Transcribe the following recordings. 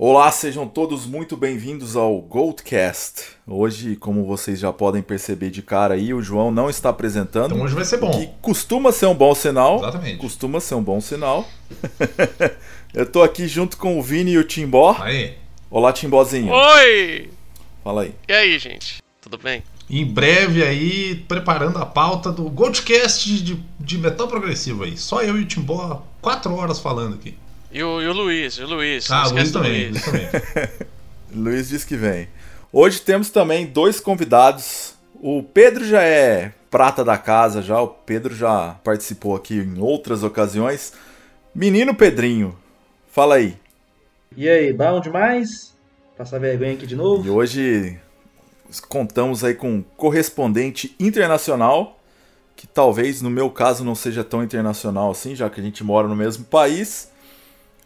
Olá, sejam todos muito bem-vindos ao Goldcast. Hoje, como vocês já podem perceber de cara aí, o João não está apresentando. Então hoje vai ser bom. Que costuma ser um bom sinal. Exatamente. Costuma ser um bom sinal. Eu tô aqui junto com o Vini e o Timbó. Aí. Olá, Timbózinho. Oi! Fala aí. E aí, gente? Tudo bem? Em breve aí, preparando a pauta do Goldcast de, de metal progressivo aí. Só eu e o Timbó, quatro horas falando aqui. E o, e o Luiz, e o Luiz. Ah, Luiz também, Luiz. Luiz também. Luiz diz que vem. Hoje temos também dois convidados. O Pedro já é prata da casa já, o Pedro já participou aqui em outras ocasiões. Menino Pedrinho, fala aí. E aí, bom demais? Passar vergonha aqui de E novo? hoje contamos aí com um correspondente internacional, que talvez no meu caso não seja tão internacional assim, já que a gente mora no mesmo país.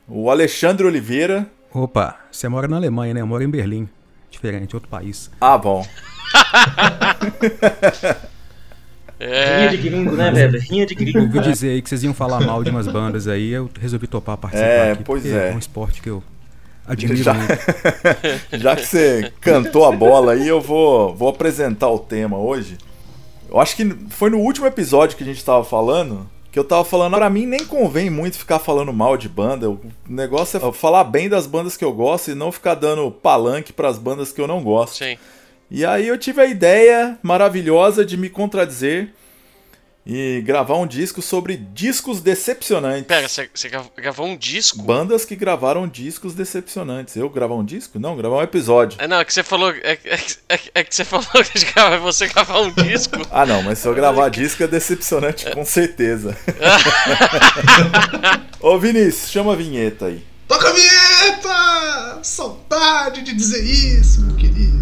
O Alexandre Oliveira. Opa, você mora na Alemanha, né? Eu moro em Berlim. Diferente, outro país. Ah, bom. Rinha É, de gringo, né, velho? Rinha de gringo. Ouvi dizer aí que vocês iam falar mal de umas bandas aí, eu resolvi topar participar É, aqui. pois é. É um esporte que eu admiro Já, muito. já que você cantou a bola aí, eu vou, vou apresentar o tema hoje. Eu acho que foi no último episódio que a gente tava falando, que eu tava falando, pra mim nem convém muito ficar falando mal de banda. O negócio é falar bem das bandas que eu gosto e não ficar dando palanque pras bandas que eu não gosto. sim. E aí eu tive a ideia maravilhosa de me contradizer e gravar um disco sobre discos decepcionantes. Pera, você, você grav- gravou um disco? Bandas que gravaram discos decepcionantes. Eu gravar um disco? Não, gravar um episódio. É, não, é que você falou. É, é, é, é que você falou de gravar, você gravar um disco. Ah, não, mas se eu gravar disco é decepcionante, com certeza. Ô Vinícius, chama a vinheta aí. Toca a vinheta! Saudade de dizer isso, meu querido.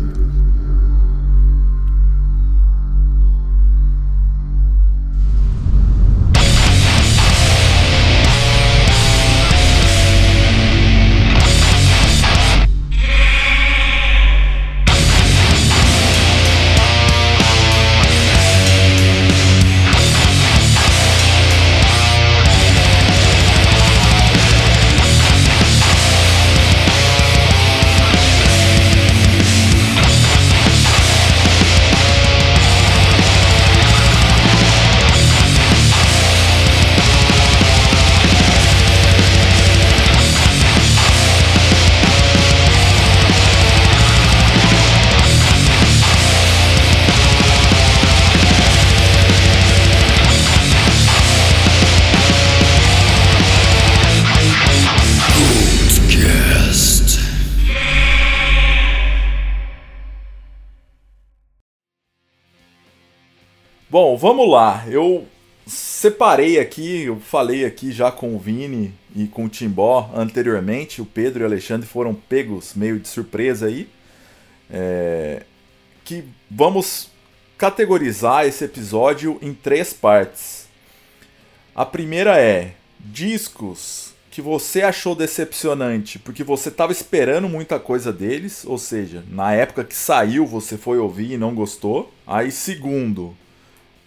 Bom, vamos lá. Eu separei aqui, eu falei aqui já com o Vini e com o Timbó anteriormente. O Pedro e o Alexandre foram pegos meio de surpresa aí. É, que vamos categorizar esse episódio em três partes. A primeira é discos que você achou decepcionante porque você estava esperando muita coisa deles, ou seja, na época que saiu você foi ouvir e não gostou. Aí segundo,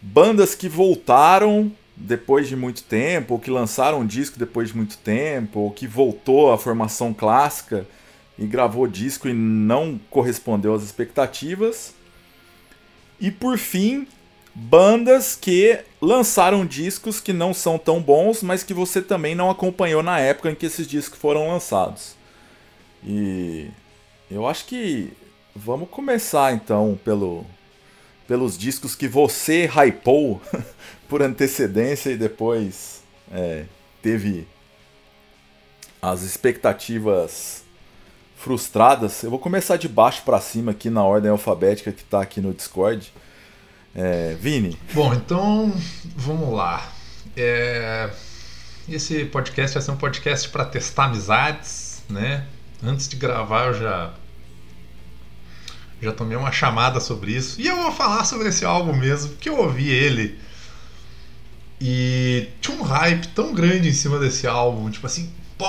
bandas que voltaram depois de muito tempo, ou que lançaram um disco depois de muito tempo, ou que voltou à formação clássica e gravou disco e não correspondeu às expectativas. E por fim, bandas que lançaram discos que não são tão bons, mas que você também não acompanhou na época em que esses discos foram lançados. E eu acho que vamos começar então pelo pelos discos que você hypou por antecedência e depois é, teve as expectativas frustradas. Eu vou começar de baixo para cima aqui na ordem alfabética que tá aqui no Discord. É, Vini, Bom, então vamos lá. É, Esse podcast vai ser um podcast para testar amizades, né? Antes de gravar eu já já tomei uma chamada sobre isso e eu vou falar sobre esse álbum mesmo, porque eu ouvi ele e tinha um hype tão grande em cima desse álbum, tipo assim, pô,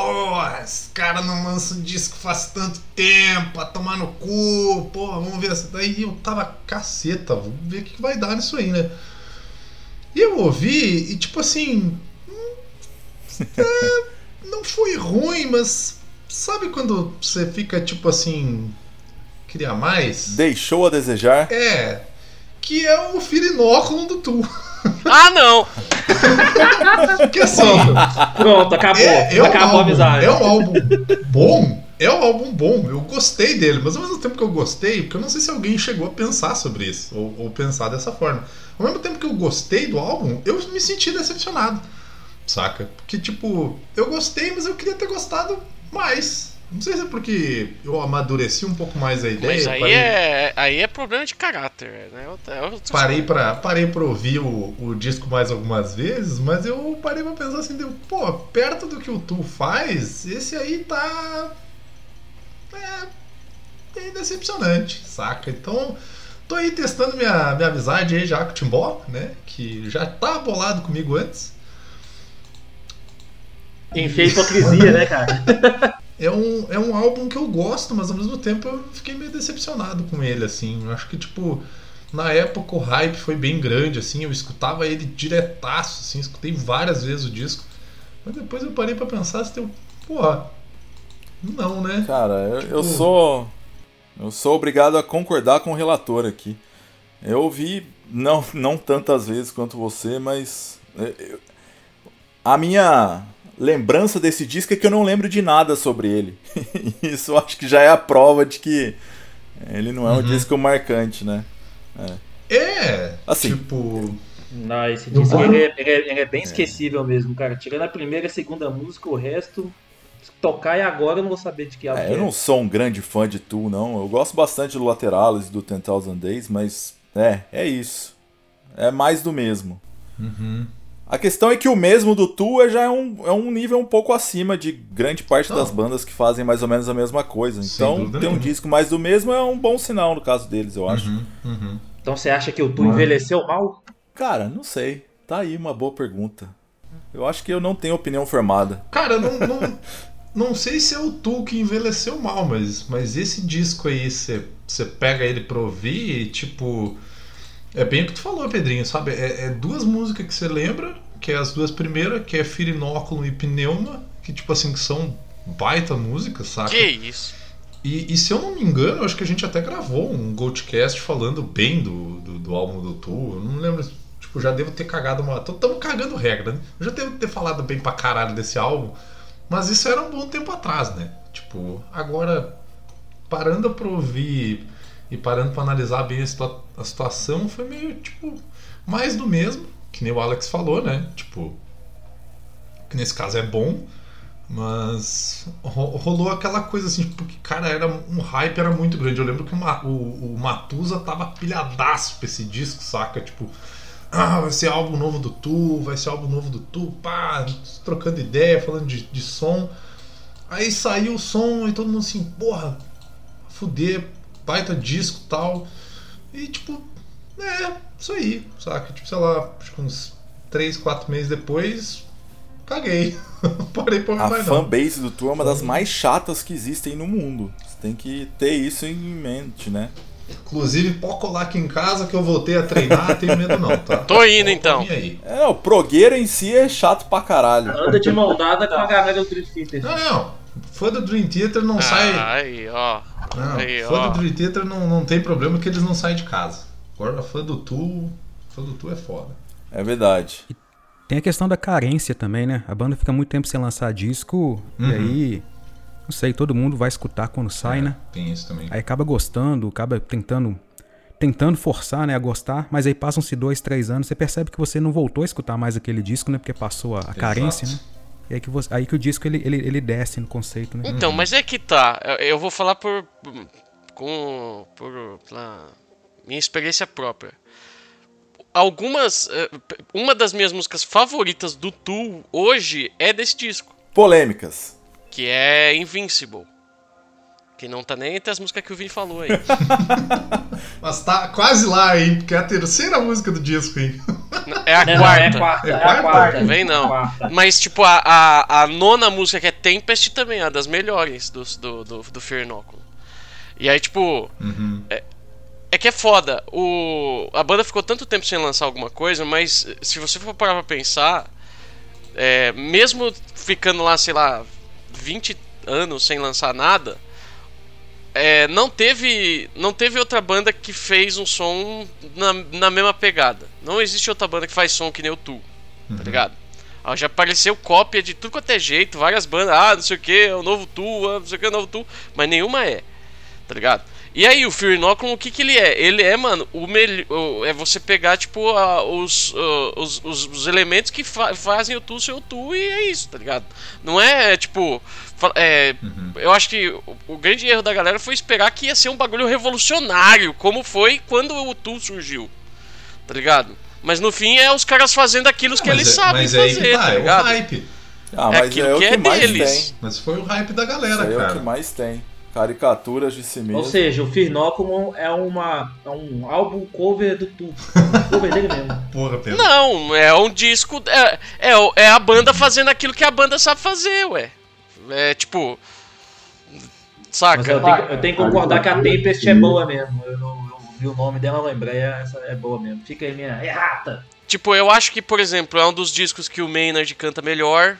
esse cara não lança um disco faz tanto tempo, a tomar no cu, pô, vamos ver essa. Daí eu tava caceta, vamos ver o que vai dar nisso aí, né? E eu ouvi e tipo assim. é, não foi ruim, mas Sabe quando você fica tipo assim. Queria mais? Deixou a desejar? É. Que é o Firinóculo do Tu. Ah, não! Que assim. Pronto, acabou. É, é um acabou a álbum, amizade. é um álbum bom. É um álbum bom. Eu gostei dele, mas ao mesmo tempo que eu gostei, porque eu não sei se alguém chegou a pensar sobre isso, ou, ou pensar dessa forma. Ao mesmo tempo que eu gostei do álbum, eu me senti decepcionado. Saca? Porque, tipo, eu gostei, mas eu queria ter gostado mais. Não sei se é porque eu amadureci um pouco mais a ideia. Mas aí parei- é, aí é problema de caráter, né? É outra- Parei pra, parei pra ouvir o, o disco mais algumas vezes, mas eu parei pra pensar assim, deu, pô, perto do que o Tu faz, esse aí tá. É. bem decepcionante, saca? Então, tô aí testando minha, minha amizade aí já com o Timbó, né? Que já tá bolado comigo antes. Enfia a hipocrisia, né, cara? É um, é um álbum que eu gosto, mas ao mesmo tempo eu fiquei meio decepcionado com ele, assim. Eu acho que, tipo, na época o hype foi bem grande, assim. Eu escutava ele diretaço, assim. Escutei várias vezes o disco. Mas depois eu parei pra pensar se deu. Porra. Não, né? Cara, eu, eu Tipo- sou. Eu sou obrigado a concordar com o relator aqui. Eu ouvi, não, não tantas vezes quanto você, mas. é, eu- a minha lembrança desse disco é que eu não lembro de nada sobre ele. Isso eu acho que já é a prova de que ele não é um Uhum. disco marcante, né? É. Assim. Tipo. Não, esse disco ele é, ele é- ele é bem esquecível mesmo, cara. Tirando a primeira e a segunda música, o resto. Tocar e agora eu não vou saber de que álbum É, eu não sou um grande fã de Tu, não. Eu gosto bastante do Lateralis e do 10,000 Days, mas é, é isso. É mais do mesmo. Uhum. A questão é que o mesmo do Tu é- já é um, é um nível um pouco acima de grande parte Não. das bandas que fazem mais ou menos a mesma coisa. Então, ter um disco mais do mesmo é um bom sinal no caso deles, eu acho. Uhum. Uhum. Então você acha que o Tu envelheceu mal? Cara, não sei. Tá aí uma boa pergunta. Eu acho que eu não tenho opinião formada. Cara, não, não, não sei se é o Tu que envelheceu mal, mas, mas esse disco aí, você você pega ele pra ouvir e, tipo. É bem o que tu falou, Pedrinho, sabe? É, é duas músicas que você lembra, que é as duas primeiras, que é Firinóculo e Pneuma, que, tipo assim, que são baita músicas, saca? Que isso? E, e se eu não me engano, acho que a gente até gravou um Goldcast falando bem do, do, do álbum do Tu. Eu não lembro, tipo, já devo ter cagado uma. Estamos cagando regra, né? Eu já devo ter falado bem pra caralho desse álbum. Mas isso era um bom tempo atrás, né? Tipo, agora, parando pra ouvir e parando pra analisar bem a, situa- a situação, foi meio, tipo, mais do mesmo, que nem o Alex falou, né? Tipo, que nesse caso é bom, mas ro- rolou aquela coisa assim, tipo, que, cara, era um hype era muito grande. Eu lembro que o, o, o Matusa tava pilhadaço pra esse disco, saca? Tipo, ah, vai ser álbum novo do Tu, vai ser álbum novo do Tu, pá, trocando ideia, falando de, de som. Aí saiu o som e todo mundo assim, porra, fuder, baita disco e tal. E tipo, é, isso aí, saca? Tipo, sei lá, acho que uns 3, 4 meses depois, caguei. Parei pra ouvir A mais não. fanbase do Tu é uma das mais chatas que existem no mundo. Você tem que ter isso em mente, né? Inclusive, pode colar aqui em casa que eu voltei a treinar, tenho medo não, tá? Tô indo, então. É, o progueiro em si é chato pra caralho. Anda de mão dada com a galera do Dream Theater. Não, não. Fã do Dream Theater não sai. Ah, aí, ó. Não, aí, fã ó. do Dream Theater não, não tem problema que eles não saem de casa. Agora, fã do Tu. Fã do Tu é foda. É verdade. Tem a questão da carência também, né? A banda fica muito tempo sem lançar disco Uhum. e aí, não sei, todo mundo vai escutar quando sai, É, né? Tem isso também. Aí acaba gostando, acaba tentando tentando forçar, né, a gostar, mas aí passam-se dois, três anos, você percebe que você não voltou a escutar mais aquele disco, né, porque passou a, a carência, né? E aí que, você- aí que o disco ele, ele, ele desce no conceito, né? Então, mas é que tá. Eu, eu vou falar por. com. por. pela minha experiência própria. Algumas. eh, Uma das minhas músicas favoritas do Tu hoje é desse disco. Polêmicas. Que é Invincible. Que não tá nem entre as músicas que o Vini falou aí. Mas tá quase lá, hein? Porque é a terceira música do disco, hein? É a Não, quarta. é a quarta. É É a quarta? quarta. Vem não. Quarta. Mas, tipo, a, a, a nona música, que é Tempest, também é uma das melhores do, do, do, do Fernóculo. E aí, tipo, Uhum. é que é foda. O, a banda ficou tanto tempo sem lançar alguma coisa, mas se você for parar pra pensar, é, mesmo ficando lá, sei lá, 20, anos sem lançar nada, é, não teve não teve outra banda que fez um som na, na mesma pegada. Não existe outra banda que faz som que nem o Tu, uhum. tá ligado? Ah, já apareceu cópia de tudo quanto é jeito, várias bandas, ah, não sei o que, é o novo Tu, ah, não sei o que, é o novo Tu, mas nenhuma é, tá ligado? E aí, o Fear Inoculum, o que que ele é? Ele é, mano, o melhor. É você pegar, tipo, a, os, uh, os, os, os, elementos que fa fazem o tu ser o tu e é isso, tá ligado? Não é, tipo. É, uhum. Eu acho que o, o, grande erro da galera foi esperar que ia ser um bagulho revolucionário, como foi quando o tu surgiu, tá ligado? Mas no fim é os caras fazendo aquilo que eles é, sabem fazer, tá, tá ligado? É o hype. Ah, mas é é o que, que é mais deles. Tem. Mas foi o hype da galera, Isso cara. É o que mais tem. Caricaturas de si mesmo. Ou seja, o Firnóculo é, uma, é um álbum cover do Tu. cover dele mesmo. Porra, Pedro. Não, é um disco. É, é, é a banda fazendo aquilo que a banda sabe fazer, ué. É tipo. Saca? Mas eu tenho, eu tenho que concordar que a Tempest é boa mesmo. Eu, não, eu vi o nome dela, lembrei, essa é boa mesmo. Fica aí minha errata. Tipo, eu acho que, por exemplo, é um dos discos que o Maynard canta melhor.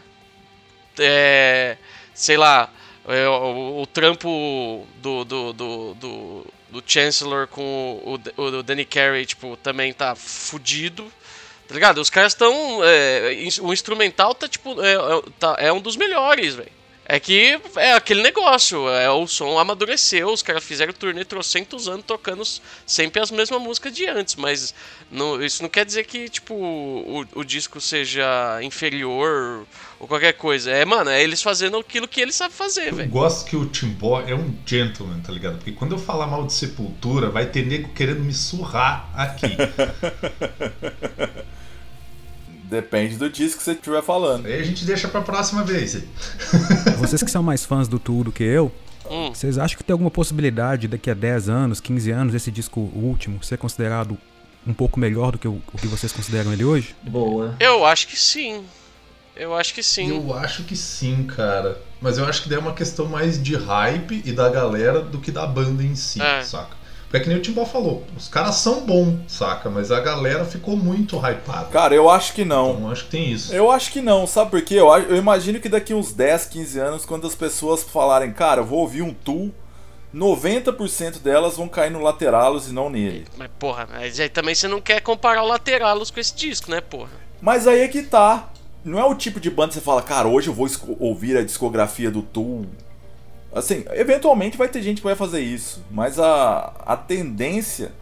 É. Sei lá. É, o, o, trampo do, do, do, do, do Chancellor com o, o, o, Danny Carey, tipo, também tá fudido. Tá ligado? Os caras estão. É, o instrumental tá, tipo, é, é, tá, é um dos melhores, velho. É que é aquele negócio, é o som amadureceu, os caras fizeram turnê trocentos anos tocando sempre as mesmas músicas de antes, mas não, isso não quer dizer que, tipo, o, o disco seja inferior ou qualquer coisa. É, mano, é eles fazendo aquilo que eles sabem fazer, velho. Eu gosto que o Timbó é um gentleman, tá ligado? Porque quando eu falar mal de Sepultura, vai ter nego querendo me surrar aqui. Depende do disco que você estiver falando. Aí a gente deixa pra próxima vez. Vocês que são mais fãs do tudo que eu, hum. vocês acham que tem alguma possibilidade daqui a 10 anos, 15 anos, esse disco último ser considerado um pouco melhor do que o, o que vocês consideram ele hoje? Boa. Eu acho que sim. Eu acho que sim. Eu acho que sim, cara. Mas eu acho que daí é uma questão mais de hype e da galera do que da banda em si, é. saca? É que nem o Timbal falou, os caras são bons, saca? Mas a galera ficou muito hypada. Cara, eu acho que não. Então, acho que tem isso. Eu acho que não, sabe por quê? Eu, eu imagino que daqui uns 10, 15 anos, quando as pessoas falarem, cara, eu vou ouvir um Tool, 90% delas vão cair no Lateralos e não nele. Mas, porra, mas aí também você não quer comparar o Lateralos com esse disco, né, porra? Mas aí é que tá. Não é o tipo de banda que você fala, cara, hoje eu vou ouvir a discografia do Tool Assim, eventualmente vai ter gente que vai fazer isso, mas a, a tendência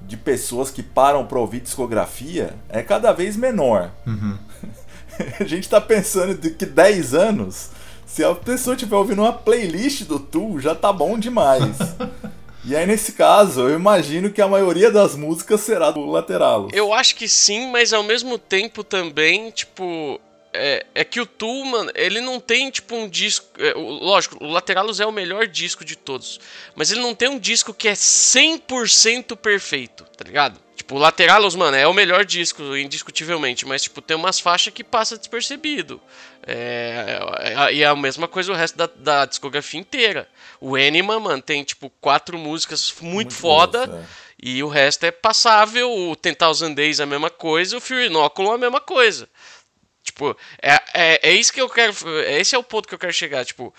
de pessoas que param para ouvir discografia é cada vez menor. Uhum. a gente tá pensando de que 10 anos, se a pessoa estiver ouvindo uma playlist do Tu, já tá bom demais. E aí, nesse caso, eu imagino que a maioria das músicas será do lateral. Eu acho que sim, mas ao mesmo tempo também, tipo, é, é que o Tool, mano, ele não tem tipo um disco. É, lógico, o Lateralus é o melhor disco de todos. Mas ele não tem um disco que é 100% perfeito, tá ligado? Tipo, o Lateralus, mano, é o melhor disco, indiscutivelmente. Mas, tipo, tem umas faixas que passa despercebido. É, é, e é a mesma coisa o resto da, da discografia inteira. O Anima, mano, tem, tipo, quatro músicas muito, muito foda. É. e o resto é passável. O Ten Thousand Days é a mesma coisa. O Fury Inoculum é a mesma coisa. Tipo, é, é, é isso que eu quero. Esse é o ponto que eu quero chegar. Tipo,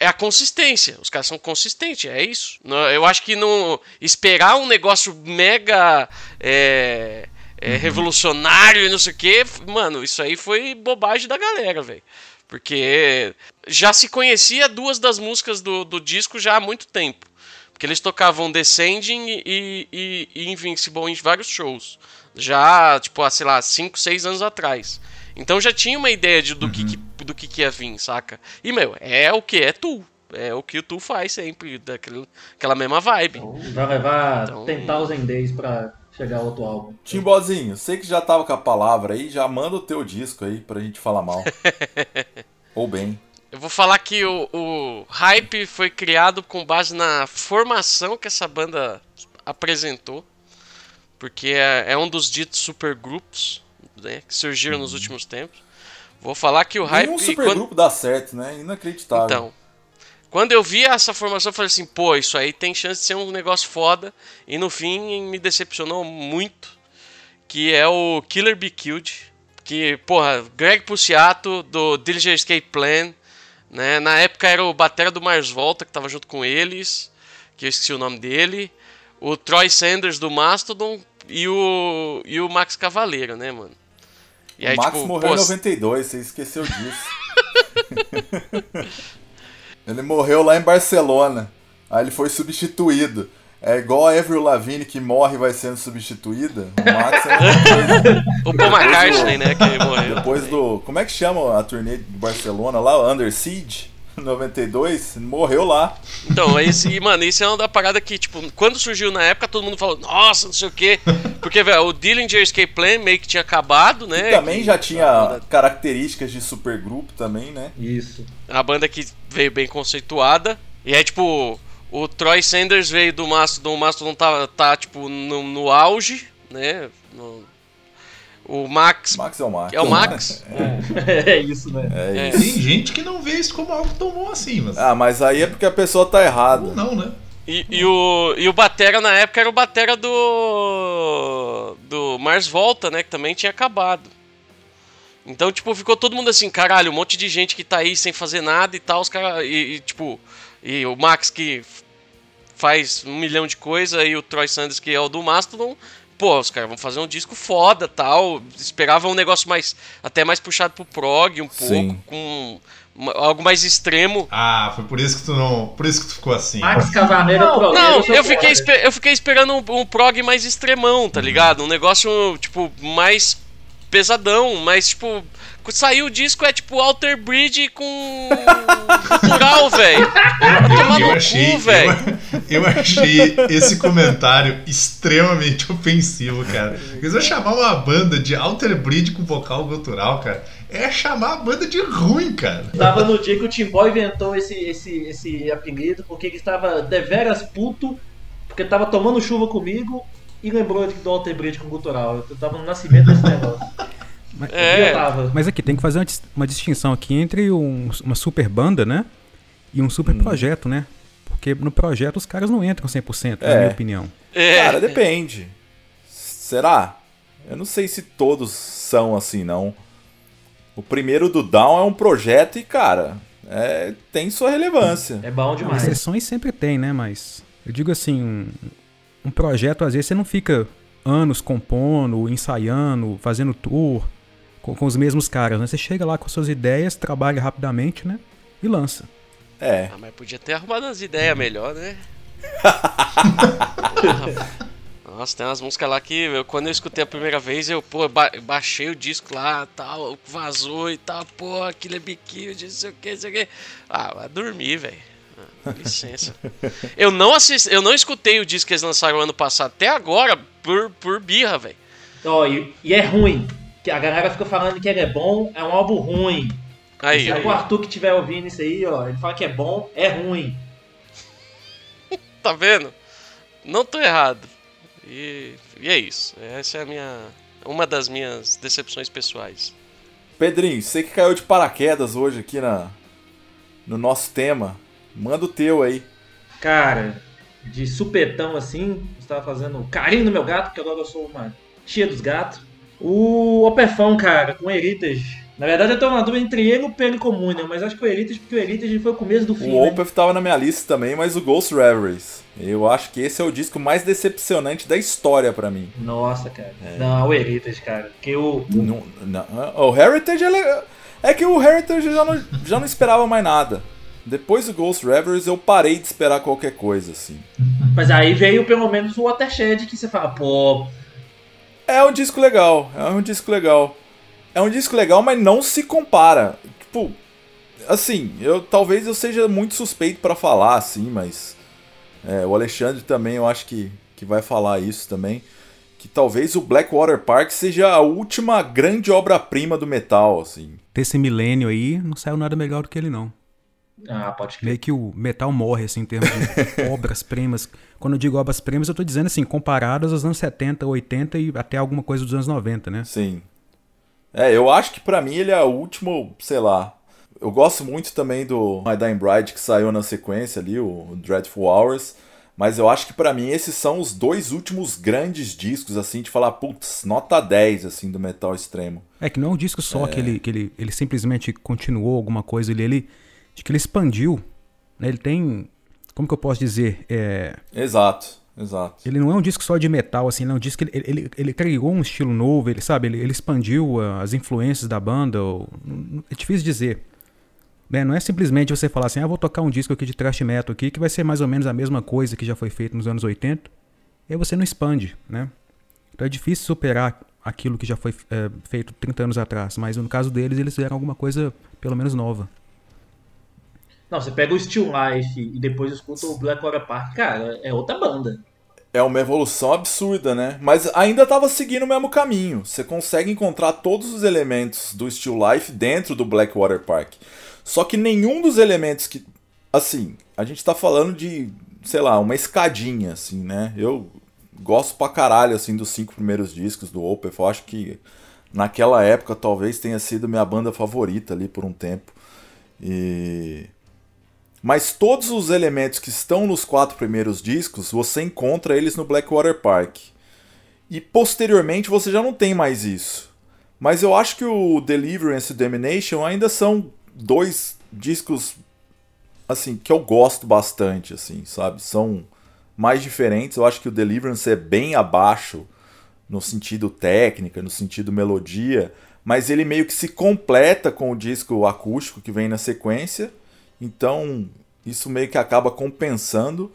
é a consistência. Os caras são consistentes, é isso. Eu acho que não esperar um negócio mega é, é, uhum. revolucionário e não sei o que, mano, isso aí foi bobagem da galera, velho. Porque já se conhecia duas das músicas do, do disco já há muito tempo. Porque eles tocavam Descending e, e, e Invincible em vários shows. Já, tipo, há, sei lá, 5, 6 anos atrás. Então já tinha uma ideia de, do, uhum. que, do que, que ia vir, saca? E, meu, é o que? É tu. É o que o tu faz sempre, daquele, aquela mesma vibe. Então, vai levar então... 10,000 days pra chegar outro álbum. Timbozinho, sei que já tava com a palavra aí, já manda o teu disco aí pra gente falar mal. Ou bem. Eu vou falar que o, o hype foi criado com base na formação que essa banda apresentou. Porque é, é um dos ditos supergrupos né, que surgiram uhum. nos últimos tempos. Vou falar que o hype. Nenhum supergrupo quando... dá certo, né? Inacreditável. Então, quando eu vi essa formação, eu falei assim: pô, isso aí tem chance de ser um negócio foda. E no fim me decepcionou muito. Que é o Killer Be Killed. Que, porra, Greg Puciato do Dillinger Escape Plan. Né? Na época era o Batera do Mars Volta, que tava junto com eles, que eu esqueci o nome dele. O Troy Sanders do Mastodon e o, e o Max Cavaleiro, né, mano? E aí, o Max tipo, morreu pô, em 92, você esqueceu disso. ele morreu lá em Barcelona. Aí ele foi substituído. É igual a Avril Lavigne que morre e vai sendo substituída. O Max é O Paul McCartney, né, que morreu. Depois do... Como é que chama a turnê de Barcelona lá? Under Siege? 92, morreu lá. Então, esse, mano, isso é uma da parada que, tipo, quando surgiu na época, todo mundo falou, nossa, não sei o quê. Porque, velho, o Dillinger Escape Plan meio que tinha acabado, né? E também que, já tinha características de supergrupo também, né? Isso. A banda que veio bem conceituada. E aí, tipo, o Troy Sanders veio do Mastodon, o Mastodon tá, tá tipo, no, no auge, né? No, o Max. Max é o Max. É o Max? É, é isso, né? É isso. Tem gente que não vê isso como algo tão bom assim, mas. Ah, mas aí é porque a pessoa tá errada. Ou não, né? E, e, o, e o Batera na época era o Batera do. do Mars Volta, né? Que também tinha acabado. Então, tipo, ficou todo mundo assim, caralho, um monte de gente que tá aí sem fazer nada e tal, os caras. E, e, tipo, e o Max que faz um milhão de coisa e o Troy Sanders que é o do Mastodon pô, os caras vão fazer um disco foda tal. Esperava um negócio mais. até mais puxado pro prog, um pouco, Sim. com uma, algo mais extremo. Ah, foi por isso que tu não. Por isso que tu ficou assim. Max Cavaneiro não, prog. Não, eu fiquei, eu fiquei esperando um, um, prog mais extremão, tá uhum. ligado? Um negócio, tipo, mais pesadão, mais tipo Saiu o disco, é tipo Alter Bridge com cultural, velho. Eu, achei, velho. Eu, eu, achei esse comentário extremamente ofensivo, cara. Porque se eu chamar uma banda de Alter Bridge com vocal cultural, cara, é chamar a banda de ruim, cara. Tava no dia que o Timbó inventou esse, esse, esse apelido, porque ele estava deveras puto, porque tava tomando chuva comigo e lembrou do Alter Bridge com cultural. Eu tava no nascimento desse negócio. Mas, é. mas aqui tem que fazer uma, uma distinção aqui entre um, uma super banda, né? E um super hum. projeto, né? Porque no projeto os caras não entram 100%, é. na minha opinião. É. Cara, depende. Será? Eu não sei se todos são assim, não. O primeiro do Down é um projeto e, cara, é, tem sua relevância. É bom demais. Exceções sempre tem, né? Mas eu digo assim, um, um projeto, às vezes, você não fica anos compondo, ensaiando, fazendo tour com, com, os mesmos caras, né? Você chega lá com suas ideias, trabalha rapidamente, né? E lança. É. Ah, mas podia ter arrumado umas ideias melhor, né? Nossa, tem umas músicas lá que eu, quando eu escutei a primeira vez, eu, pô, ba baixei o disco lá, tal, vazou e tal, pô, aquilo é biquinho, não sei o que, não sei o que. Ah, vai dormir, velho. Ah, licença. eu não assisti, eu não escutei o disco que eles lançaram ano passado até agora por, por birra, velho. Oh, e, e é ruim que a galera fica falando que ele é bom, é um álbum ruim. Aí, Se é o Arthur que estiver ouvindo isso aí, ó, ele fala que é bom, é ruim. tá vendo? Não tô errado. E, e, é isso. Essa é a minha. Uma das minhas decepções pessoais. Pedrinho, você que caiu de paraquedas hoje aqui na, no nosso tema, manda o teu aí. Cara, de supetão assim, estava fazendo carinho no meu gato, porque agora eu sou uma tia dos gatos. O Opefão, cara, com o Heritage. Na verdade, eu tô na dúvida entre ele e o Pelicomunia, mas acho que o Heritage, porque o Heritage foi o começo do fim. O né? Opeth tava na minha lista também, mas o Ghost Reveries. Eu acho que esse é o disco mais decepcionante da história para mim. Nossa, cara. É. Não, o Heritage, cara. Que o. Não, não, o Heritage é, é que o Heritage já não, já não esperava mais nada. Depois do Ghost Reveries eu parei de esperar qualquer coisa, assim. Mas aí veio pelo menos o Watershed que você fala, pô, é um disco legal, é um disco legal. É um disco legal, mas não se compara. Tipo, assim, eu talvez eu seja muito suspeito para falar assim, mas é, o Alexandre também eu acho que, que vai falar isso também. Que talvez o Blackwater Park seja a última grande obra-prima do metal, assim. Desse milênio aí, não saiu nada melhor do que ele, não. Ah, pode crer. Meio que o metal morre, assim, em termos de obras-primas. Quando eu digo obras-primas, eu tô dizendo, assim, comparadas aos anos 70, 80 e até alguma coisa dos anos 90, né? Sim. É, eu acho que para mim ele é o último, sei lá. Eu gosto muito também do My Dying Bride, que saiu na sequência ali, o Dreadful Hours. Mas eu acho que para mim esses são os dois últimos grandes discos, assim, de falar, putz, nota 10, assim, do metal extremo. É que não é um disco só é... que, ele, que ele, ele simplesmente continuou alguma coisa, ele, ele de que ele expandiu. Né? Ele tem. Como que eu posso dizer? É, Exato, exato. ele não é um disco só de metal, assim, não. É um disco que ele, ele, ele criou um estilo novo, ele sabe, ele, ele expandiu ah, as influências da banda. ou- é difícil dizer. Né? Não é simplesmente você falar assim, ah, vou tocar um disco aqui de thrash metal aqui, que vai ser mais ou menos a mesma coisa que já foi feito nos anos 80. E aí você não expande, né? Então é difícil superar aquilo que já foi é, feito 30 anos atrás. Mas no caso deles, eles fizeram alguma coisa pelo menos nova. Não, você pega o Still Life e depois escuta o Blackwater Park, cara, é outra banda. É uma evolução absurda, né? Mas ainda estava seguindo o mesmo caminho. Você consegue encontrar todos os elementos do Still Life dentro do Blackwater Park. Só que nenhum dos elementos que. Assim, a gente tá falando de, sei lá, uma escadinha, assim, né? Eu gosto pra caralho, assim, dos cinco primeiros discos do Opeth. Eu acho que naquela época talvez tenha sido minha banda favorita ali por um tempo. E. Mas todos os elementos que estão nos quatro primeiros discos, você encontra eles no Blackwater Park. E posteriormente você já não tem mais isso. Mas eu acho que o Deliverance e Domination ainda são dois discos assim que eu gosto bastante, assim, sabe? São mais diferentes. Eu acho que o Deliverance é bem abaixo no sentido técnica, no sentido melodia, mas ele meio que se completa com o disco acústico que vem na sequência. Então, isso meio que acaba compensando.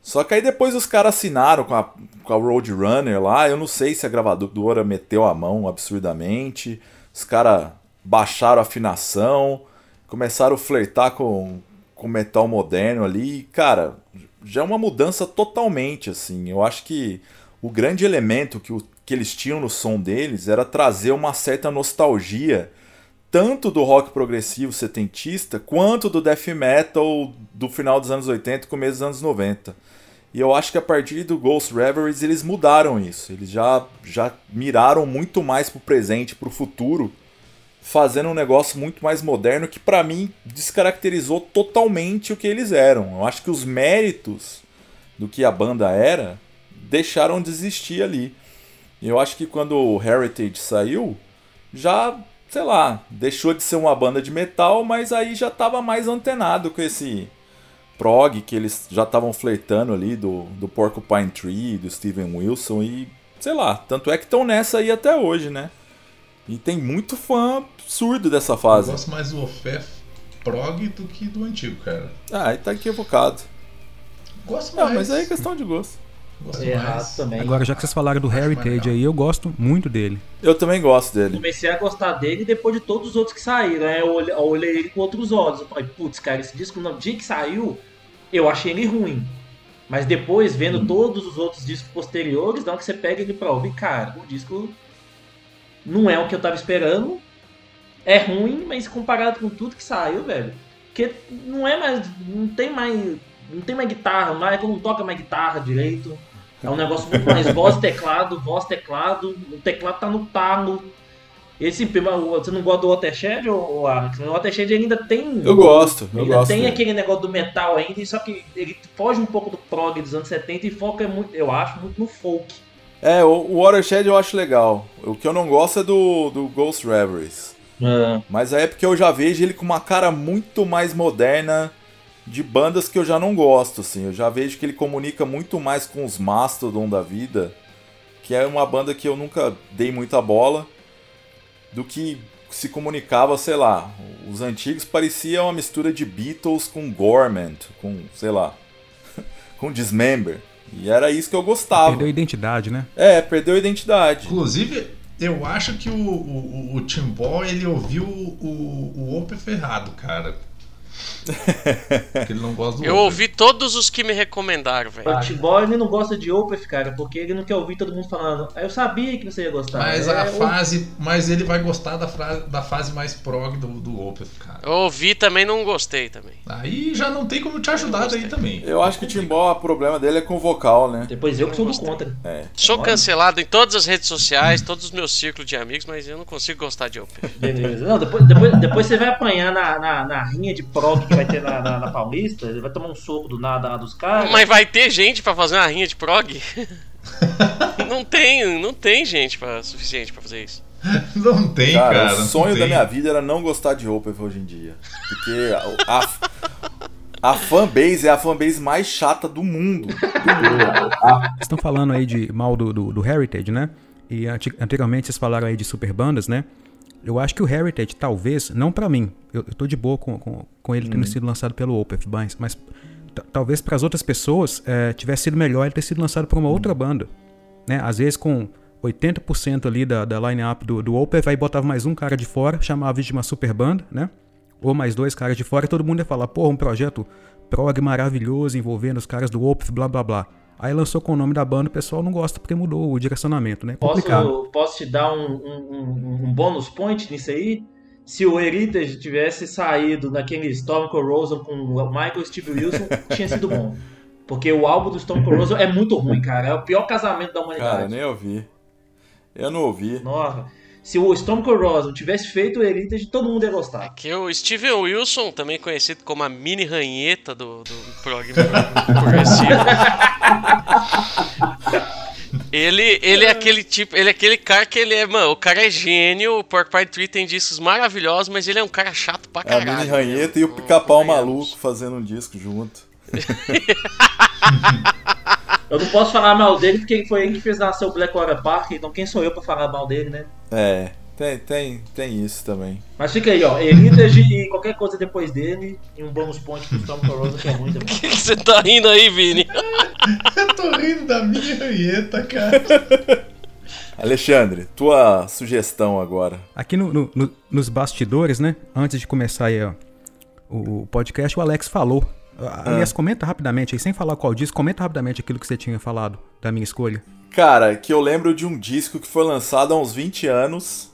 Só que aí depois os caras assinaram com a, com a Roadrunner lá. Eu não sei se a gravadora meteu a mão absurdamente. Os caras baixaram a afinação, começaram a flertar com, com metal moderno ali. Cara, já é uma mudança totalmente, assim. Eu acho que o grande elemento que, o, que eles tinham no som deles era trazer uma certa nostalgia tanto do rock progressivo setentista quanto do death metal do final dos anos 80 e começo dos anos 90. E eu acho que a partir do Ghost Reveries eles mudaram isso. Eles já, já miraram muito mais pro presente, pro futuro, fazendo um negócio muito mais moderno que para mim descaracterizou totalmente o que eles eram. Eu acho que os méritos do que a banda era deixaram de existir ali. Eu acho que quando o Heritage saiu, já sei lá, deixou de ser uma banda de metal, mas aí já tava mais antenado com esse prog que eles já estavam flertando ali do, do Porcupine Tree, do Steven Wilson e sei lá, tanto é que estão nessa aí até hoje, né? E tem muito fã absurdo dessa Eu fase. gosto mais do Ofé prog do que do antigo, cara. Ah, aí tá equivocado. Gosto Não, mais. mas aí é questão de gosto. Gosto Errado também. Agora, já que vocês falaram do Heritage aí, eu gosto muito dele. Eu também gosto dele. Comecei a gostar dele depois de todos os outros que saíram, né? Eu olhei, eu olhei ele com outros olhos. Eu falei, putz, cara, esse disco no dia que saiu, eu achei ele ruim. Mas depois, vendo todos os outros discos posteriores, hora que você pega ele pra ouvir, cara, o disco não é o que eu tava esperando. É ruim, mas comparado com tudo que saiu, velho. Porque não é mais. Não tem mais. Não tem mais guitarra, o Michael não toca mais guitarra direito. É um negócio muito mais voz, teclado, voz, teclado. O teclado tá no talo. Esse, você não gosta do Watershed, ou Alex? O Watershed ainda tem. Eu gosto, eu ainda gosto. tem dele. aquele negócio do metal ainda, só que ele foge um pouco do prog dos anos 70 e foca muito, eu acho, muito no folk. É, o, o Watershed eu acho legal. O que eu não gosto é do, do Ghost Reveries. Mas aí é porque eu já vejo ele com uma cara muito mais moderna de bandas que eu já não gosto, assim. Eu já vejo que ele comunica muito mais com os Mastodon da vida, que é uma banda que eu nunca dei muita bola, do que se comunicava, sei lá. Os antigos pareciam uma mistura de Beatles com Gorment, com, sei lá, com Dismember. E era isso que eu gostava. Perdeu a identidade, né? É, perdeu a identidade. Inclusive, eu acho que o, o, o Timbó ele ouviu o, o, o Opeth errado, cara. Porque ele não gosta do Eu Opeth. ouvi todos os que me recomendaram, velho. O T-Boy ele não gosta de Opeth, cara, porque ele não quer ouvir todo mundo falando. "Ah, Eu sabia que você ia gostar. Mas É, a o- fase. Mas ele vai gostar da, fra- da fase mais prog do, do Opeth, cara. Eu ouvi também não gostei também. Aí já não tem como te ajudar daí também. Eu acho que o Timbó, o problema dele é com o vocal, né? Depois eu que sou do contra. É. Sou cancelado em todas as redes sociais, todos os meus ciclos de amigos, mas eu não consigo gostar de Opeth. Beleza. Não, depois, depois, depois você vai apanhar na, na, na rinha de prog que vai ter na, na, na Paulista, ele vai tomar um soco do nada lá dos caras. Mas vai ter gente pra fazer uma rinha de prog? não tem, não tem gente pra, suficiente pra fazer isso. Não tem, cara. cara o sonho da minha vida era não gostar de Opeth hoje em dia. Porque a, a, a fanbase é a fanbase mais chata do mundo. Vocês estão falando aí de mal do, do, do Heritage, né? E anteriormente vocês falaram aí de super bandas, né? Eu acho que o Heritage, talvez, não para mim, eu, eu tô de boa com, com, com ele tendo uhum. sido lançado pelo Opeth, mas, mas talvez para as outras pessoas é, tivesse sido melhor ele ter sido lançado por uma outra banda. Né? Às vezes com 80% ali da, da line-up do, do Opeth, aí botava mais um cara de fora, chamava de uma super banda, né? Ou mais dois caras de fora, e todo mundo ia falar, porra, um projeto prog maravilhoso envolvendo os caras do Opeth, blá blá blá. Aí lançou com o nome da banda, o pessoal não gosta porque mudou o direcionamento, né? Complicado. Posso, posso te dar um, um, um bônus point nisso aí? Se o Heritage tivesse saído naquele Storm Corrosion com o Michael Steve Wilson, tinha sido bom. Porque o álbum do Storm Corrosion é muito ruim, cara. É o pior casamento da humanidade. Cara, nem ouvi. Eu não ouvi. Nossa. Se o Storm Corrosion tivesse feito o Heritage, todo mundo ia gostar. É que o Steven Wilson, também conhecido como a mini ranheta do, do prog progressivo. ele, ele é aquele tipo, ele é aquele cara que ele é, mano, o cara é gênio, o Porcupine Tree tem discos maravilhosos, mas ele é um cara chato pra caralho. É a mini ranheta e o pica-pau maluco fazendo um disco junto. Eu não posso falar mal dele porque foi ele que fez nascer o Blackwater Park, então quem sou eu pra falar mal dele, né? É, tem, tem, tem isso também. Mas fica aí, ó. Heritage e qualquer coisa depois dele e um bônus point pro Storm Corrosa que é ruim também. O que você tá rindo aí, Vini? eu tô rindo da minha ranheta, cara. Alexandre, tua sugestão agora. Aqui no, no, no, nos bastidores, né? Antes de começar aí, ó, o podcast, o Alex falou Aliás, ah. comenta rapidamente aí, sem falar qual disco, comenta rapidamente aquilo que você tinha falado da minha escolha. Cara, que eu lembro de um disco que foi lançado há uns 20 anos.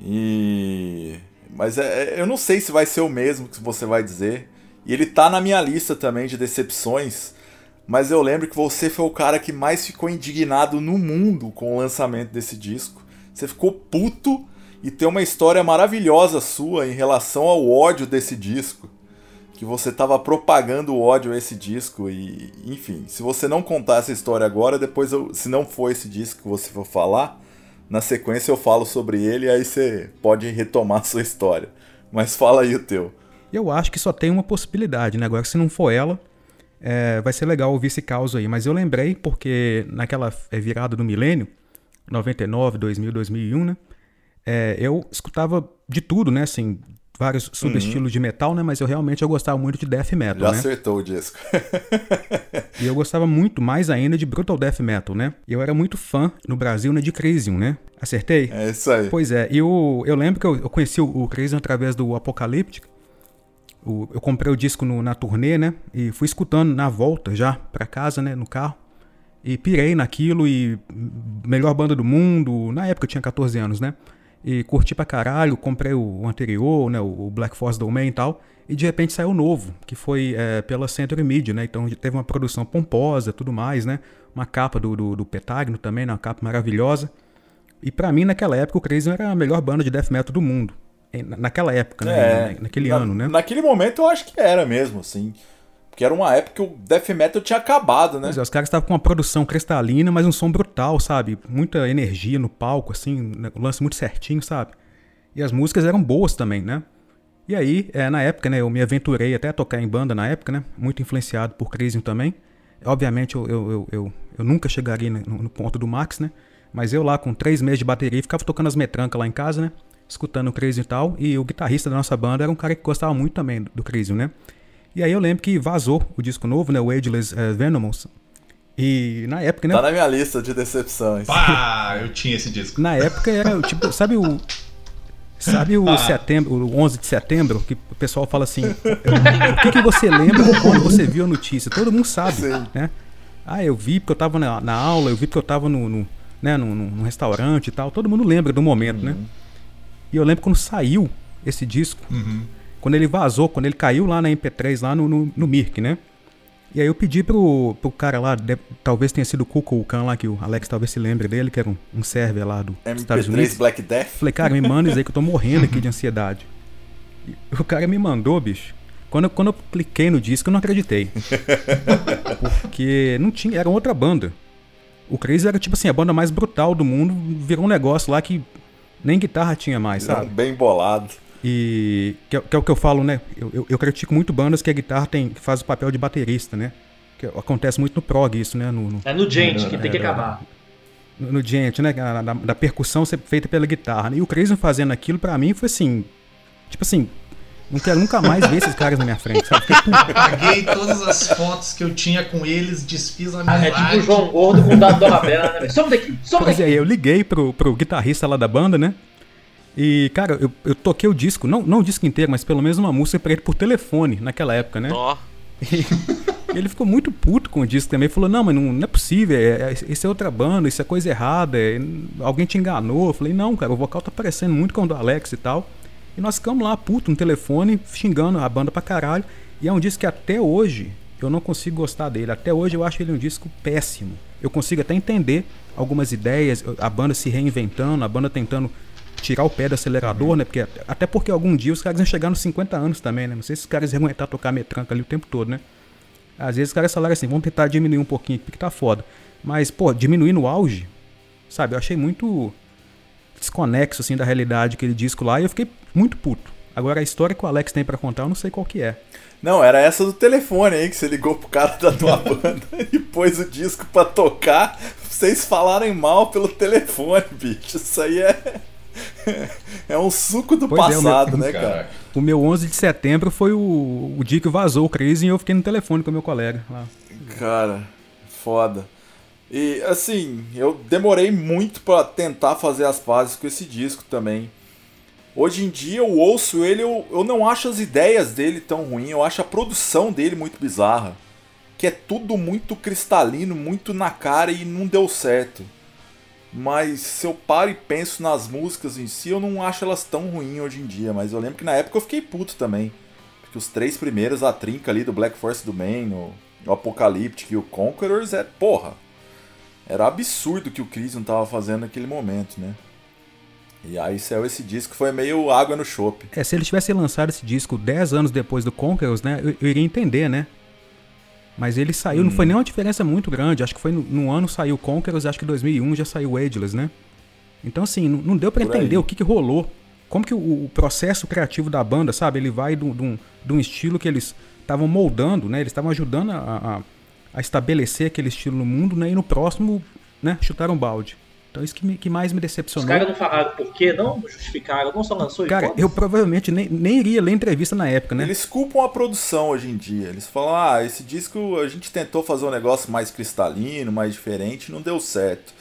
E. Mas é, é, eu não sei se vai ser o mesmo que você vai dizer. E ele tá na minha lista também de decepções. Mas eu lembro que você foi o cara que mais ficou indignado no mundo com o lançamento desse disco. Você ficou puto e tem uma história maravilhosa sua em relação ao ódio desse disco que você estava propagando o ódio a esse disco e, enfim, se você não contar essa história agora, depois eu, se não for esse disco que você for falar, na sequência eu falo sobre ele e aí você pode retomar a sua história. Mas fala aí o teu. Eu acho que só tem uma possibilidade, né? Agora, se não for ela, é, vai ser legal ouvir esse caos aí. Mas eu lembrei porque naquela é, virada do milênio, 99, 2000, 2001, né? É, eu escutava de tudo, né? Assim, vários subestilos uhum. de metal, né? Mas eu realmente eu gostava muito de death metal, Já né? acertou o disco. e eu gostava muito mais ainda de brutal death metal, né? Eu era muito fã no Brasil, né, de Crisium, né? Acertei? É isso aí. Pois é, e eu, eu lembro que eu, eu conheci o, o Crisium através do Apocalyptic. O, eu comprei o disco no, na turnê, né? E fui escutando na volta já para casa, né, no carro. E pirei naquilo e melhor banda do mundo. Na época eu tinha 14 anos, né? E curti pra caralho, comprei o anterior, né, o Black Force Domain e tal, e de repente saiu novo, que foi é, pela Century Media, né, então teve uma produção pomposa tudo mais, né, uma capa do, do, do Petagno também, né, uma capa maravilhosa, e para mim naquela época o Crazy era a melhor banda de death metal do mundo, naquela época, né, é, naquele na, ano, né. Naquele momento eu acho que era mesmo, assim, porque era uma época que o death metal tinha acabado, né? É, os caras estavam com uma produção cristalina, mas um som brutal, sabe? Muita energia no palco, assim, né? o lance muito certinho, sabe? E as músicas eram boas também, né? E aí, é, na época, né, eu me aventurei até a tocar em banda na época, né? Muito influenciado por Crisium também. Obviamente, eu, eu, eu, eu, eu nunca chegaria no, no, ponto do Max, né? Mas eu lá, com três meses de bateria, ficava tocando as metrancas lá em casa, né? Escutando o Crisium e tal. E o guitarrista da nossa banda era um cara que gostava muito também do, do Crisium, né? E aí eu lembro que vazou o disco novo, né? O Ageless uh, Venomous. E na época, né? Tá na minha lista de decepções. Pá, eu tinha esse disco. Na época era tipo, sabe o. Sabe o ah. setembro, o 11 de setembro, que o pessoal fala assim: o que, que você lembra quando você viu a notícia? Todo mundo sabe, Sim. né? Ah, eu vi porque eu tava na, na, aula, eu vi porque eu tava no, no né, num, num, restaurante e tal. Todo mundo lembra do momento, né? uhum. né? E eu lembro quando saiu esse disco. Uhum quando ele vazou, quando ele caiu lá na MP3, lá no, no, no Mirk, né? E aí eu pedi pro, pro cara lá, de, talvez tenha sido o Cuco Khan lá, que o Alex talvez se lembre dele, que era um, um server lá do MP3 Estados Unidos. Black Death? Falei, cara, me manda isso aí que eu tô morrendo aqui de ansiedade. E o cara me mandou, bicho. Quando eu, quando eu cliquei no disco, eu não acreditei. Porque não tinha, era outra banda. O Crazy era tipo assim, a banda mais brutal do mundo, virou um negócio lá que nem guitarra tinha mais, sabe? bem bolado. E que, é- que é o que eu falo, né? Eu, eu, eu critico muito bandas que a guitarra tem, que faz o papel de baterista, né? Que acontece muito no prog isso, né? No, no, É no gente que tem que acabar. no, no Gent, né? Da, da- da percussão ser feita pela guitarra. né? E o Crazy fazendo aquilo, pra mim, foi assim. Tipo assim, não quero nunca mais ver esses caras na minha frente, sabe? Apaguei todas as fotos que eu tinha com eles, desfiz a É amizade. tipo o João Gordo com o dado da Bela, né? Some daqui, some Pois daqui. é, eu liguei pro, pro guitarrista lá da banda, né? E, cara, eu, eu toquei o disco, não, não o disco inteiro, mas pelo menos uma música pra ele por telefone naquela época, né? Ó, E ele ficou muito puto com o disco também. Falou: Não, mas não, não é possível. É, é- isso é outra banda, isso é coisa errada. é- alguém te enganou. Eu falei: Não, cara, o vocal tá parecendo muito com o do Alex e tal. E nós ficamos lá, puto, no telefone, xingando a banda pra caralho. E é um disco que até hoje eu não consigo gostar dele. Até hoje eu acho ele um disco péssimo. Eu consigo até entender algumas ideias, a banda se reinventando, a banda tentando tirar o pé do acelerador, né? Porque, até porque algum dia os caras iam chegar nos 50 anos também, né? Não sei se os caras iam aguentar tocar metranca ali o tempo todo, né? Às vezes os caras falaram assim, vamos tentar diminuir um pouquinho, porque tá foda. Mas, pô, diminuir no auge, sabe? Eu achei muito desconexo, assim, da realidade aquele disco lá e eu fiquei muito puto. Agora, a história que o Alex tem pra contar, eu não sei qual que é. Não, era essa do telefone aí que você ligou pro cara da tua banda e pôs o disco pra tocar. Vocês falarem mal pelo telefone, bicho. Isso aí é. É um suco do Pois é, o meu- passado, né, cara? O meu 11 de setembro foi o, o dia que vazou o Crazy e eu fiquei no telefone com o meu colega lá. Cara, foda. E assim, eu demorei muito pra tentar fazer as pazes com esse disco também. Hoje em dia eu ouço ele, eu, eu não acho as ideias dele tão ruim, eu acho a produção dele muito bizarra. Que é tudo muito cristalino, muito na cara e não deu certo. Mas se eu paro e penso nas músicas em si, eu não acho elas tão ruins hoje em dia. Mas eu lembro que na época eu fiquei puto também. Porque os três primeiros, a trinca ali do Black Force do Main, o, Apocalyptic e o Conquerors, é porra. Era absurdo o que o Crisium tava fazendo naquele momento, né? E aí saiu esse disco foi meio água no chope. É, se ele tivesse lançado esse disco 10 anos depois do Conquerors, né, eu, eu iria entender, né? Mas ele saiu, não foi nem uma diferença muito grande. Acho que foi no, no ano saiu Conquerors, acho que em 2001 já saiu Ageless, né? Então, assim, não, não deu aí. entender o que, que rolou. Como que o, o processo criativo da banda, sabe? Ele vai de um estilo que eles estavam moldando, né? Eles estavam ajudando a, a, a estabelecer aquele estilo no mundo, né? E no próximo, né? Chutaram balde. Então, isso que, me- que mais me Os decepcionou. caras não falaram por quê, não justificaram, não só lançou Cara, eu provavelmente nem, nem iria ler entrevista na época, né? Eles culpam a produção hoje em dia. Eles falam, ah, esse disco a gente tentou fazer um negócio mais cristalino, mais diferente, não deu certo.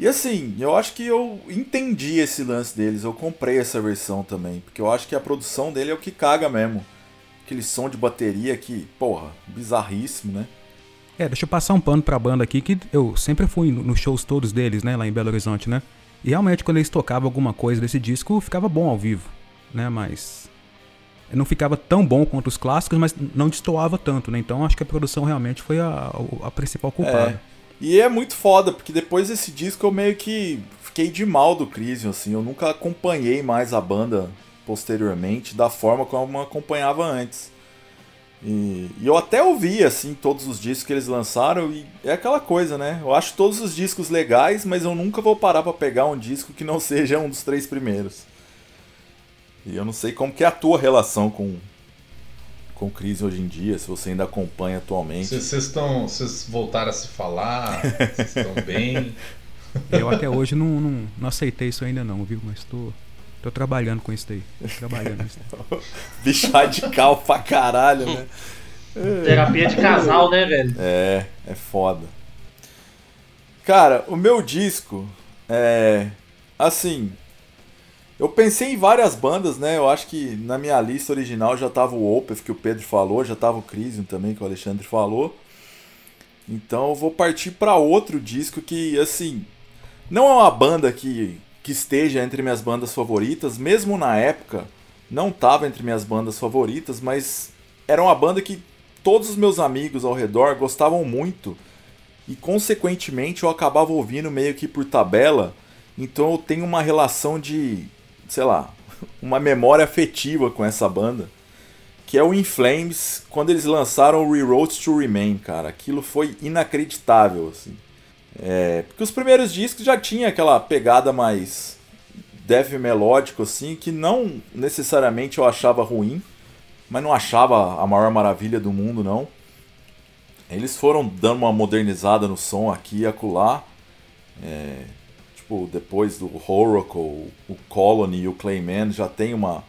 E assim, eu acho que eu entendi esse lance deles, eu comprei essa versão também, porque eu acho que a produção dele é o que caga mesmo. Aquele som de bateria que, porra, bizarríssimo, né? É, deixa eu passar um pano pra banda aqui, que eu sempre fui no- nos shows todos deles, né, lá em Belo Horizonte, né? E realmente quando eles tocavam alguma coisa desse disco, ficava bom ao vivo, né? Mas não ficava tão bom quanto os clássicos, mas não destoava tanto, né? Então acho que a produção realmente foi a, a principal culpada. E é muito foda, porque depois desse disco eu meio que fiquei de mal do Crisium, assim. Eu nunca acompanhei mais a banda posteriormente da forma como eu acompanhava antes. E, e eu até ouvi, assim, todos os discos que eles lançaram e é aquela coisa, né? Eu acho todos os discos legais, mas eu nunca vou parar pra pegar um disco que não seja um dos três primeiros. E eu não sei como que é a tua relação com, com o Crisium hoje em dia, se você ainda acompanha atualmente. Vocês vocês estão. Vocês voltaram a se falar? Vocês estão bem? Eu até hoje não, não, não aceitei isso ainda não, viu? Mas tô, tô trabalhando com isso daí. Trabalhando nisso daí. Bicho radical pra caralho, né? Terapia de casal, né, velho? É, é foda. Cara, o meu disco é. Assim. Eu pensei em várias bandas, né? Eu acho que na minha lista original já tava o Opeth, que o Pedro falou, já tava o Crisium também, que o Alexandre falou. Então eu vou partir pra outro disco que, assim. Não é uma banda que, que esteja entre minhas bandas favoritas, mesmo na época, não tava entre minhas bandas favoritas, mas era uma banda que todos os meus amigos ao redor gostavam muito. E consequentemente eu acabava ouvindo meio que por tabela, então eu tenho uma relação de, sei lá, uma memória afetiva com essa banda, que é o In Flames, quando eles lançaram o Reroad to Remain, cara, aquilo foi inacreditável, assim. É, porque os primeiros discos já tinha aquela pegada mais death melódico assim que não necessariamente eu achava ruim, mas não achava a maior maravilha do mundo não. Eles foram dando uma modernizada no som aqui e acolá. É, tipo, depois do Oracle, o Colony e o Clayman já tem uma,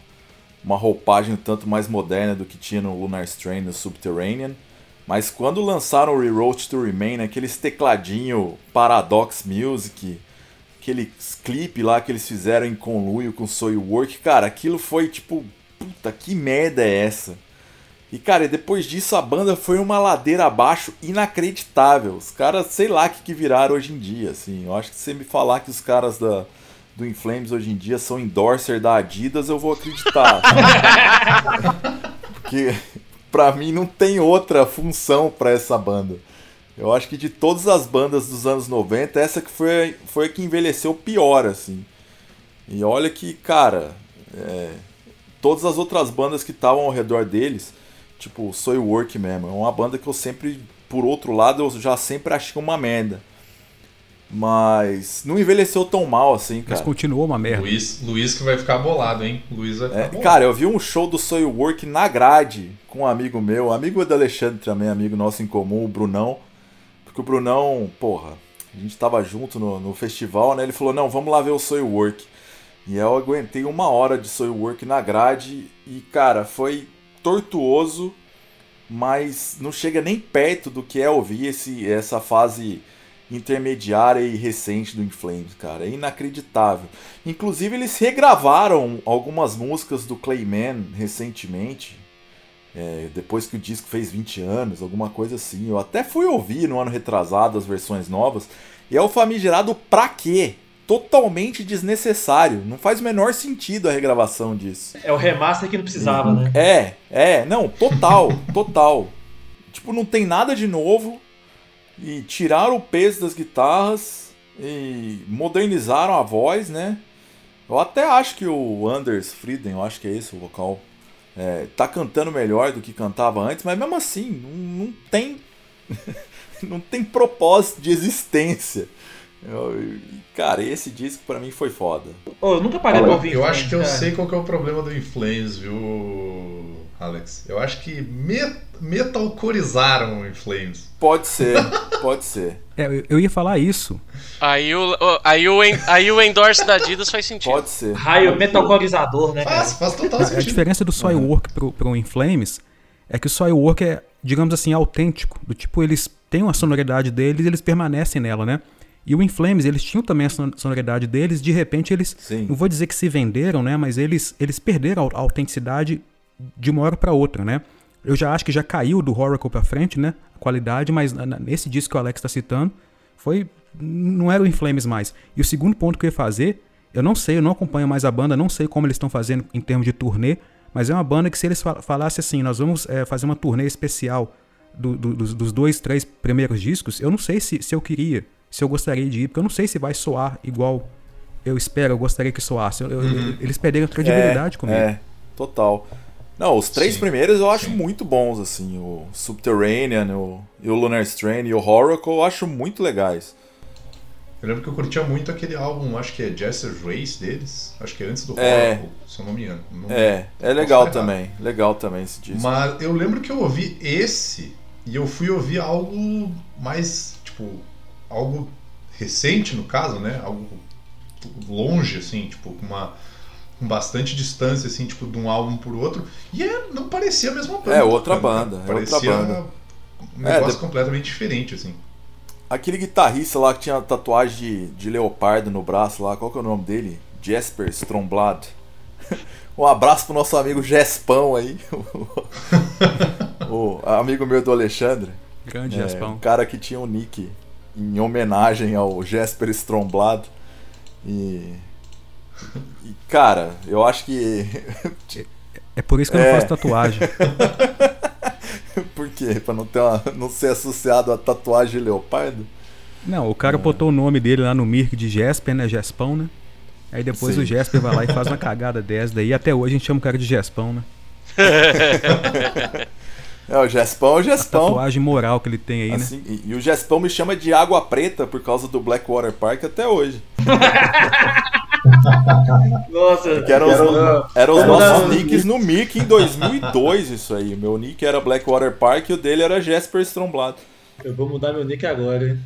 uma roupagem um tanto mais moderna do que tinha no Lunar Strain no Subterranean. Mas quando lançaram o Rewrote to Remain, aqueles tecladinho Paradox Music, aquele clipe lá que eles fizeram em conluio com Soilwork, cara, aquilo foi tipo, puta, que merda é essa? E cara, depois disso a banda foi uma ladeira abaixo inacreditável. Os caras, sei lá o que, que viraram hoje em dia, assim. Eu acho que se você me falar que os caras da, do Inflames hoje em dia são endorser da Adidas, eu vou acreditar. Porque pra mim não tem outra função para essa banda. Eu acho que de todas as bandas dos anos 90, essa que foi, foi a que envelheceu pior, assim. E olha que, cara, é, todas as outras bandas que estavam ao redor deles, tipo Soy Work mesmo, é uma banda que eu sempre, por outro lado, eu já sempre achei uma merda. Mas não envelheceu tão mal assim, cara. Mas continuou uma merda. Luiz, Luiz que vai ficar bolado, hein? Luiz vai ficar É, bolado. cara, eu vi um show do Soil Work na grade com um amigo meu, amigo do Alexandre também, amigo nosso em comum, o Brunão. Porque o Brunão, porra, a gente tava junto no, no festival, né? Ele falou: não, vamos lá ver o Soil Work. E eu aguentei uma hora de Soil Work na grade e, cara, foi tortuoso, mas não chega nem perto do que é ouvir esse, essa fase intermediária e recente do Inflames, cara. É inacreditável. Inclusive, eles regravaram algumas músicas do Clayman recentemente. é, depois que o disco fez 20 anos, alguma coisa assim. Eu até fui ouvir no ano retrasado as versões novas. E é o famigerado pra quê? Totalmente desnecessário. Não faz o menor sentido a regravação disso. É o remaster que não precisava, né? É, é, não, total, total. Tipo, não tem nada de novo. E tiraram o peso das guitarras e modernizaram a voz, né? Eu até acho que o Anders Frieden, eu acho que é esse o vocal, é, tá cantando melhor do que cantava antes, mas mesmo assim, não, não tem. não tem propósito de existência. Eu- cara, esse disco pra mim foi foda. Ô, eu nunca parei pra ouvir. eu acho que eu cara. sei qual que é o problema do Inflames, viu, Alex? Eu acho que me- metalcorizaram o Inflames. Pode ser, pode ser. É, eu, ia falar isso. Aí o, o- aí o, aí o endorse da Adidas faz sentido. Pode ser. Raio metalcorizador, né, Faz, faz total A sentido. diferença do Soilwork pro, pro Inflames é que o Soilwork é, digamos assim, autêntico. Do tipo, eles têm uma sonoridade deles e eles permanecem nela, né? E o Inflames, eles tinham também a son- sonoridade deles, de repente eles, Sim. não vou dizer que se venderam, né? Mas eles, eles perderam a autenticidade de uma hora para outra, né? Eu já acho que já caiu do Oracle para frente, né? A qualidade, mas nesse disco que o Alex está citando, foi não era o Inflames mais. E o segundo ponto que eu ia fazer, eu não sei, eu não acompanho mais a banda, não sei como eles estão fazendo em termos de turnê, mas é uma banda que se eles fal- falassem assim, nós vamos eh, fazer uma turnê especial do- do- dos, dos dois, três primeiros discos, eu não sei se, se eu queria, se eu gostaria de ir, porque eu não sei se vai soar igual eu espero, eu gostaria que soasse. Eu- eu- Eles perderam a credibilidade comigo. É, total. Não, os três Sim, primeiros eu acho sim. muito bons, assim. O Subterranean o, e o Lunar Strain e o Oracle eu acho muito legais. Eu lembro que eu curtia muito aquele álbum, acho que é Jesser's Race deles. Acho que é antes do É. Se eu não me engano. Não- É, é legal também. Legal também esse disco. Mas eu lembro que eu ouvi esse e eu fui ouvir algo mais, tipo, algo recente no caso, né? Algo longe, assim, tipo, com uma com bastante distância, assim, tipo, de um álbum por outro. E é- não parecia a mesma banda. É outra banda, é outra parecia banda. um É, negócio de- completamente diferente, assim. Aquele guitarrista lá que tinha tatuagem de, de leopardo no braço lá, qual que é o nome dele? Jasper Stromblad. Um abraço pro nosso amigo Gespão aí. o amigo meu do Alexandre. Grande É, Jaspão. um cara que tinha um nick em homenagem ao Jesper Stromblad. E. e, cara, eu acho que. É por isso que eu não É. faço tatuagem. Por quê? Pra não, ter uma, não ser associado a tatuagem de leopardo? Não, o É. cara botou o nome dele lá no Mirk de Jesper, né? Jespão, né? Aí depois Sim. o Jesper vai lá e faz uma cagada dessa daí. Até hoje a gente chama o cara de Jespão, né? É, o Gespão é o A Gespão. tatuagem moral que ele tem aí, né? Assim, e, e o Gespão me chama de água preta por causa do Blackwater Park até hoje. Nossa, Que eram os, eram os nossos nicks no Mirk em 2002, isso aí. Meu nick era Blackwater Park e o dele era Jesper Stromblad. Eu vou mudar meu nick agora, hein?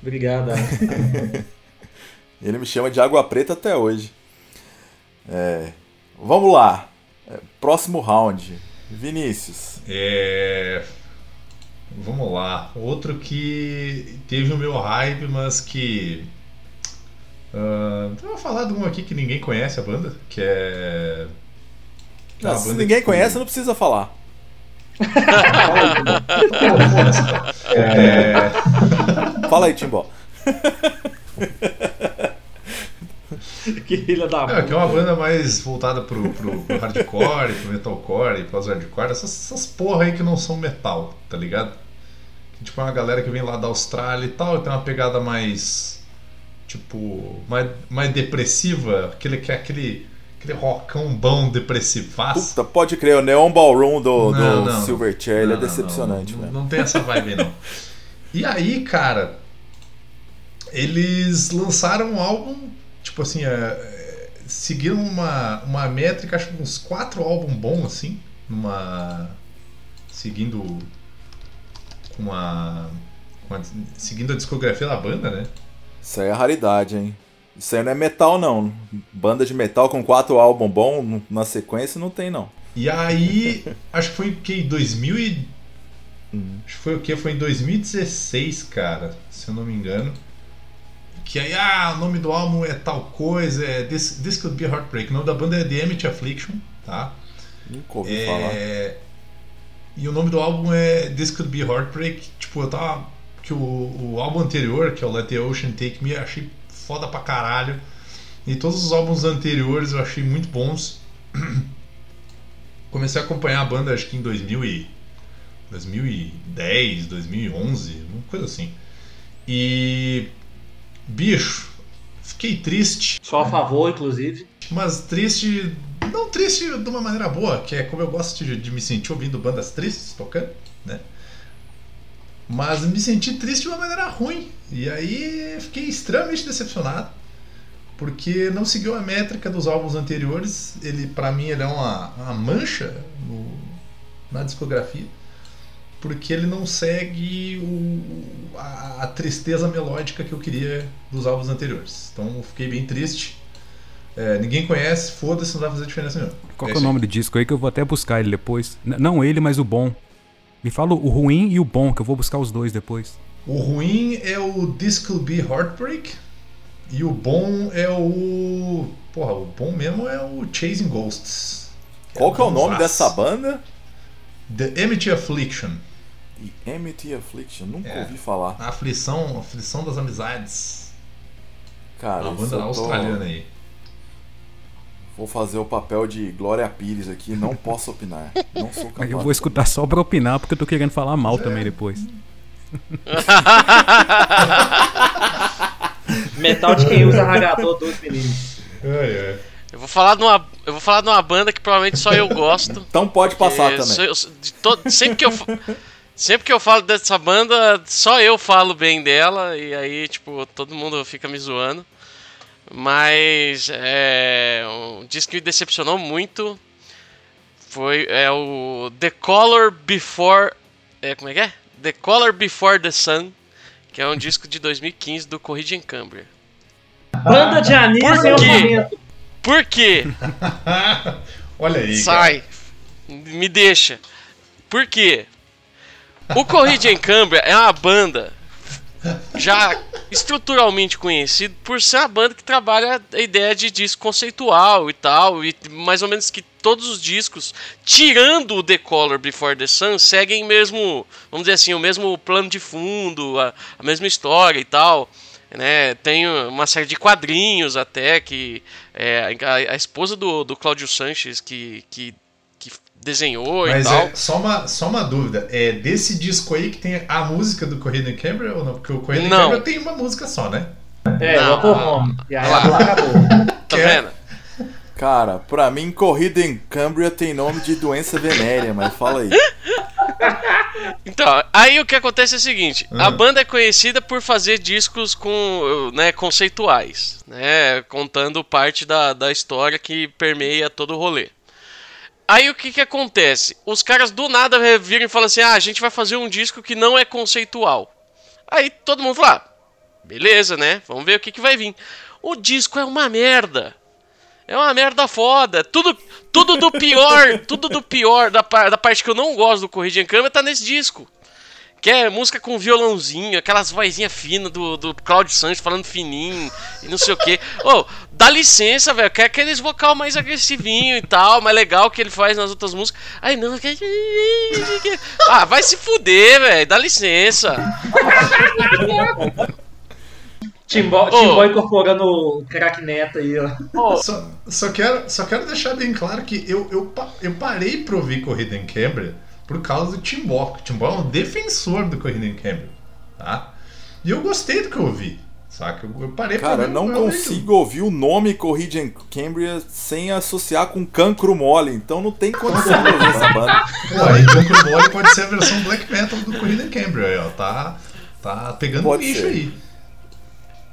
Obrigado. Ele me chama de Água Preta até hoje. É, vamos lá. É, próximo round. Vinícius. É... Vamos lá. Outro que teve o meu hype, mas que. Ah, então eu vou falar de um aqui que ninguém conhece a banda, que é. Não, se ninguém que- conhece, não precisa falar. É, Fala aí, Timbó. que filha da É, que é puta. uma banda mais voltada pro, pro, pro hardcore, pro metalcore e pros hardcore, essas, essas porra aí que não são metal, tá ligado? Que, tipo, é uma galera que vem lá da Austrália e tal, e tem uma pegada mais. Tipo. mais, mais depressiva, aquele que é aquele. aquele rockão bom depressivaço. Puta, pode crer, o Neon Ballroom do, Não, do não. Silverchair, ele é decepcionante, não. Não, não tem essa vibe aí, não. E aí, cara, eles lançaram um álbum, tipo assim, é, é, seguiram uma, uma métrica, acho que uns quatro álbuns bons, assim, numa. seguindo com a- seguindo a discografia da banda, né? Isso aí é raridade, hein? Isso aí não é metal, não. Banda de metal com quatro álbuns bons na sequência não tem, não. E aí, acho que foi que em 2000 e... Uhum. Acho que foi o que? Foi em 2016, cara, se eu não me engano. Que aí, ah, o nome do álbum é tal coisa, é This, This Could Be Heartbreak. O nome da banda é The Emmett Affliction, tá? Nunca ouvi falar. É... E o nome do álbum é This Could Be Heartbreak. Tipo, eu tava. Que o, o álbum anterior, que é o Let the Ocean Take Me, eu achei foda pra caralho. E todos os álbuns anteriores eu achei muito bons. Comecei a acompanhar a banda acho que em 2000 e 2010, 2011, uma coisa assim. E. Bicho, fiquei triste Só a favor, inclusive. mas triste, não triste de uma maneira boa, que é como eu gosto de, de me sentir ouvindo bandas tristes tocando, né? Mas me senti triste de uma maneira ruim. E aí fiquei extremamente decepcionado, porque não seguiu a métrica dos álbuns anteriores. Ele, para mim, ele é uma, uma mancha no- na discografia, porque ele não segue o- a, a tristeza melódica que eu queria dos álbuns anteriores. Então eu fiquei bem triste. É, ninguém conhece, foda-se, não vai fazer diferença nenhuma. Qual é o nome do disco aí que eu vou até buscar ele depois? N- não ele, mas o bom. Me fala o ruim e o bom, que eu vou buscar os dois depois. O ruim é o This Could Be Heartbreak. E o bom é o. Porra, o bom mesmo é o Chasing Ghosts. Qual que é o nome dessa banda? The Amity Affliction. The Amity Affliction, nunca É. ouvi falar. A aflição, a aflição das amizades. Cara, Uma isso banda eu tô- australiana aí. Vou fazer o papel de Glória Pires aqui, não posso opinar. Não sou capaz. Eu vou escutar só pra opinar, porque eu tô querendo falar mal É. também depois. Metal de quem usa ragador dos meninos. É, é. Eu vou falar de uma, eu vou falar de uma banda que provavelmente só eu gosto. Então pode passar também. sou eu- todo- sempre que eu sempre que eu falo dessa banda, só eu falo bem dela e aí tipo todo mundo fica me zoando. Mas é um disco que me decepcionou muito foi é o The Color Before é como é que é? The Color Before the Sun, que é um disco de 2015 do Corrida em Cambria. Banda de sem quê? orçamento. Por quê? Olha aí. cara. Sai. Me deixa. Por quê? O Corrida em Cambria é uma banda já estruturalmente conhecida por ser uma banda que trabalha a ideia de disco conceitual e tal, e mais ou menos que todos os discos, tirando o The Color Before the Sun, seguem mesmo, vamos dizer assim, o mesmo plano de fundo, a, a mesma história e tal. Né, tem uma série de quadrinhos até que é, a, a esposa do, do Cláudio Sanches que, que, desenhou e Mas tal. é só uma, só uma dúvida. É desse disco aí que tem a música do Corrida em Cambria ou não? Porque o Corrida em. Cambria tem uma música só, né? É, Não, Oklahoma. E aí lá. acabou. Tá que vendo? Cara, pra mim, corrida em Cambria tem nome de doença venérea, mas fala aí. Então, aí o que acontece é o seguinte: a banda é conhecida por fazer discos com, né, conceituais, né, contando parte da, da história que permeia todo o rolê. Aí o que que acontece? Os caras do nada viram e falam assim: ah, a gente vai fazer um disco que não é conceitual. Aí todo mundo fala: ah, beleza, né? Vamos ver o que, que vai vir. O disco é uma merda. É uma merda foda. Tudo, tudo do pior, tudo do pior da, da parte que eu não gosto do Corrida em Câmera tá nesse disco. Que é música com violãozinho, aquelas vozinhas finas do, do Claudio Santos falando fininho e não sei o que. Ô, oh, dá licença, velho. Quer aqueles vocal mais agressivinho e tal, mais legal que ele faz nas outras músicas. Aí não. Ah, vai se fuder, velho. Dá licença. Timbó, oh. incorporando o crack neto aí, ó. Oh. Só, só, quero, só quero deixar bem claro que eu, eu, eu parei pra ouvir Corrida em Cambridge por causa do Timbó. O Timbó é um defensor do Corrida Cambridge, tá? E eu gostei do que eu ouvi, saca? Eu, eu parei Cara, não consigo ouvir o nome Corrida em Cambridge sem associar com Cancro Mole, então não tem condição de ouvir essa banda. Pô, aí Cancro Mole pode ser a versão black metal do Cambridge, aí, ó. Tá, tá pegando pode bicho ser. aí.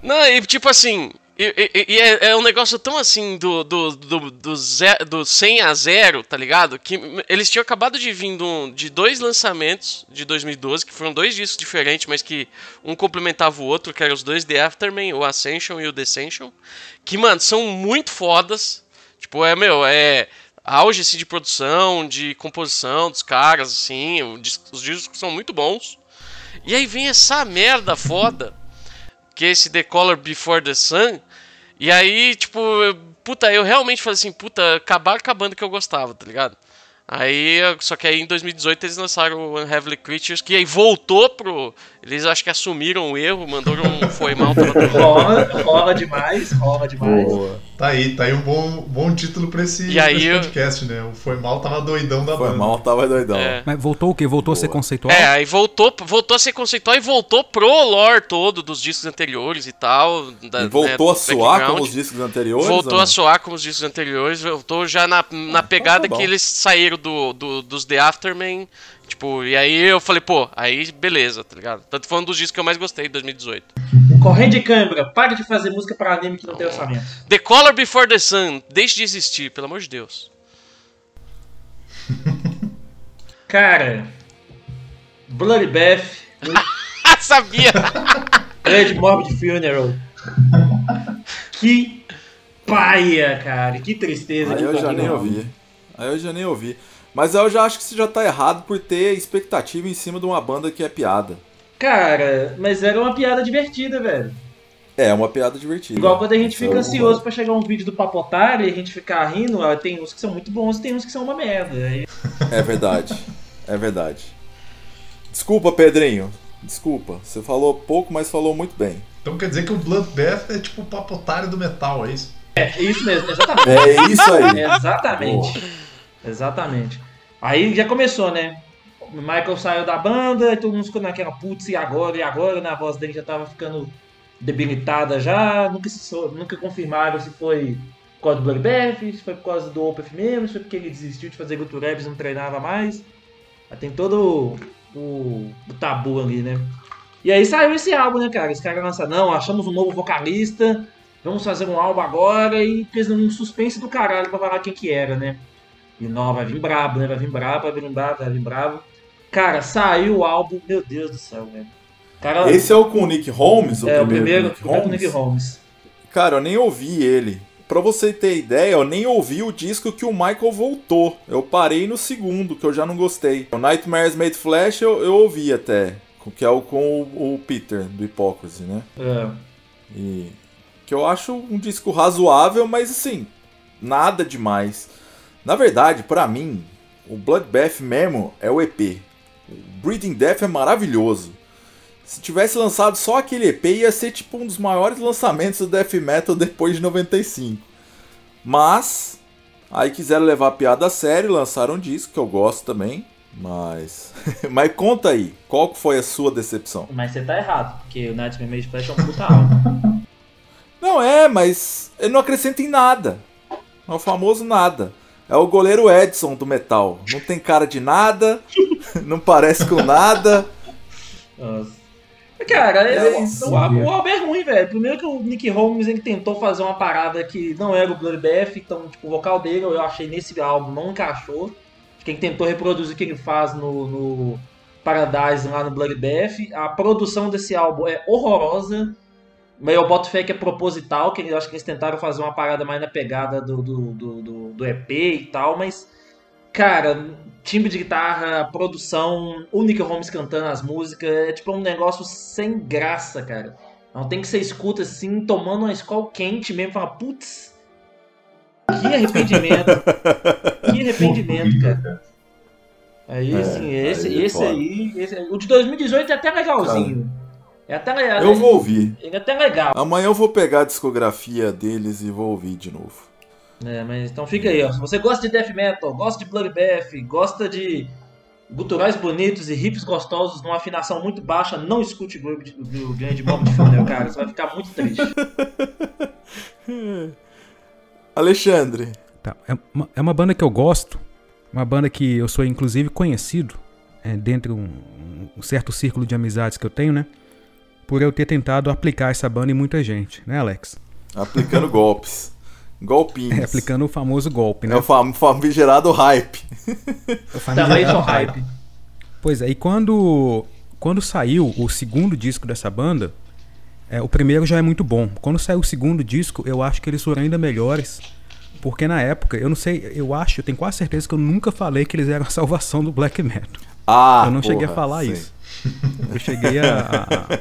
Não, e tipo assim, e, e, e é, é, um negócio tão assim do, do, do, do, zero, do 100 a 0, tá ligado? Que eles tinham acabado de vir de dois lançamentos de 2012, que foram dois discos diferentes, mas que um complementava o outro, que eram os dois The Afterman, o Ascension e o Descension. Que, mano, são muito fodas. Tipo, é, meu, é auge assim, de produção, de composição dos caras, assim. Os discos são muito bons. E aí vem essa merda foda que é esse The Color Before the Sun. E aí, tipo, puta, eu realmente falei assim, puta, acabaram com a banda que eu gostava, tá ligado? Aí, só que aí em 2018 eles lançaram o Unheavenly Creatures, que aí voltou pro. Eles acho que assumiram o erro, mandaram um foi mal. rola, rola demais, rola demais. Boa. Tá aí, tá aí um bom, bom título pra esse, e aí, podcast, né? O Foi Mal tava doidão da foi banda. Foi Mal tava doidão. É. Mas voltou o quê? Voltou Boa. a ser conceitual? É, aí voltou, voltou a ser conceitual e voltou pro lore todo dos discos anteriores e tal. Da, e voltou né, a soar como os discos anteriores? Voltou a soar como os discos anteriores, voltou já na, na ah, pegada tá que eles saíram do, do, dos The Afterman Tipo, e aí eu falei, pô, aí beleza, tá ligado? Tanto foi um dos discos que eu mais gostei de 2018. Corrente de câmera, pare de fazer música para anime que não tem orçamento. The Color Before the Sun, deixe de existir, pelo amor de Deus. Cara, Bloodbath. Sabia! Red Morbid Funeral. Que paia, cara. Que tristeza. Aí eu já nem ouvi. Aí eu já nem ouvi. Mas eu já acho que você já tá errado por ter expectativa em cima de uma banda que é piada. Cara, mas era uma piada divertida, velho. É, uma piada divertida. Igual quando a gente fica ansioso para chegar um vídeo do Papotar e a gente ficar rindo, tem uns que são muito bons e tem uns que são uma merda. É verdade. É verdade. Desculpa, Pedrinho. Desculpa. Você falou pouco, mas falou muito bem. Então quer dizer que o Bloodbath é tipo o papotário do metal, é isso? É, isso mesmo, exatamente. É isso aí. exatamente. Exatamente. Aí já começou, né? O Michael saiu da banda todo mundo ficou naquela putz, e agora, e agora, né? A voz dele já tava ficando debilitada já, nunca, nunca confirmaram se foi por causa do Bloodbath, se foi por causa do Opeth mesmo, se foi porque ele desistiu de fazer Guto e não treinava mais. Aí tem todo o, o, tabu ali, né? E aí saiu esse álbum, né, cara? Os caras lançaram, não, achamos um novo vocalista, vamos fazer um álbum agora e fez um suspense do caralho pra falar quem que era, né? E não, vai vir brabo, né? Vai vir brabo, vai vir brabo, vai vir brabo. Cara, saiu o álbum, meu Deus do céu, velho. Cara, Esse é o com o Nick Holmes? O é, o primeiro, Nick Holmes? com o Nick Holmes. Cara, eu nem ouvi ele. Pra você ter ideia, eu nem ouvi o disco que o Michael voltou. Eu parei no segundo, que eu já não gostei. O Nightmares Made Flash eu, eu ouvi até. Que é o com o, o Peter, do Hypocrisy, né? É. E. Que eu acho um disco razoável, mas assim, nada demais. Na verdade, para mim, o Bloodbath mesmo é o EP. O Breeding Death é maravilhoso. Se tivesse lançado só aquele EP, ia ser tipo um dos maiores lançamentos do death metal depois de 95. Mas aí quiseram levar a piada a sério, lançaram um disco que eu gosto também. Mas. Mas conta aí, qual foi a sua decepção? Mas você tá errado, porque o Nightmare Made Flash é um puta álbum. Não é, mas ele não acrescenta em nada. É o famoso nada. É o goleiro Edson do metal. Não tem cara de nada. não parece com nada. Nossa. Cara, é, o, álbum, o álbum é ruim, velho. Primeiro que o Nick Holmes ele tentou fazer uma parada que não era o Bloodbath, então, tipo, o vocal dele eu achei nesse álbum não encaixou. Quem tentou reproduzir o que ele faz no, no Paradise lá no Bloodbath. A produção desse álbum é horrorosa. Mas eu boto fé que é proposital, que eu acho que eles tentaram fazer uma parada mais na pegada do, do, do, do, do EP e tal, mas cara, timbre de guitarra, produção, o Nick Holmes cantando as músicas, é tipo um negócio sem graça, cara. Não tem que ser escuta assim, tomando uma escola quente mesmo, fala, putz, que arrependimento. que arrependimento, cara. Aí, é, assim, esse, aí, é esse aí, esse, o de 2018 é até legalzinho. Cara, é até legal. Eu vou ouvir. Ele é até legal. Amanhã eu vou pegar a discografia deles e vou ouvir de novo. É, mas então fica aí, ó. Se você gosta de death metal, gosta de bloodbath, gosta de guturais bonitos e riffs gostosos numa afinação muito baixa, não escute o do grande bomba de funeral, cara. Você vai ficar muito triste. Alexandre. Tá, é, uma, é uma banda que eu gosto, uma banda que eu sou inclusive conhecido é, dentro de um, um certo círculo de amizades que eu tenho, né? Por eu ter tentado aplicar essa banda em muita gente, né, Alex? Aplicando golpes. Golpinhos. É, aplicando o famoso golpe, né? É o fam famigerado hype. O famigerado hype. Pois é, e quando, quando saiu o segundo disco dessa banda, é, o primeiro já é muito bom. Quando saiu o segundo disco, eu acho que eles foram ainda melhores. Porque na época, eu não sei, eu acho, eu tenho quase certeza que eu nunca falei que eles eram a salvação do black metal. Ah, eu não porra, cheguei a falar sim. isso. Eu cheguei a, a, a,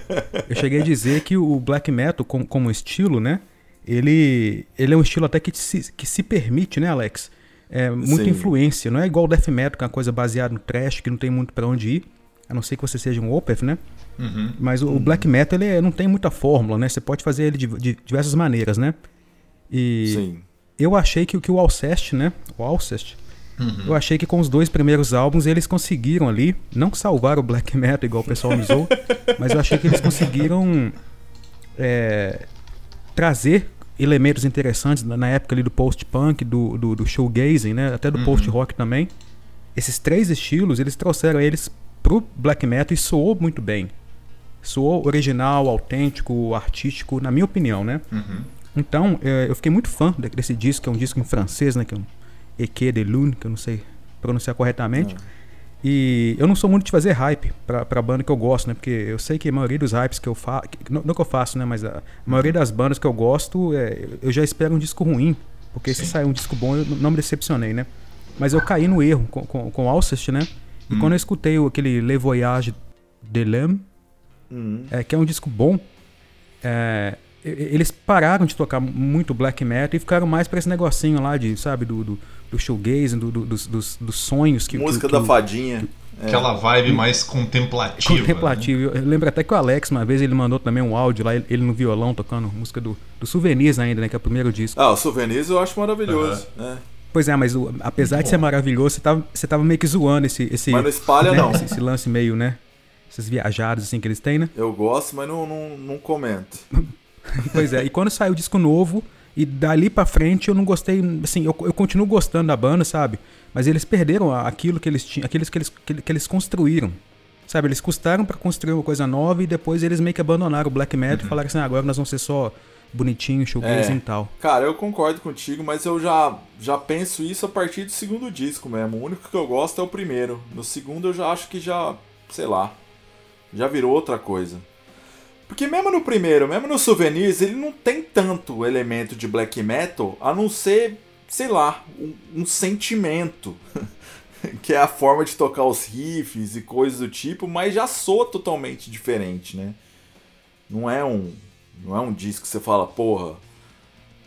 eu cheguei a dizer que o black metal como, como estilo, né? ele, ele é um estilo até que se, que se permite, né, Alex? É, muita Sim. influência. Não é igual o death metal, que é uma coisa baseada no trash, que não tem muito para onde ir. A não ser que você seja um Opeth, né? Uhum. Mas o, o black metal ele é- não tem muita fórmula, né? Você pode fazer ele de, de diversas maneiras, né? E Sim. eu achei que, que o Alcest, né? O Alcest, eu achei que com os dois primeiros álbuns eles conseguiram ali, não salvar o black metal igual o pessoal me zoou, mas eu achei que eles conseguiram é, trazer elementos interessantes na época ali do post-punk, do, do, do showgazing, né? Até do post-rock também. Esses três estilos, eles trouxeram eles pro black metal e soou muito bem. Soou original, autêntico, artístico, na minha opinião, né? Então, eh, eu fiquei muito fã de- desse disco, que é um disco em francês, né? Que é Eque de Lune, que eu não sei pronunciar corretamente. E eu não sou muito de fazer hype pra, pra banda que eu gosto, né? Porque eu sei que a maioria dos hypes que eu faço. Não, não que eu faço, né? Mas a maioria das bandas que eu gosto, é, eu já espero um disco ruim. Porque se Sim. sair um disco bom, eu não me decepcionei, né? Mas eu caí no erro com, com, com Alcest, né? E quando eu escutei aquele Le Voyage de l'Âme, Uhum. é, que é um disco bom, é, eles pararam de tocar muito black metal e ficaram mais pra esse negocinho lá de, sabe, do, do, do showgazing, do, do- dos, dos, dos sonhos que Música que, da que, o- fadinha. Aquela vibe mais contemplativa. né? Contemplativo. Eu lembro até que o Alex, uma vez, ele mandou também um áudio lá, ele, no violão tocando música do, do Souvenirs ainda, né? Que é o primeiro disco. Ah, o Souvenirs eu acho maravilhoso. né? Pois é, mas o- apesar de ser maravilhoso, você tava, você tava meio que zoando esse, esse, Mas não espalha, né, não. esse, esse lance meio, né? Esses viajados assim que eles têm, né? Eu gosto, mas não, não, não comento. Pois é, e quando saiu o disco novo, e dali pra frente eu não gostei, assim, eu, eu continuo gostando da banda, sabe? Mas eles perderam aquilo que eles tinham, aqueles que eles, que, que eles construíram. Sabe, eles custaram pra construir uma coisa nova e depois eles meio que abandonaram o black metal e falaram assim, ah, agora nós vamos ser só bonitinho, showgazing É. e tal. Cara, eu concordo contigo, mas eu já, já penso isso a partir do segundo disco mesmo. O único que eu gosto é o primeiro. No segundo eu já acho que já, sei lá, já virou outra coisa. Porque mesmo no primeiro, mesmo no Souvenirs, ele não tem tanto elemento de black metal, a não ser, sei lá, um, um sentimento. que é a forma de tocar os riffs e coisas do tipo, mas já soa totalmente diferente, né? Não é um, não é um disco que você fala, porra,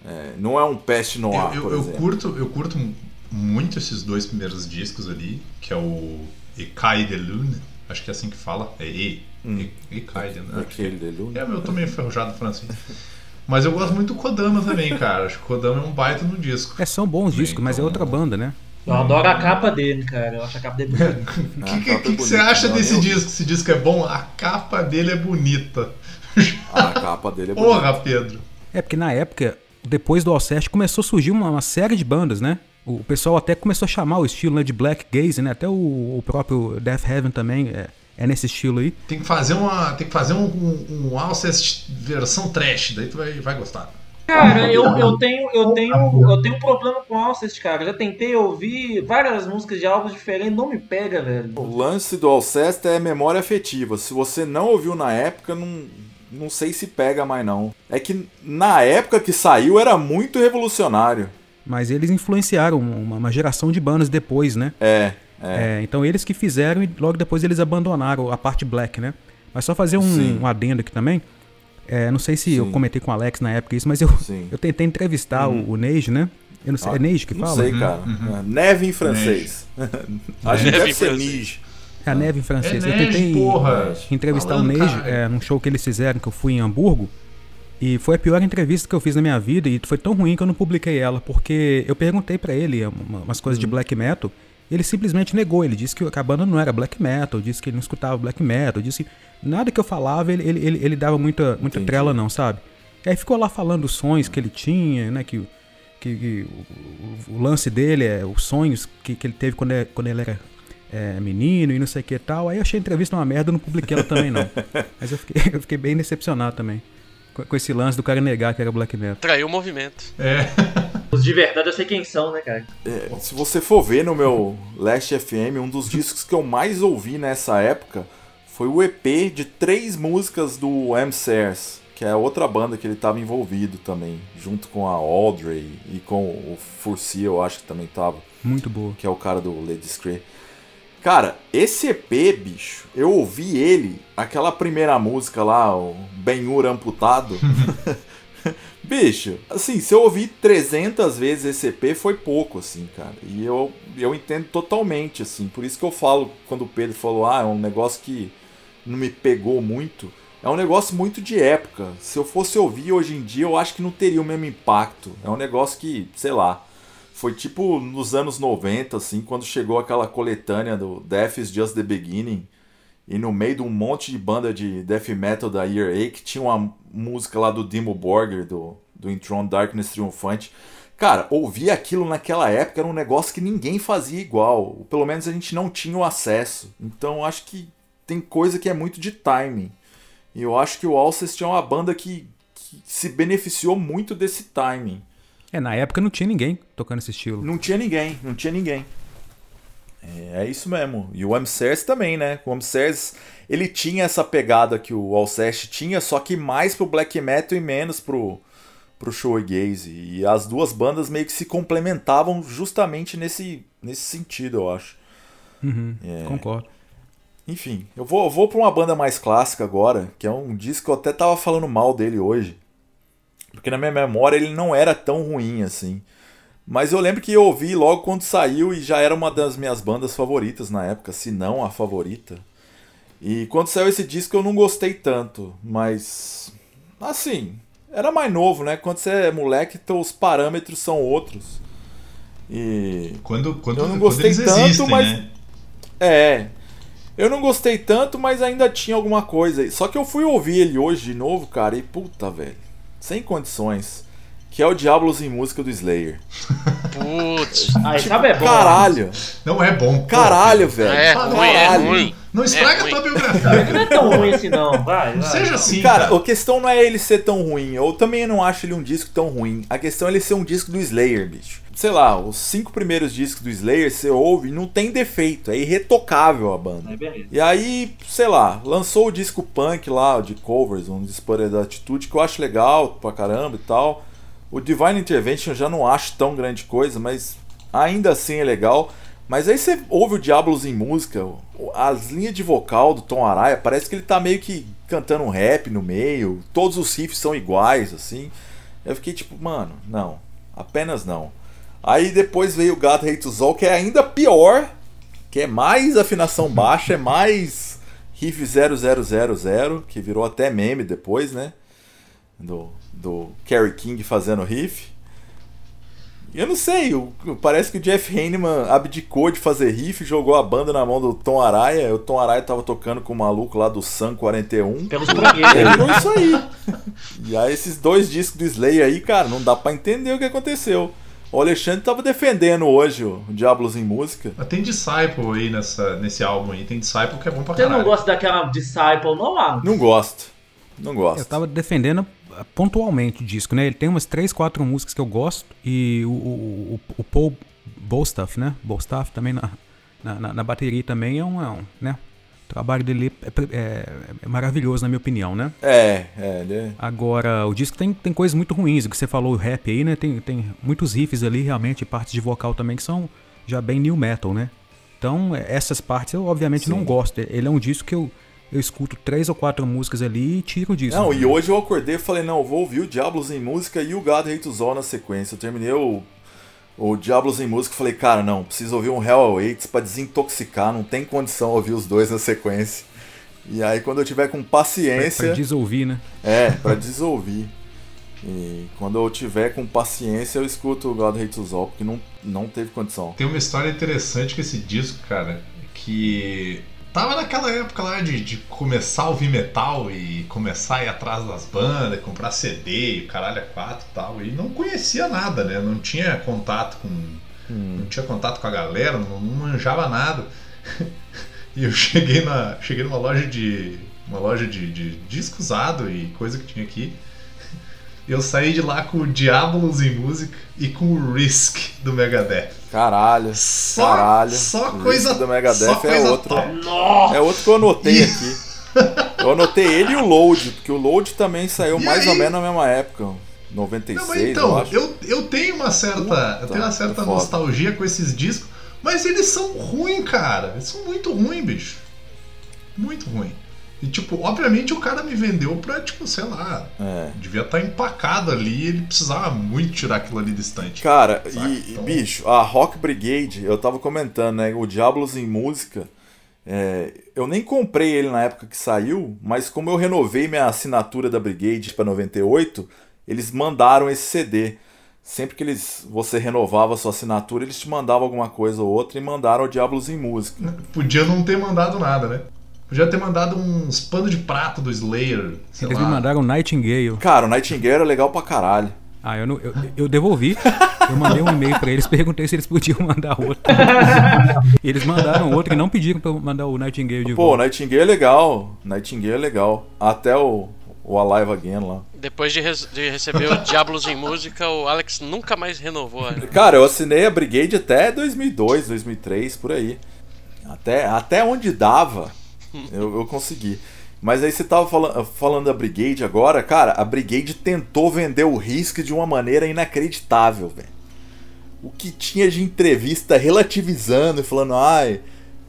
é, não é um Pest Noir, Eu, por eu, eu exemplo. curto, eu curto muito esses dois primeiros discos ali, que é o Ecaille de Lune, acho que é assim que fala, é E, Hum. E- Ecaille, né? Aquele de Lune. É, eu tô meio enferrujado no francês. Mas eu gosto muito do Kodama também, cara. Acho que o Kodama é um baita no disco. É, são bons discos, mas é então- outra banda, né? Eu adoro a capa dele, cara. Eu acho a capa dele bonita. O Ah, que, que, capa que, que você acha não, desse eu- disco? Esse disco é bom? A capa dele é bonita. Ah, a capa dele é bonita. Porra, Pedro. É, porque na época, depois do Alceste, começou a surgir uma, uma série de bandas, né? O pessoal até começou a chamar o estilo né, de black gaze, né? Até o, o próprio Death Heaven também é, é, nesse estilo aí. Tem que fazer uma, tem que fazer um, um, um Alcest versão trash, daí tu vai, vai gostar. Cara, eu, eu tenho eu tenho eu tenho um problema com Alcest, cara. Já tentei ouvir várias músicas de álbuns diferentes, não me pega, velho. O lance do Alcest é memória afetiva. Se você não ouviu na época, não não sei se pega mais não. É que na época que saiu era muito revolucionário. Mas eles influenciaram uma, uma geração de bandas depois, né? É, é. É, então eles que fizeram e logo depois eles abandonaram a parte black, né? Mas só fazer um, um adendo aqui também. É, não sei se Sim. eu comentei com o Alex na época isso, mas eu, Sim. eu tentei entrevistar o, o Neige, né? Eu não sei, Ah, é Neige que não fala? sei, cara. É, Neve em francês. Acho que Neve deve ser. Nige. É a neve em francês. É eu Neige, tentei porra. entrevistar Falando, o Neige é, num show que eles fizeram, que eu fui em Hamburgo. E foi a pior entrevista que eu fiz na minha vida e foi tão ruim que eu não publiquei ela, porque eu perguntei pra ele uma- umas coisas de Uhum. black metal, ele simplesmente negou. Ele disse que a banda não era black metal, disse que ele não escutava black metal, disse que nada que eu falava ele, ele, ele, ele dava muita, muita Entendi. trela, não, sabe? E aí ficou lá falando dos sonhos que ele tinha, né? Que, o- que, que o, o- o lance dele é os sonhos que, que ele teve quando, é- quando ele era é, menino e não sei o que e tal. Aí eu achei a entrevista uma merda, eu não publiquei ela também, não. Mas eu fiquei, eu fiquei bem decepcionado também. Com, com esse lance do cara negar que era black metal. Traiu o movimento. É. Os de verdade eu sei quem são, né, cara? É, se você for ver no meu Last FM, um dos discos que eu mais ouvi nessa época foi o EP de três músicas do M. Sears, que é outra banda que ele estava envolvido também, junto com a Audrey e com o Furcia, eu acho que também tava, Muito boa. que é o cara do Lady Scree. Cara, esse EP, bicho, eu ouvi ele, aquela primeira música lá, o Ben-Hur amputado. bicho, assim, se eu ouvi 300 vezes esse EP foi pouco, assim, cara. E eu, eu entendo totalmente, assim. Por isso que eu falo, quando o Pedro falou, ah, é um negócio que não me pegou muito. É um negócio muito de época. Se eu fosse ouvir hoje em dia, eu acho que não teria o mesmo impacto. É um negócio que, sei lá, foi tipo nos anos 90, assim, quando chegou aquela coletânea do Death is Just the Beginning. E no meio de um monte de banda de death metal da Year 8, tinha uma música lá do Dimo Borger, do, do Intron Darkness Triumphante. Cara, ouvir aquilo naquela época era um negócio que ninguém fazia igual. Ou Pelo menos a gente não tinha o acesso. Então acho que tem coisa que é muito de timing. E eu acho que o Alcest é uma banda que, que se beneficiou muito desse timing. É, na época não tinha ninguém tocando esse estilo. Não tinha ninguém, não tinha ninguém. É, é isso mesmo. E o Amsers também, né? O Amsers, ele tinha essa pegada que o Alcest tinha, só que mais pro black metal e menos pro, pro shoegaze. E as duas bandas meio que se complementavam justamente nesse, nesse sentido, eu acho. Uhum, É. Concordo. Enfim, eu vou, eu vou pra uma banda mais clássica agora, que é um disco que eu até tava falando mal dele hoje. Porque na minha memória ele não era tão ruim assim. Mas eu lembro que eu ouvi logo quando saiu e já era uma das minhas bandas favoritas na época, se não a favorita. E quando saiu esse disco eu não gostei tanto, mas. Assim, era mais novo, né? Quando você é moleque, então os parâmetros são outros. E. Quando, quando, Eu não gostei tanto, existem, mas- né? É. Eu não gostei tanto, mas ainda tinha alguma coisa aí. Só que eu fui ouvir ele hoje de novo, cara, e puta, velho. Sem condições. Que é o Diablos em Música do Slayer. Putz. Aí, sabe, é bom. Caralho! Não é bom. pô. Caralho, velho! É Fala, ruim, é caralho. ruim. Não estraga É a ruim. tua biografia. Não é tão ruim assim, não. Vai, Não vai. seja assim, Cara, cara. a questão não é ele ser tão ruim. Eu também não acho ele um disco tão ruim. A questão é ele ser um disco do Slayer, bicho. Sei lá, os cinco primeiros discos do Slayer você ouve e não tem defeito. É irretocável a banda. Beleza. E aí, sei lá, lançou o disco punk lá, de covers, um Disparate da Atitude, que eu acho legal pra caramba e tal. O Divine Intervention eu já não acho tão grande coisa, mas ainda assim é legal. Mas aí você ouve o Diablos em música, as linhas de vocal do Tom Araya, parece que ele tá meio que cantando um rap no meio, todos os riffs são iguais, assim. Eu fiquei tipo, mano, não, apenas não. Aí depois veio o God Hates All, que é ainda pior, que é mais afinação baixa, é mais riff 0000, que virou até meme depois, né? Do, do Kerry King fazendo riff. Eu não sei, parece que o Jeff Hanneman abdicou de fazer riff, jogou a banda na mão do Tom Araya. O Tom Araya tava tocando com o maluco lá do Sun 41. Pelos E virou isso aí. E aí esses dois discos do Slayer aí, cara, não dá pra entender o que aconteceu. O Alexandre tava defendendo hoje o Diablos em Música. Mas tem Disciple aí nessa, nesse álbum aí. Tem Disciple que é bom pra Você caralho. não gosta daquela Disciple, não, Alan? Não gosto. Não Eu gosto. tava defendendo pontualmente o disco, né? Ele tem umas três, quatro músicas que eu gosto e o, o, o, o Paul Bostaff, né? Bostaff também na, na, na- bateria também é um, é um, né? O trabalho dele é, é- é maravilhoso, na minha opinião, né? É, é, ele é- Agora, o disco tem, tem coisas muito ruins, o que você falou, o rap aí, né? Tem, tem muitos riffs ali, realmente, partes de vocal também que são já bem new metal, né? Então, é, essas partes eu obviamente Sim. não gosto. Ele é um disco que eu, eu escuto três ou quatro músicas ali e tiro disso. Não, e hoje eu acordei e falei, não, eu vou ouvir o Diablos em Música e o God Hates All na sequência. Eu terminei o, o Diablos em Música e falei, cara, não, preciso ouvir um Hell Awaits pra desintoxicar, não tem condição ouvir os dois na sequência. E aí quando eu tiver com Pra paciência... desouvir, né? É, pra desouvir. E quando eu tiver com paciência, eu escuto o God Hates All, porque não, não teve condição. Tem uma história interessante com esse disco, cara, que tava naquela época lá de, de começar a ouvir metal e começar a ir atrás das bandas, comprar CD e o caralho é quatro e tal, e não conhecia nada, né? Não tinha contato com. Não tinha contato com a galera, não, não manjava nada. E eu cheguei na. Cheguei numa loja de. Uma loja de, de disco usado e coisa que tinha aqui. Eu saí de lá com o Diabolos em música e com o Risk do Megadeth. Caralho. Só, Caralho. só O coisa Risk do Megadeth só é outro. top. É outro que eu anotei aqui. Eu anotei ele e o Load, porque o Load também saiu E mais ou aí? menos na mesma época. 96, Não, mas eu então, acho. eu, eu tenho uma certa, Puta, eu tenho uma certa é nostalgia com esses discos, mas eles são ruins, cara. Eles são muito ruins, bicho. Muito ruim. E tipo, obviamente o cara me vendeu pra, tipo, sei lá, É. devia estar empacado ali, ele precisava muito tirar aquilo ali distante. Cara, Saca? e, e, Então- bicho, a Rock Brigade, eu tava comentando, né? O Diablos em Música. é, eu nem comprei ele na época que saiu, mas como eu renovei minha assinatura da Brigade pra 98, eles mandaram esse CD. Sempre que eles você renovava a sua assinatura, eles te mandavam alguma coisa ou outra e mandaram o Diablos em Música. Podia não ter mandado nada, né? Podia ter mandado uns panos de prato do Slayer, sei Eles lá. me mandaram Nightingale. Cara, o Nightingale era legal pra caralho. Ah, eu, não, eu, eu devolvi. Eu mandei um e-mail pra eles, perguntei se eles podiam mandar outro. Eles mandaram outro e não pediram pra eu mandar o Nightingale de Pô, o volta. Nightingale é legal. Nightingale é legal. Até o, o Alive Again lá. Depois de, res- de receber o Diablos em Música, o Alex nunca mais renovou. a- Cara, eu assinei a Brigade até 2002, 2003, por aí. Até, até onde dava, eu, eu consegui. Mas aí você tava fala- falando da Brigade agora, cara, a Brigade tentou vender o Risk de uma maneira inacreditável, velho. O que tinha de entrevista relativizando e falando, ai.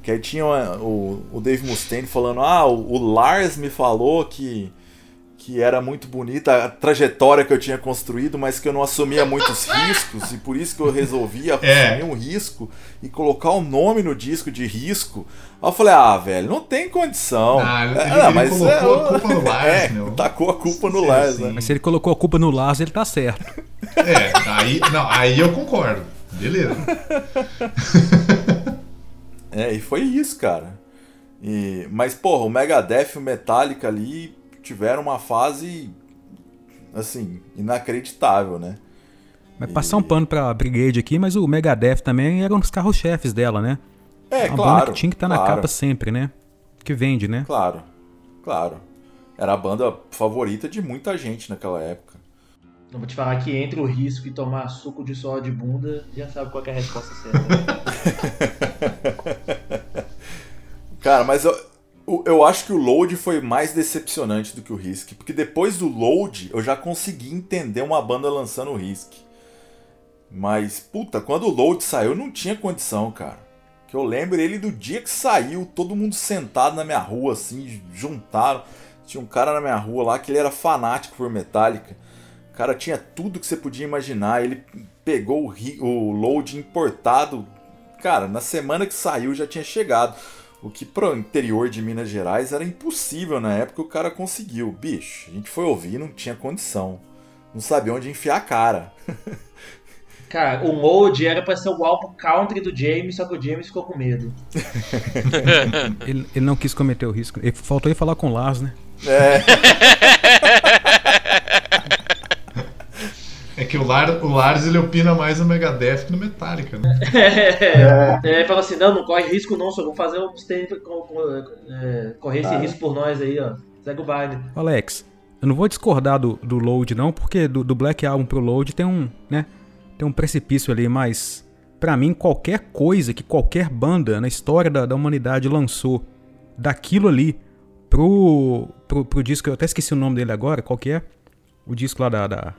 Que aí tinha o, o Dave Mustaine falando, ah, o, o Lars me falou que, que era muito bonita a trajetória que eu tinha construído, mas que eu não assumia muitos riscos, e por isso que eu resolvi assumir É. um risco e colocar o nome no disco de risco. Aí eu falei, ah, velho, não tem condição. Ah, ele- É, ele mas colocou é, a culpa no Lars, é, meu. tacou a culpa no Lars, né? Mas se ele colocou a culpa no Lars, ele tá certo. É, aí, não, aí eu concordo. Beleza. É, e foi isso, cara. E, mas, porra, o Megadeth e o Metallica ali tiveram uma fase, assim, inacreditável, né? Mas passar um pano pra Brigade aqui, mas o Megadeth também era um dos carros-chefes dela, né? É, Uma claro. banda que tinha que estar na claro, capa sempre, né? Que vende, né? Claro, claro. Era a banda favorita de muita gente naquela época. Não vou te falar que entre o risco e tomar suco de sola de bunda, já sabe qual que é a resposta certa. né? Cara, mas eu, eu acho que o Load foi mais decepcionante do que o Risk. Porque depois do Load, eu já consegui entender uma banda lançando o Risk. Mas, puta, quando o Load saiu, não tinha condição, cara. Que eu lembro ele do dia que saiu, todo mundo sentado na minha rua, assim, juntaram. Tinha um cara na minha rua lá que ele era fanático por Metallica. O cara tinha tudo que você podia imaginar. Ele pegou o, o Load importado. Cara, na semana que saiu já tinha chegado. O que pro interior de Minas Gerais era impossível na época, o cara conseguiu. Bicho, a gente foi ouvir, não tinha condição. Não sabia onde enfiar a cara. Cara, o Mode era pra ser o álbum country do James, só que o James ficou com medo. Ele, ele não quis cometer o risco. Ele, faltou ele falar com o Lars, né? É, É que o, Lar, o Lars ele opina mais no Megadeth que no Metallica, né? É, é, fala assim, não, não corre risco não, só vamos fazer um é, correr esse risco por nós aí, ó. Segue o baile. Alex, eu não vou discordar do, do Load não, porque do, do Black Album pro Load tem um, né, tem um precipício ali, mas para mim qualquer coisa que qualquer banda na história da, da humanidade lançou daquilo ali pro, pro, pro disco, eu até esqueci o nome dele agora, qual que é? O disco lá da, da,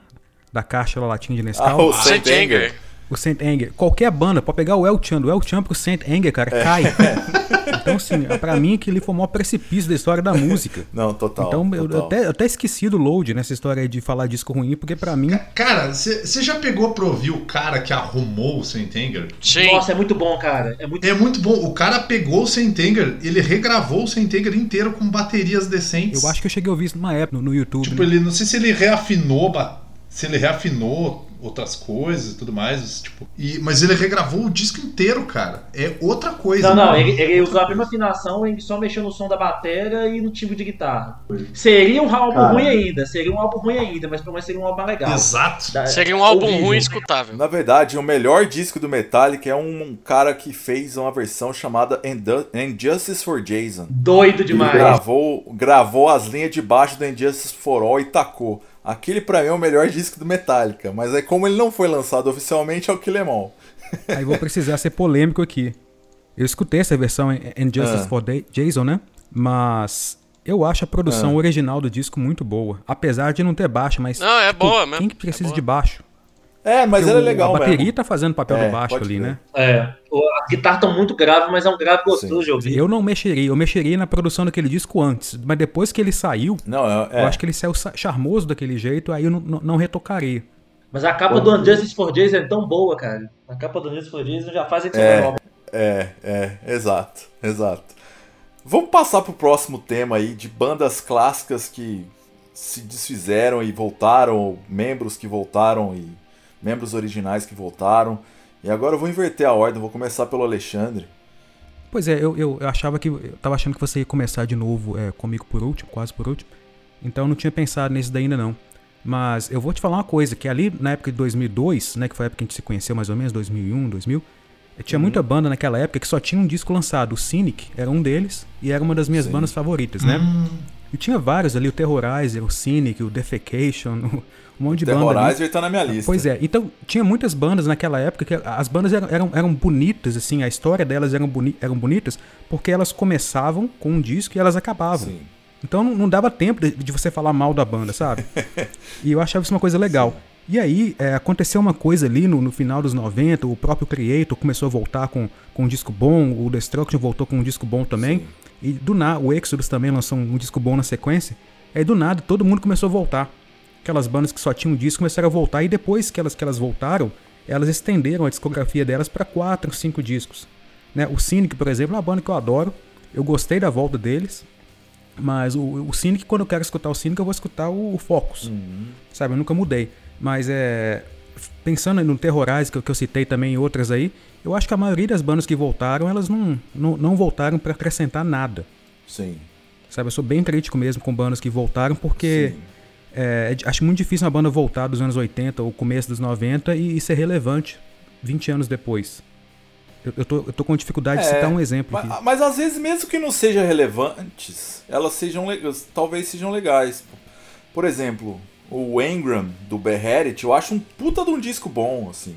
da caixa lá latinha de Nescau. Ah, o Saint Anger. O Saint Anger. Qualquer banda, pode pegar o El Chan, do El Chan pro Saint Anger, cara, É. cai. Então, assim, pra mim aquele foi o maior precipício da história da música. Não, total. Então, eu, eu total. até, eu até esqueci do Load nessa história de falar disco ruim, porque pra mim. Cara, você já pegou pra ouvir o cara que arrumou o Saint Anger? Sim. Nossa, é muito bom, cara. É muito É muito bom. O cara pegou o Saint Anger, ele regravou o Saint Anger inteiro com baterias decentes. Eu acho que eu cheguei a ouvir isso numa época no, no YouTube. Tipo, né? ele não sei se ele reafinou, ba- se ele reafinou outras coisas e tudo mais, tipo, e, mas ele regravou o disco inteiro, cara. É outra coisa. Não, não, ele, ele usou a mesma afinação e só mexeu no som da bateria e no timbre de guitarra. Seria um álbum Cara. ruim ainda, seria um álbum ruim ainda, mas pelo menos seria um álbum legal. Exato. Da- Seria um álbum ouvível. ruim escutável. Na verdade, o melhor disco do Metallica é um, um cara que fez uma versão chamada Injustice for Jason. Doido Ele demais. gravou, gravou as linhas de baixo do Injustice for All e tacou. Aquele pra mim é o melhor disco do Metallica, mas é como ele não foi lançado oficialmente é o Kill Em All. Aí vou precisar ser polêmico aqui. Eu escutei essa versão em Justice Ah. for Da- Jason, né? Mas eu acho a produção Ah. original do disco muito boa. Apesar de não ter baixo, mas. Não, é boa mesmo. Quem que precisa É de baixo? É, mas ele é legal A bateria mesmo. tá fazendo papel É, do baixo ali, crer. né? É, o- as guitarras estão muito graves, mas é um grave gostoso Sim. de ouvir. Eu não mexeria, eu mexeria na produção daquele disco antes, mas depois que ele saiu, Não, é, eu acho que ele saiu sa- charmoso daquele jeito, aí eu não, não, não retocaria. Mas a capa do Unjustice for Jason é tão boa, cara. A capa do Unjustice for Jason já faz a É. É, é, exato, exato. Vamos passar pro próximo tema aí de bandas clássicas que se desfizeram e voltaram, ou membros que voltaram e membros originais que voltaram. E agora eu vou inverter a ordem, vou começar pelo Alexandre. Pois é, eu, eu, eu achava que. Eu tava achando que você ia começar de novo é, comigo por último, quase por último. Então eu não tinha pensado nesse daí ainda não. Mas eu vou te falar uma coisa, que ali na época de 2002, né, que foi a época que a gente se conheceu mais ou menos, 2001, 2000, eh, tinha muita banda naquela época que só tinha um disco lançado. O Cynic era um deles e era uma das minhas Sim. bandas favoritas, né? Hum, E tinha vários ali, o Terrorizer, o Cynic, o Defecation, um monte de banda ali. Terrorizer tá na minha lista. Pois é, então tinha muitas bandas naquela época que as bandas eram, eram, eram bonitas, assim, a história delas eram, boni eram bonitas porque elas começavam com um disco e elas acabavam. Sim. Então não, não dava tempo de, de você falar mal da banda, sabe? e eu achava isso uma coisa legal. E aí é, aconteceu uma coisa ali no, no final dos 90, o próprio Creator começou a voltar com, com um disco bom, o Destruction voltou com um disco bom também. Sim. E do nada, o Exodus também lançou um, disco bom na sequência. Aí do nada todo mundo começou a voltar. Aquelas bandas que só tinham um disco começaram a voltar e depois que elas, que elas voltaram, elas estenderam a discografia delas para quatro, cinco discos. Né? O Cynic, por exemplo, é uma banda que eu adoro. Eu gostei da volta deles. Mas o, o Cynic, quando eu quero escutar o Cynic, eu vou escutar o, o Focus. Sabe, eu nunca mudei. Mas é. Pensando no Terrorize, que, eu- que eu citei também e outras aí, eu acho que a maioria das bandas que voltaram, elas não, não, não voltaram para acrescentar nada. Sim. Sabe, eu sou bem crítico mesmo com bandas que voltaram, porque é, é acho muito difícil uma banda voltar dos anos 80 ou começo dos 90 e, e ser relevante 20 anos depois. Eu, eu, tô, eu tô com dificuldade de É, citar um exemplo aqui. Mas, mas às vezes, mesmo que não sejam relevantes, elas sejam legais, talvez sejam legais. Por exemplo, o Engram do Beherit, eu acho um puta de um disco bom, assim.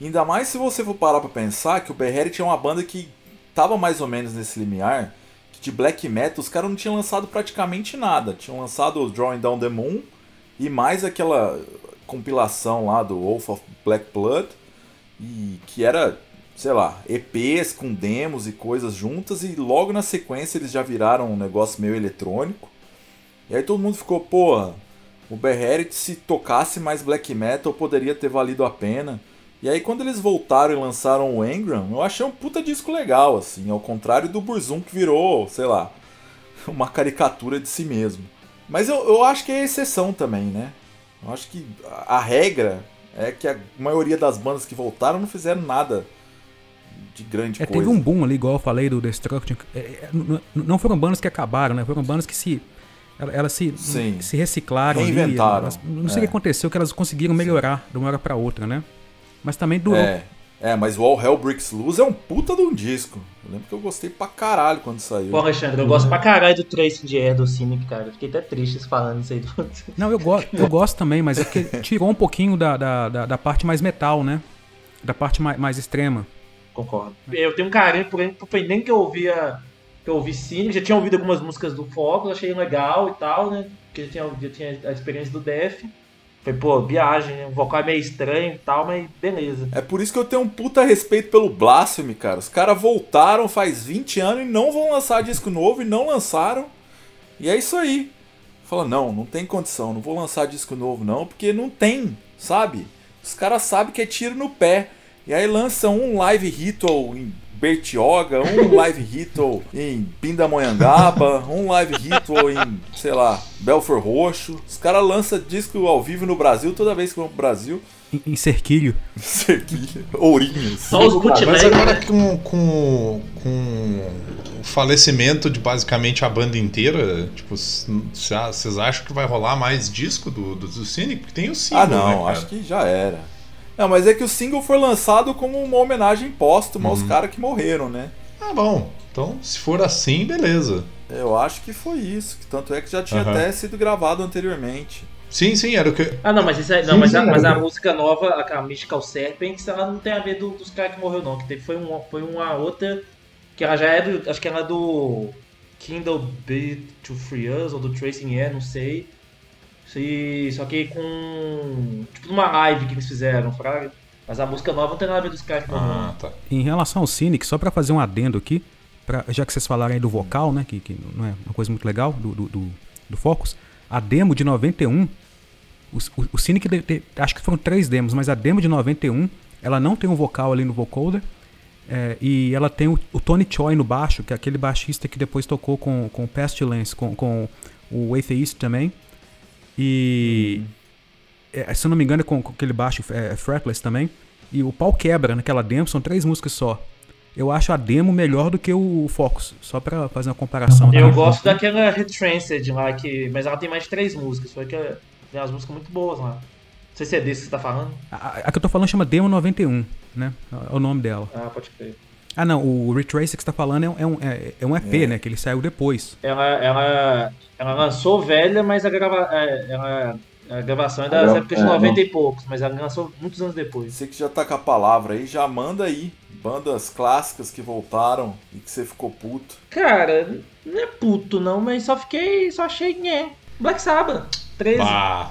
Ainda mais se você for parar pra pensar que o Beherit é uma banda que tava mais ou menos nesse limiar, que de black metal os caras não tinham lançado praticamente nada. Tinham lançado o Drawing Down the Moon e mais aquela compilação lá do Wolf of Black Blood, e que era, sei lá, EPs com demos e coisas juntas, e logo na sequência eles já viraram um negócio meio eletrônico. E aí todo mundo ficou, porra, o Beherit se tocasse mais black metal poderia ter valido a pena. E aí quando eles voltaram e lançaram o Engram, eu achei um puta disco legal, assim, ao contrário do Burzum que virou, sei lá, uma caricatura de si mesmo. Mas eu, eu acho que é exceção também, né? Eu acho que a regra é que a maioria das bandas que voltaram não fizeram nada de grande É, coisa. teve um boom ali, igual eu falei do Destruction. É, é, n- n- não foram bandas que acabaram, né? Foram bandas que se Elas, elas se, Sim. se reciclaram ali. Reinventaram. elas- não sei o É. que aconteceu, que elas conseguiram melhorar de uma hora pra outra, né? Mas também durou. É, é, mas o All Hell Breaks Loose é um puta de um disco. Eu lembro que eu gostei pra caralho quando saiu. Pô, Alexandre, eu gosto pra caralho do Tracing de Air do Cynic, cara. Fiquei até triste falando isso aí. Do... Não, eu, go eu gosto também, mas é porque tirou um pouquinho da, da, da, da parte mais metal, né? Da parte mais, mais extrema. Concordo. Eu tenho um carinho por ele, foi nem que eu ouvia. Que eu ouvi Cynic, já tinha ouvido algumas músicas do Focus, achei legal e tal, né? Porque já tinha, já tinha a experiência do Def. Falei, pô, viagem, né? O vocal é meio estranho e tal, mas beleza. É por isso que eu tenho um puta respeito pelo Blasphemy, cara. Os caras voltaram faz 20 anos e não vão lançar disco novo e não lançaram. E é isso aí. Fala, não, não tem condição, não vou lançar disco novo não, porque não tem, sabe? Os caras sabem que é tiro no pé. E aí lançam um live ritual em Bertioga, um live ritual em Pindamonhangaba, um live ritual em, sei lá, Belfor Roxo. Os caras lançam disco ao vivo no Brasil toda vez que vão pro Brasil. Em, em cerquilho. Aqui, ourinhos. Só os Mas bootlegs, agora né? com, com, com o falecimento de basicamente a banda inteira, tipo, vocês acham que vai rolar mais disco do, do, do Cynic? Porque tem o single, Ah, não, né, acho que já era. Não, mas é que o single foi lançado como uma homenagem póstuma Uhum. aos caras que morreram, né? Ah, bom. Então, se for assim, beleza. Eu acho que foi isso. que Tanto é que já tinha Aham. até sido gravado anteriormente. Sim, sim, era o que. Ah, não, mas, isso aí, não, Sim, mas, a, sim, mas a é. música nova, a, a Mystical Serpents, ela não tem a ver do- dos caras que morreu, não. Que teve, foi, uma, foi uma outra. Que ela já é do. Acho que ela é do. Kindle Beat to Free Us, ou do Tracing Air, não sei. Se, só que com. Tipo, numa live que eles fizeram, fraga. Mas a música nova não tem nada a ver dos caras que. Ah, tá. Em relação ao Cynic, só pra fazer um adendo aqui, pra, já que vocês falaram aí do vocal, né? Que, que não é uma coisa muito legal do, do, do, do Focus. A demo de 91, o, o, o Cynic, acho que foram três demos, mas a demo de 91, ela não tem um vocal ali no vocoder. é, e ela tem o, o Tony Choi no baixo, que é aquele baixista que depois tocou com, com o Pestilence, com, com o Atheist também. E. é, se eu não me engano, é com, com aquele baixo é, fretless também. E o pau quebra naquela demo, são três músicas só. Eu acho a demo melhor do que o Focus, só pra fazer uma comparação. Eu tá? gosto daquela Retranced lá, que, mas ela tem mais de três músicas. Só que tem umas músicas muito boas lá. Não sei se é desse que você tá falando. A, a- a que eu tô falando chama Demo 91, né? É o nome dela. Ah, pode crer. Ah, não, o Retrace que você tá falando é um, é um, é- é um EP, né? Que ele saiu depois. Ela, ela, ela lançou velha, mas a, grava, é, ela, a gravação é das épocas de é, 90 e poucos, mas ela lançou muitos anos depois. Você que já tá com a palavra aí, já manda aí. Bandas clássicas que voltaram e que você ficou puto. Cara, não é puto não, mas só fiquei, só achei, né. Black Sabbath, 13. Ah,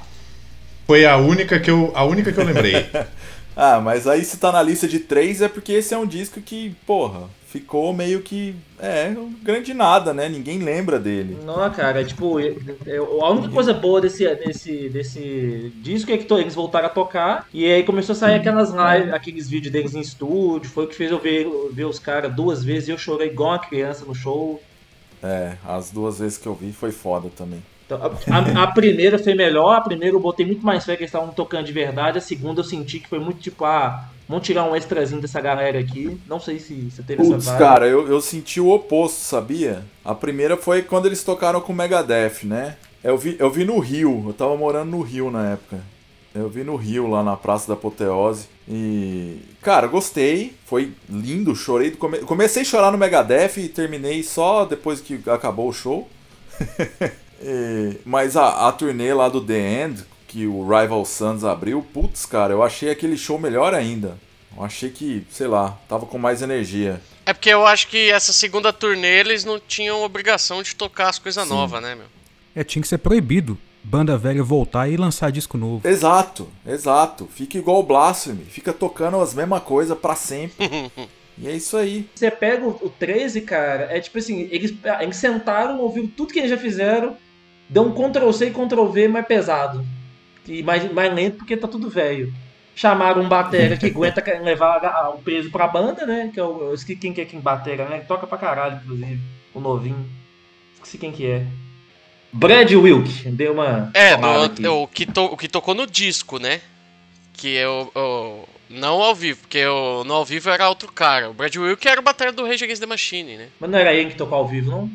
foi a única que eu, a única que eu lembrei. Ah, mas aí se tá na lista de três é porque esse é um disco que, porra, ficou meio que. É, um grande nada, né? Ninguém lembra dele. Não, cara, tipo, eu- eu- a única coisa boa desse, desse, desse disco é que to- eles voltaram a tocar e aí começou a sair aquelas lives, aqueles vídeos deles em estúdio, foi o que fez eu ver, ver os caras duas vezes e eu chorei igual uma criança no show. É, as duas vezes que eu vi foi foda também. Então, a, a- primeira foi melhor, a primeira eu botei muito mais fé que eles estavam tocando de verdade, a segunda eu senti que foi muito tipo, ah, vamos tirar um extrazinho dessa galera aqui. Não sei se você teve Putz, essa vibe. cara, eu, eu senti o oposto, sabia? A primeira foi quando eles tocaram com o Megadeth, né? Eu vi, eu vi no Rio, eu tava morando no Rio na época. Eu vi no Rio, lá na Praça da Apoteose. E. Cara, gostei. Foi lindo, chorei. come... Comecei a chorar no Megadeth e terminei só depois que acabou o show. E- Mas a, a turnê lá do The End, que o Rival Sons abriu, putz, cara, eu achei aquele show melhor ainda. Eu achei que, sei lá, tava com mais energia. É porque eu acho que essa segunda turnê eles não tinham obrigação de tocar as coisas novas, né, meu? É, tinha que ser proibido banda velha voltar e lançar disco novo. Exato, exato. Fica igual o Blasphemy, fica tocando as mesmas coisas pra sempre. e é isso aí. Você pega o, o 13, cara, é tipo assim, eles, eles sentaram, ouviram tudo que eles já fizeram, deu um Ctrl C e Ctrl V mais pesado. E mais, mais lento porque tá tudo velho. Chamaram um batera que aguenta levar o peso pra banda, né? Que é o, eu esqueci quem que é quem batera, né? Toca pra caralho, inclusive. O novinho. Esqueci quem que é. Brad Wilk. Deu uma. É, no- aqui. o, que to- o que tocou no disco, né? Que eu, eu- Não ao vivo, porque eu, no ao vivo era outro cara. O Brad Wilk era o batalha do Rage Against the Machine, né? Mas não era ele que tocou ao vivo, não?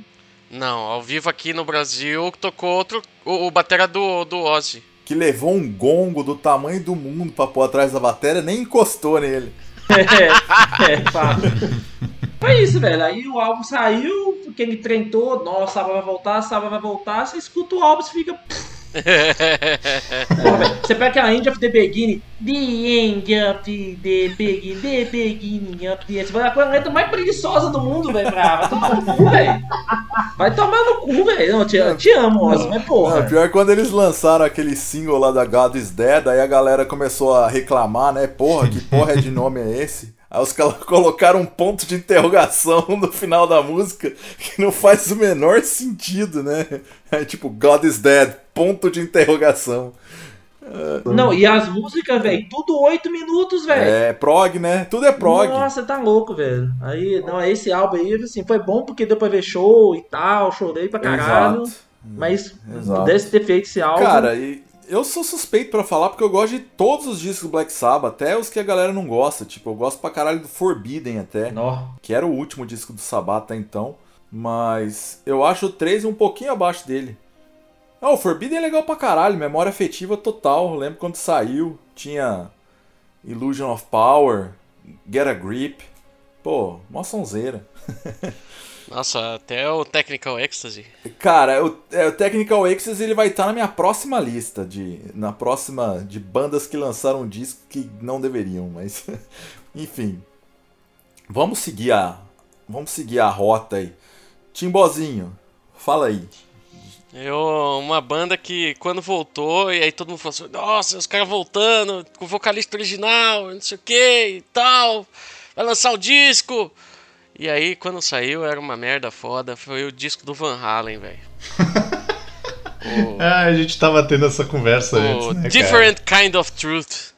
Não, ao vivo aqui no Brasil tocou outro. O, o batera do, do Ozzy. Que levou um gongo do tamanho do mundo pra pôr atrás da bateria, nem encostou nele. é, é, fato. Foi isso, velho. Aí o álbum saiu, aquele trem todo, nossa, sábado vai voltar, sábado vai voltar, você escuta o álbum e fica. Você pega aquela End of the Beginning, The End of the Beginning, The Beginning of the End. Vai a letra mais preguiçosa do mundo, velho. Vai tomar no cu, velho. Vai tomar no cu, velho. Não, te, eu te amo, Ozzy, mas porra. Não, pior é quando eles lançaram aquele single lá da God is Dead, aí a galera começou a reclamar, né? Porra, que porra de nome é esse? Aí os caras colocaram um ponto de interrogação no final da música que não faz o menor sentido, né? É tipo, God is dead, ponto de interrogação. Não, e as músicas, velho, tudo 8 minutos, velho. É prog, né? Tudo é prog. Nossa, tá louco, velho. Aí, não, esse álbum aí, assim, foi bom porque deu pra ver show e tal, chorei pra caralho. Exato. Mas Exato. pudesse ter feito esse álbum. Cara, e eu sou suspeito pra falar porque eu gosto de todos os discos do Black Sabbath, até os que a galera não gosta. Tipo, eu gosto pra caralho do Forbidden até. Nó. que era o último disco do Sabbath até então, mas eu acho o 13 um pouquinho abaixo dele. Ah, o Forbidden é legal pra caralho, memória afetiva total. Lembro quando saiu, tinha Illusion of Power, Get a Grip. Pô, mó sonzeira. Nossa, até o Technical Ecstasy. Cara, o, é, o Technical Access ele vai estar na minha próxima lista de na próxima de bandas que lançaram um disco que não deveriam, mas enfim. Vamos seguir a vamos seguir a rota aí. Timbozinho, fala aí. Eu, uma banda que quando voltou, e aí todo mundo falou assim, nossa, os caras voltando, com o vocalista original, não sei o que e tal, vai lançar o disco. E aí, quando saiu, era uma merda foda, foi o disco do Van Halen, velho. Ah, a gente tava tendo essa conversa O antes, né, cara? Different Kind of Truth.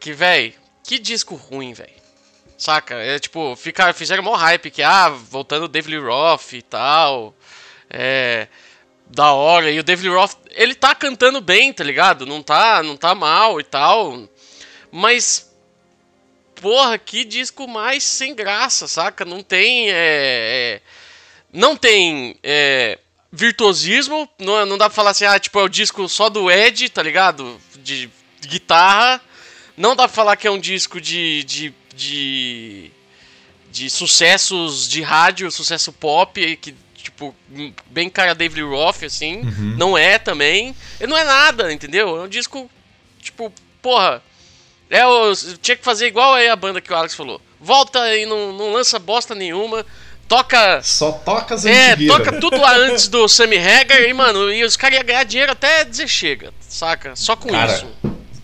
Que, velho, que disco ruim, velho. Saca? É tipo, fica, fizeram mó hype que, ah, voltando o David Lee Roth e tal. É. Da hora. E o David Lee Roth, ele tá cantando bem, tá ligado? Não tá, não tá mal e tal. Mas. Porra, que disco mais sem graça, saca? Não tem. É, é, não tem. É, virtuosismo. Não, não dá pra falar assim, ah, tipo, é o disco só do Ed, tá ligado? De, guitarra. Não dá pra falar que é um disco de. de. de, de sucessos de rádio, sucesso pop, que, tipo, bem cara David Roth, assim. Não é também. Ele não é nada, entendeu? É um disco, tipo, porra. É, o, tinha que fazer igual aí a banda que o Alex falou. Volta e não, não lança bosta nenhuma. Toca. Só toca as É, antigueiras, toca né? tudo lá antes do Sammy Hagar e, mano, e os caras iam ganhar dinheiro até dizer chega, saca? Só com Cara, isso.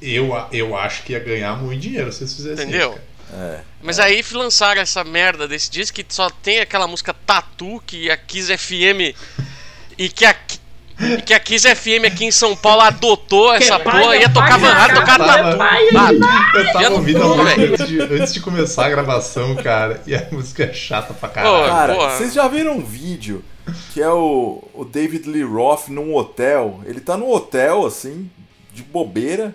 Eu, eu acho que ia ganhar muito dinheiro se eles fizessem Entendeu? isso, cara. É. Mas aí lançaram essa merda desse disco que só tem aquela música Tatu que a Kiss FM e que a, que a Kiss FM aqui em São Paulo adotou essa pai, porra, ia é tocar Van Halen, é tocar é Tatu. é Eu tava ouvindo a música antes de, antes de começar a gravação, cara, e a música é chata pra caralho. Cara, porra. vocês já viram um vídeo que é o, o David Lee Roth num hotel? Ele tá no hotel, assim, de bobeira,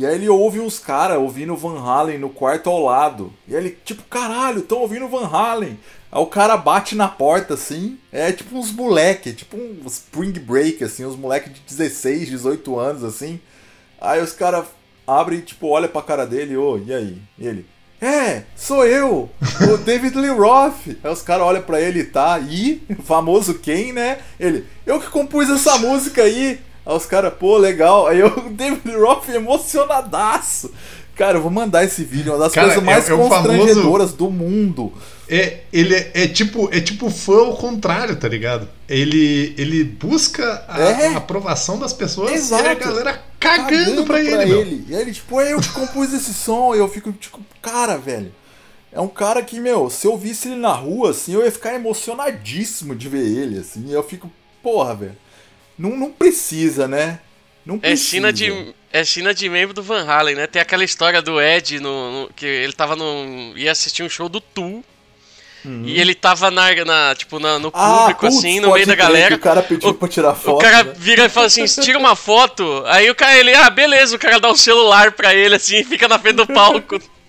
e aí ele ouve uns caras ouvindo Van Halen no quarto ao lado. E aí ele, tipo, caralho, tão ouvindo Van Halen. Aí o cara bate na porta, assim, é tipo uns moleque, tipo um spring break, assim, uns moleque de 16, 18 anos, assim. Aí os caras abrem, tipo, olha pra cara dele, ô, e aí? E ele, é, sou eu, o David Lee Roth. Aí os caras olham pra ele, tá? E, famoso quem, né? Ele, eu que compus essa música aí. Aí os caras, pô, legal. Aí eu, o David Roth emocionadaço. Cara, eu vou mandar esse vídeo, uma das Cara, coisas mais é- é constrangedoras do mundo. É, ele é, é tipo é tipo fã ao contrário, tá ligado? Ele, ele busca a, É. a aprovação das pessoas Exato. e a galera cagando, pra, ele, meu. E aí ele, tipo, é eu que compus esse som. E eu fico, tipo, cara, velho. É um cara que, meu, se eu visse ele na rua, assim, eu ia ficar emocionadíssimo de ver ele, assim. E eu fico, porra, velho. Não, não precisa, né? Não É precisa. China de é China de membro do Van Halen, né? Tem aquela história do Ed no, no- que ele tava no ia assistir um show do Tool. E ele tava na, na tipo na- no Uhum. Ah, público putz, assim, no meio da galera. o cara pediu pra tirar foto, O cara né? vira e fala assim: "Tira uma foto". Aí o cara ele, ah, beleza, o cara dá um celular pra ele assim, e fica na frente do palco.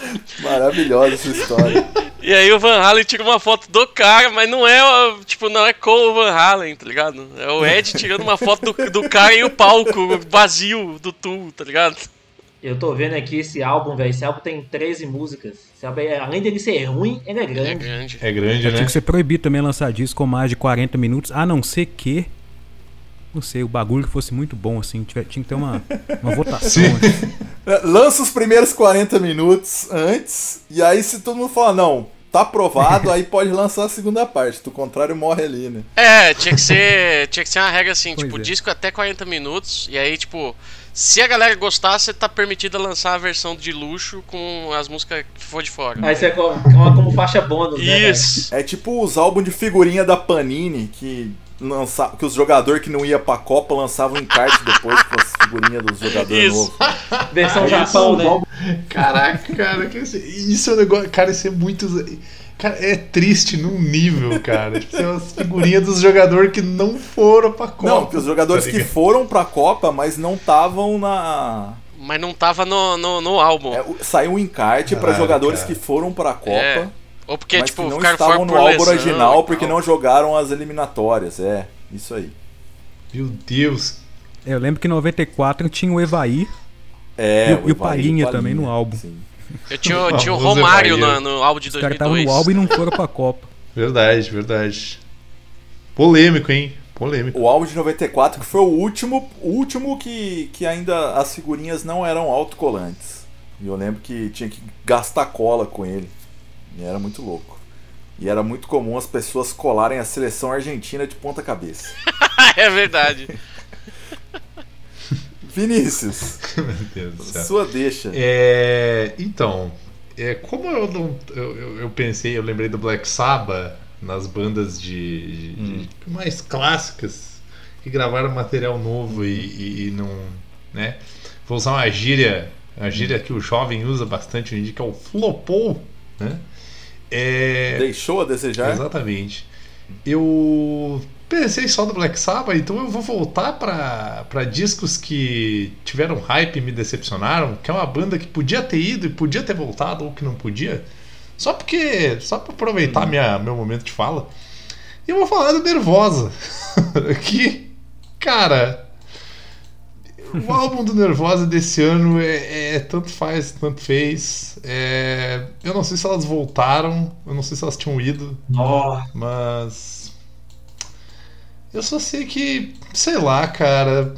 Maravilhosa essa história. E aí o Van Halen tira uma foto do cara, mas não é, tipo, não é com o Van Halen, tá ligado? É o Ed tirando uma foto do, do cara em o palco vazio do Tool, tá ligado? Eu tô vendo aqui esse álbum, velho. Esse álbum tem 13 músicas. Esse álbum, é- além dele ser ruim, ele é É grande. grande. É grande, Tinha né? que ser proibido também lançar disco com mais de 40 minutos, a não ser que. Não sei, o bagulho que fosse muito bom, assim. tiver- tinha que ter uma, uma votação. Sim. assim. Lança os primeiros 40 minutos antes, e aí se todo mundo falar, não, tá aprovado, aí pode lançar a segunda parte. Do contrário, morre ali, né? É, tinha que ser, tinha que ser uma regra assim, Pois tipo, é. disco até 40 minutos, e aí, tipo, se a galera gostar, você tá permitido a lançar a versão de luxo com as músicas que for de fora. Aí você coloca como faixa bônus, né? Isso. É tipo os álbuns de figurinha da Panini, que, lança... que os jogadores que não ia pra Copa lançavam encarte depois com as figurinhas dos jogadores novos. Versão Japão, né? Caraca, cara, isso é um negócio. Cara, isso é muito. Cara, é triste num nível, cara. Tipo, tem umas figurinhas dos jogadores que não foram pra Copa. Não, que os jogadores tá que foram pra Copa, mas não estavam na. Mas não tava no, no, no álbum. É, saiu um encarte pra Caralho, jogadores cara. que foram pra Copa. É. Ou porque, mas tipo, que não ficaram estavam fora no álbum lesão original porque não jogaram as eliminatórias. É, isso aí. Meu Deus. Eu lembro que em 94 tinha o Evaí. É, E o- e o Palhinha também no álbum. sim. Eu tinha, eu tinha o Romário Evair. no, no álbum de Os caras estavam 2002. no álbum e não foram pra Copa. Verdade, verdade. Polêmico, hein? Polêmico. O álbum de 94 que foi o último, o último que, que ainda as figurinhas não eram autocolantes. E eu lembro que tinha que gastar cola com ele. E era muito louco. E era muito comum as pessoas colarem a seleção argentina de ponta cabeça. é verdade. Vinícius, Meu Deus do céu. sua deixa. É, então, é, como eu, não, eu, eu- eu pensei, eu lembrei do Black Sabbath nas bandas de, de- de- mais clássicas que gravaram material novo e, e- e não, né? Vou usar uma gíria, uma gíria que o jovem usa bastante hoje em dia, que é o flopou, né? É, Deixou a desejar? Exatamente. Eu pensei só no Black Sabbath, então eu vou voltar pra pra discos que tiveram hype e me decepcionaram, que é uma banda que podia ter ido e podia ter voltado, ou que não podia. Só porque. Só pra aproveitar minha, meu momento de fala. E eu vou falar do Nervosa. que, cara. O álbum do Nervosa desse ano é, é tanto faz, tanto fez. É, eu não sei se elas voltaram, eu não sei se elas tinham ido, Nossa. mas. Eu só sei que, sei lá, cara.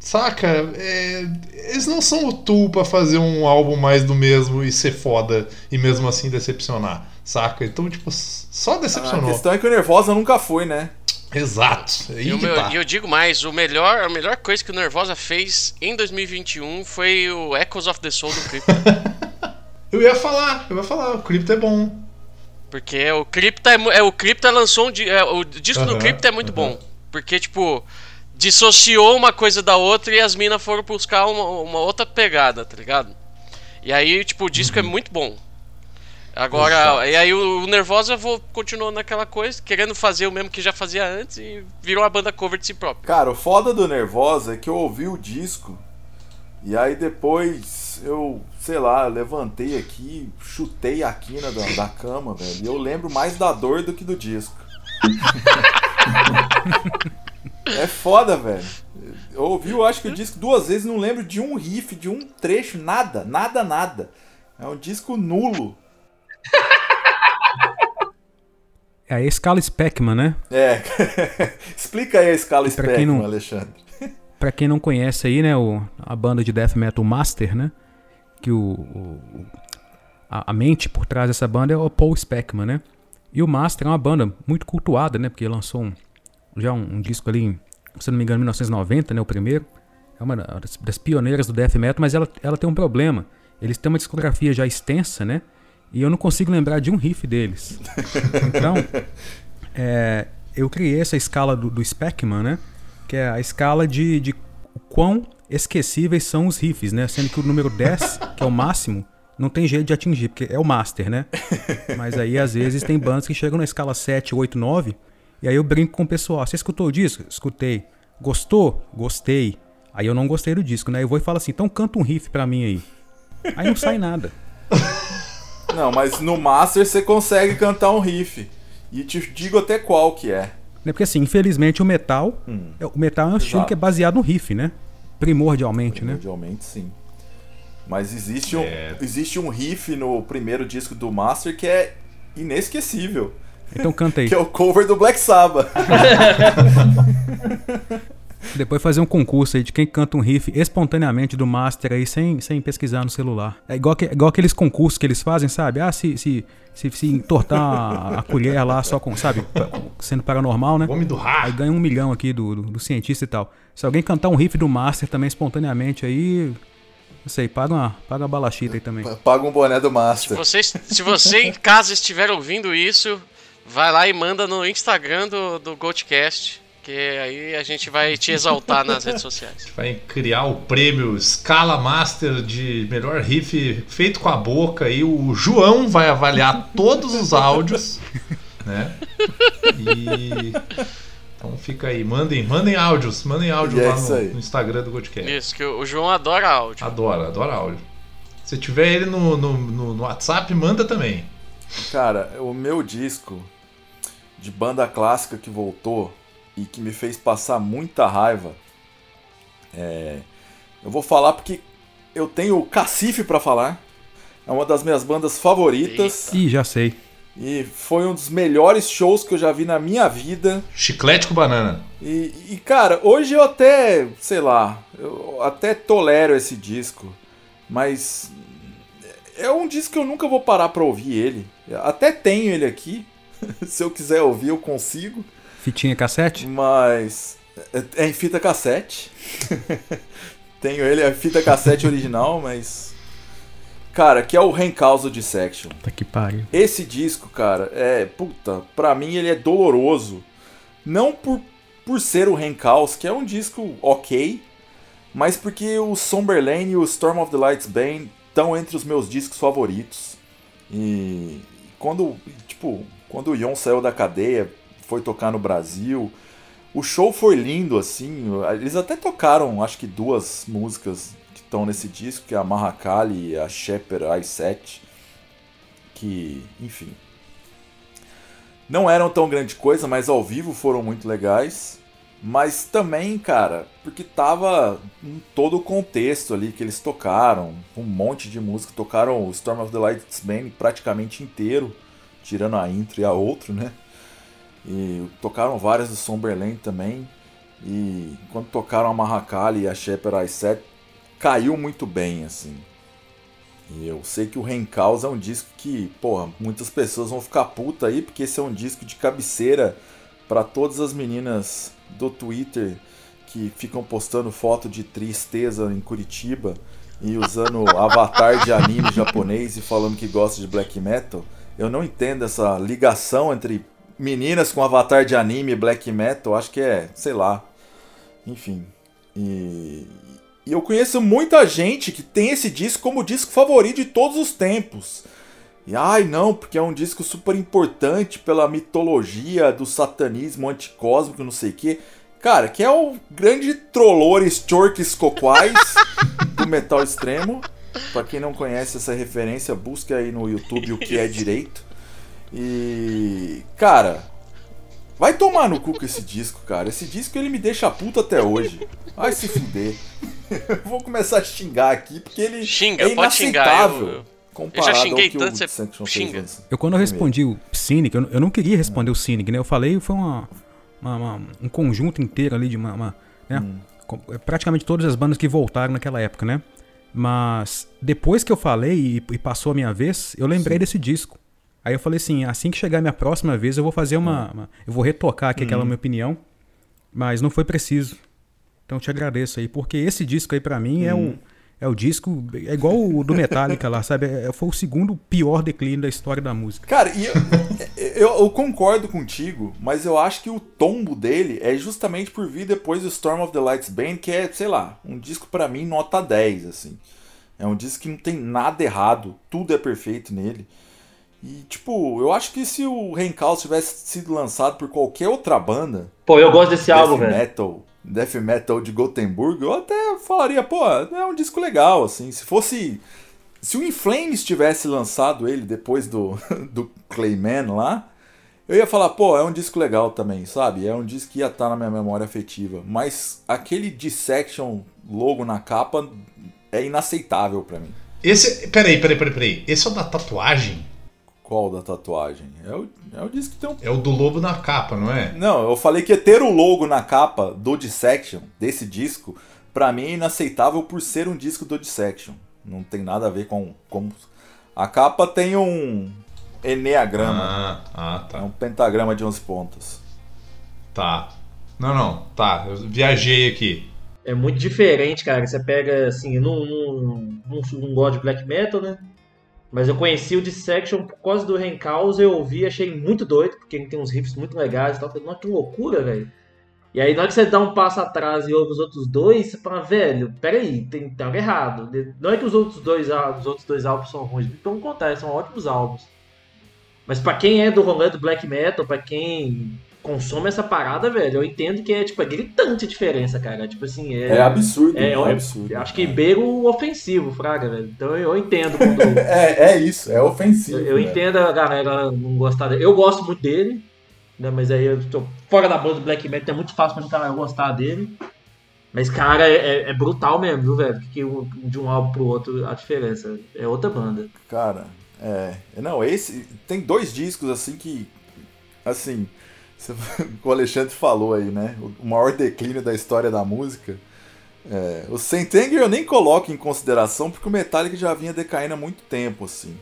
Saca? É, eles não são o Tool pra fazer um álbum mais do mesmo e ser foda e mesmo assim decepcionar, saca? Então, tipo, só A decepcionou. questão é que o Nervosa nunca foi, né? Exato. É E o meu- e eu digo mais, o melhor, a melhor coisa que o Nervosa fez em 2021 foi o Echoes of the Soul do Crypto. Eu ia falar, eu ia falar, o Crypto é bom. Porque o Crypto é, é o Crypto lançou um é, o disco do Aham, Crypto é muito aham. bom. Porque tipo, dissociou uma coisa da outra e as minas foram buscar uma, uma outra pegada, tá ligado? E aí, tipo, o disco é muito bom. Agora. Exato. e aí o, o Nervosa vo- continuou naquela coisa, querendo fazer o mesmo que já fazia antes e virou uma banda cover de si próprio. Cara, o foda do Nervosa é que eu ouvi o disco e aí depois eu, sei lá, levantei aqui, chutei a quina da, da cama, velho. E eu lembro mais da dor do que do disco. é foda, velho. Eu ouvi, eu acho que o disco duas vezes, não lembro de um riff, de um trecho, nada, nada, nada. É um disco nulo. É a escala Speckman, né? É. Explica aí a escala Spectrum, não- Alexandre. Pra quem não conhece aí, né, o, a banda de death metal Master, né? Que o, o- a, a mente por trás dessa banda é o Paul Speckman, né? E o Master é uma banda muito cultuada, né? Porque lançou um, já um, um disco ali, em, se não me engano, em 1990, né? O primeiro. É uma das, das pioneiras do death metal, mas ela, ela tem um problema. Eles têm uma discografia já extensa, né? E eu não consigo lembrar de um riff deles. Então, é, eu criei essa escala do, do Speckman, né? Que é a escala de, de quão esquecíveis são os riffs, né? Sendo que o número 10, que é o máximo, não tem jeito de atingir, porque é o master, né? Mas aí, às vezes, tem bandas que chegam na escala 7, 8, 9, e aí eu brinco com o pessoal. Você escutou o disco? Escutei. Gostou? Gostei. Aí eu não gostei do disco, né? Eu vou e falo assim, então canta um riff pra mim aí. Aí não sai nada. Não, mas no Master você consegue cantar um riff. E te digo até qual que é. Né, Porque assim, infelizmente o metal. Hum. é- O metal é um estilo Exato. que é baseado no riff, né? Primordialmente, né? Primordialmente, sim. Mas existe um, É. existe um riff no primeiro disco do Master que é inesquecível. Então canta aí. Que é o cover do Black Sabbath. Depois fazer um concurso aí de quem canta um riff espontaneamente do Master aí sem, sem pesquisar no celular. É igual, que, igual aqueles concursos que eles fazem, sabe? Ah, se, se, se, se entortar a, a colher lá só com, sabe? Sendo paranormal, né? Homem do Aí Ra. ganha um milhão aqui do, do, do cientista e tal. Se alguém cantar um riff do Master também espontaneamente aí. Não sei, paga uma, paga uma balachita aí também. Paga um boné do Se Master. você, se você em casa estiver ouvindo isso, vai lá e manda no Instagram do, do Goldcast, que aí a gente vai te exaltar nas redes sociais. Vai criar o prêmio Scala Master de melhor riff feito com a boca e o João vai avaliar todos os áudios, né? E então fica aí, mandem, mandem áudios, mandem áudio E é lá no, no Instagram do Godcast. Isso, que o o João adora áudio. Adora, adora áudio. Se tiver ele no, no, no- no WhatsApp, manda também. Cara, o meu disco de banda clássica que voltou e que me fez passar muita raiva. É, eu vou falar porque eu tenho o Cacife pra falar. É uma das minhas bandas favoritas. Ih, já sei. E foi um dos melhores shows que eu já vi na minha vida. Chiclete com banana. E, e, cara, hoje eu até, sei lá, eu até tolero esse disco, mas é um disco que eu nunca vou parar pra ouvir ele. Até tenho ele aqui, se eu quiser ouvir eu consigo, Fitinha cassete? mas é- é em fita cassete. tenho ele, é fita cassete original, mas cara, que é o Rencausa Dissection. Tá que pariu. Esse disco, cara, é. Puta, pra mim ele é doloroso. Não por, por ser o Renkaus, que é um disco ok, mas porque o Somberlane e o Storm of the Lights Bane estão entre os meus discos favoritos. E quando, tipo, quando o Yon saiu da cadeia, foi tocar no Brasil, o show foi lindo, assim. Eles até tocaram, acho que duas músicas que estão nesse disco, que é a Mahakali e a Shepherd I7 que, enfim, não eram tão grande coisa, mas ao vivo foram muito legais. Mas também, cara, porque tava em todo o contexto ali que eles tocaram, um monte de música, tocaram o Storm of the Lights Bane praticamente inteiro, tirando a intro e a outro, né? E tocaram várias do Somberland também. E quando tocaram a Mahakali e a Shepherd I7, caiu muito bem, assim. E eu sei que o Rencaus é um disco que, porra, muitas pessoas vão ficar puta aí, porque esse é um disco de cabeceira para todas as meninas do Twitter que ficam postando foto de tristeza em Curitiba e usando avatar de anime japonês e falando que gosta de black metal. Eu não entendo essa ligação entre meninas com avatar de anime black metal. Acho que é, sei lá. Enfim. E, e eu conheço muita gente que tem esse disco como disco favorito de todos os tempos. E ai não, porque é um disco super importante pela mitologia do satanismo anticósmico, não sei o quê. Cara, que é o grande Trollores Chorques Coquais do metal extremo. Pra quem não conhece essa referência, busque aí no YouTube o que é direito. E. Cara, vai tomar no cu com esse disco, cara. Esse disco ele me deixa puto até hoje. Vai se fuder. Eu vou começar a xingar aqui porque ele Xinga, é pode xingar, inaceitável eu- eu comparado xinguei ao que tanto, o você xinga. Eu quando eu respondi o Cynic, eu, não- eu não queria responder o Cynic, né? Eu falei, foi uma, uma- uma- um conjunto inteiro ali de uma. uma, né? Com- é, Praticamente todas as bandas que voltaram naquela época, né? Mas depois que eu falei e, e passou a minha vez, eu lembrei desse disco. Aí eu falei assim, assim que chegar a minha próxima vez, eu vou fazer uma. uma- eu vou retocar aqui aquela minha opinião. Mas não foi preciso. Então eu te agradeço aí, porque esse disco aí pra mim é o. É o disco, é igual o do Metallica lá, sabe? É- foi o segundo pior declínio da história da música. Cara, e eu, eu, eu concordo contigo, mas eu acho que o tombo dele é justamente por vir depois do Storm of the Lights Band, que é, sei lá, um disco pra mim nota 10, assim. É um disco que não tem nada errado, tudo é perfeito nele. E, tipo, eu acho que se o Renkaus tivesse sido lançado por qualquer outra banda, Pô, eu gosto desse álbum, death velho. metal, death metal de Gothenburg, eu até falaria, pô, é um disco legal, assim. Se fosse se o Inflames tivesse lançado ele depois do, do Clayman lá, eu ia falar, pô, é um disco legal também, sabe? É um disco que ia estar tá na minha memória afetiva. Mas aquele Dissection logo na capa é inaceitável para mim. Esse. Peraí, peraí, peraí, peraí. Esse é o da tatuagem? Qual da tatuagem? É o, é o disco que tem um... É o do lobo na capa, não é? Não, eu falei que é ter o logo na capa do Dissection, desse disco, pra mim é inaceitável por ser um disco do Dissection. Não tem nada a ver com. com... A capa tem um Enneagrama. Ah, ah, tá. É um pentagrama de 11 pontas. Tá. Não, não, tá. Eu viajei aqui. É muito diferente, cara. Você pega, assim, eu não, não, não, não gosto de black metal, né? Mas eu conheci o Dissection por causa do Renkaus, eu ouvi, achei muito doido, porque ele tem uns riffs muito legais e tal. Falei, nossa, que loucura, velho. E aí, na hora que você dá um passo atrás e ouve os outros dois, você fala, velho, peraí, tem, tem algo errado. Não é que os outros dois, os outros dois álbuns são ruins, pelo contrário, são ótimos álbuns. Mas para quem é do rolê do black metal, para quem consome essa parada, velho, eu entendo que é, tipo, é gritante a diferença, cara. Tipo assim, é... É absurdo, é, é, é absurdo. Acho que beira o ofensivo, fraga, velho. Então eu entendo quando... é, é isso, é ofensivo. Eu, eu entendo a galera não gostar dele. Eu gosto muito dele, né, mas aí eu tô fora da banda do black metal, é muito fácil pra mim gostar dele. Mas, cara, é, é, brutal mesmo, viu, velho? Que de um álbum pro outro a diferença. É outra banda. Cara, é. Não, esse. Tem dois discos assim que. Assim. O Alexandre falou aí, né? O maior declínio da história da música. É, o Saint Anger eu nem coloco em consideração porque o Metallica já vinha decaindo há muito tempo, assim.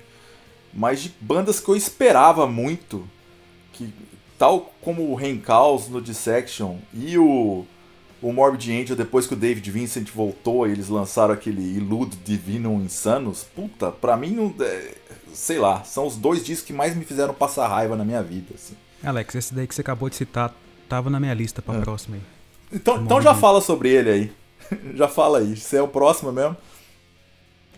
Mas de bandas que eu esperava muito, que tal como o Renkaus no Dissection e o, o Morbid Angel, depois que o David Vincent voltou eles lançaram aquele Illude Divinum Insanos, puta, pra mim não. É, sei lá, são os dois discos que mais me fizeram passar raiva na minha vida. Assim. Alex, esse daí que você acabou de citar tava na minha lista pra é. próxima aí. Então, então já fala sobre ele aí. já fala aí. Você é o próximo mesmo?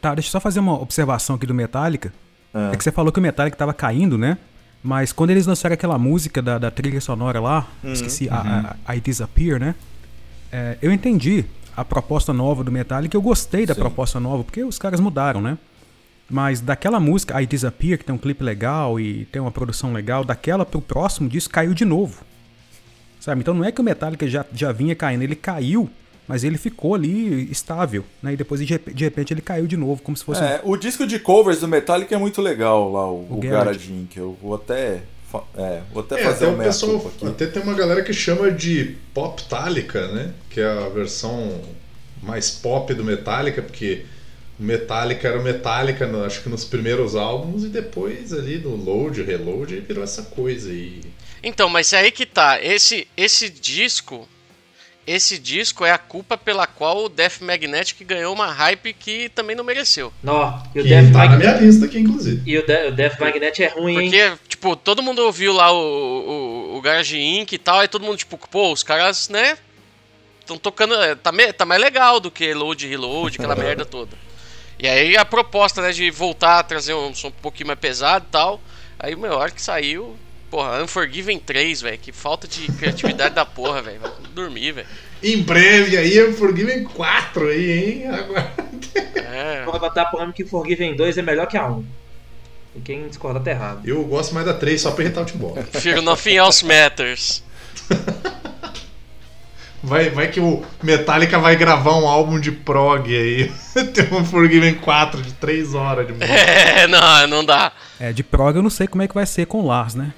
Tá, deixa eu só fazer uma observação aqui do Metallica. É, é que você falou que o Metallica tava caindo, né? Mas quando eles lançaram aquela música da, da trilha sonora lá, uhum, esqueci, uhum. A, a, I Disappear, né? É, eu entendi a proposta nova do Metallica, eu gostei da Sim. proposta nova, porque os caras mudaram, né? Mas daquela música, I Disappear, que tem um clipe legal e tem uma produção legal, daquela pro próximo disco caiu de novo. Sabe? Então não é que o Metallica já, já vinha caindo, ele caiu, mas ele ficou ali estável, né? E depois de, repente ele caiu de novo, como se fosse. É, um... o disco de covers do Metallica é muito legal lá, o, o, o que eu vou até. É, vou até é, fazer até um o pessoal, aqui. Até tem uma galera que chama de Pop Metallica, né? Que é a versão mais pop do Metallica, porque Metallica era Metallica, no, acho que nos primeiros álbuns, e depois ali no Load, Reload, virou essa coisa aí. Então, mas é aí que tá. Esse, esse disco. Esse disco é a culpa pela qual o Death Magnetic ganhou uma hype que também não mereceu. Não, e o que Death tá Mag... na minha lista aqui, inclusive. E o, De o Death Magnetic é ruim, Porque, hein? tipo, todo mundo ouviu lá o, o, o Garage Inc e tal, e todo mundo, tipo, pô, os caras, né? Estão tocando. Tá, tá mais legal do que Load, Reload, aquela merda toda. E aí a proposta, né, de voltar a trazer um som um pouquinho mais pesado e tal. Aí, meu, hora que saiu, porra, Unforgiven 3, velho. Que falta de criatividade da porra, velho. Vai dormir, velho. Em breve aí, Unforgiven 4 aí, hein? Agora. É. Vou botar pro que Unforgiven 2 é melhor que a 1. E quem discorda tá errado. Eu gosto mais da 3 só pra irritar o Timbó. Fear Nothing Else Matters. Vai, vai que o Metallica vai gravar um álbum de prog aí. Tem um Forgiven 4 de 3 horas de música. É, não, não dá. É, de prog eu não sei como é que vai ser com o Lars, né?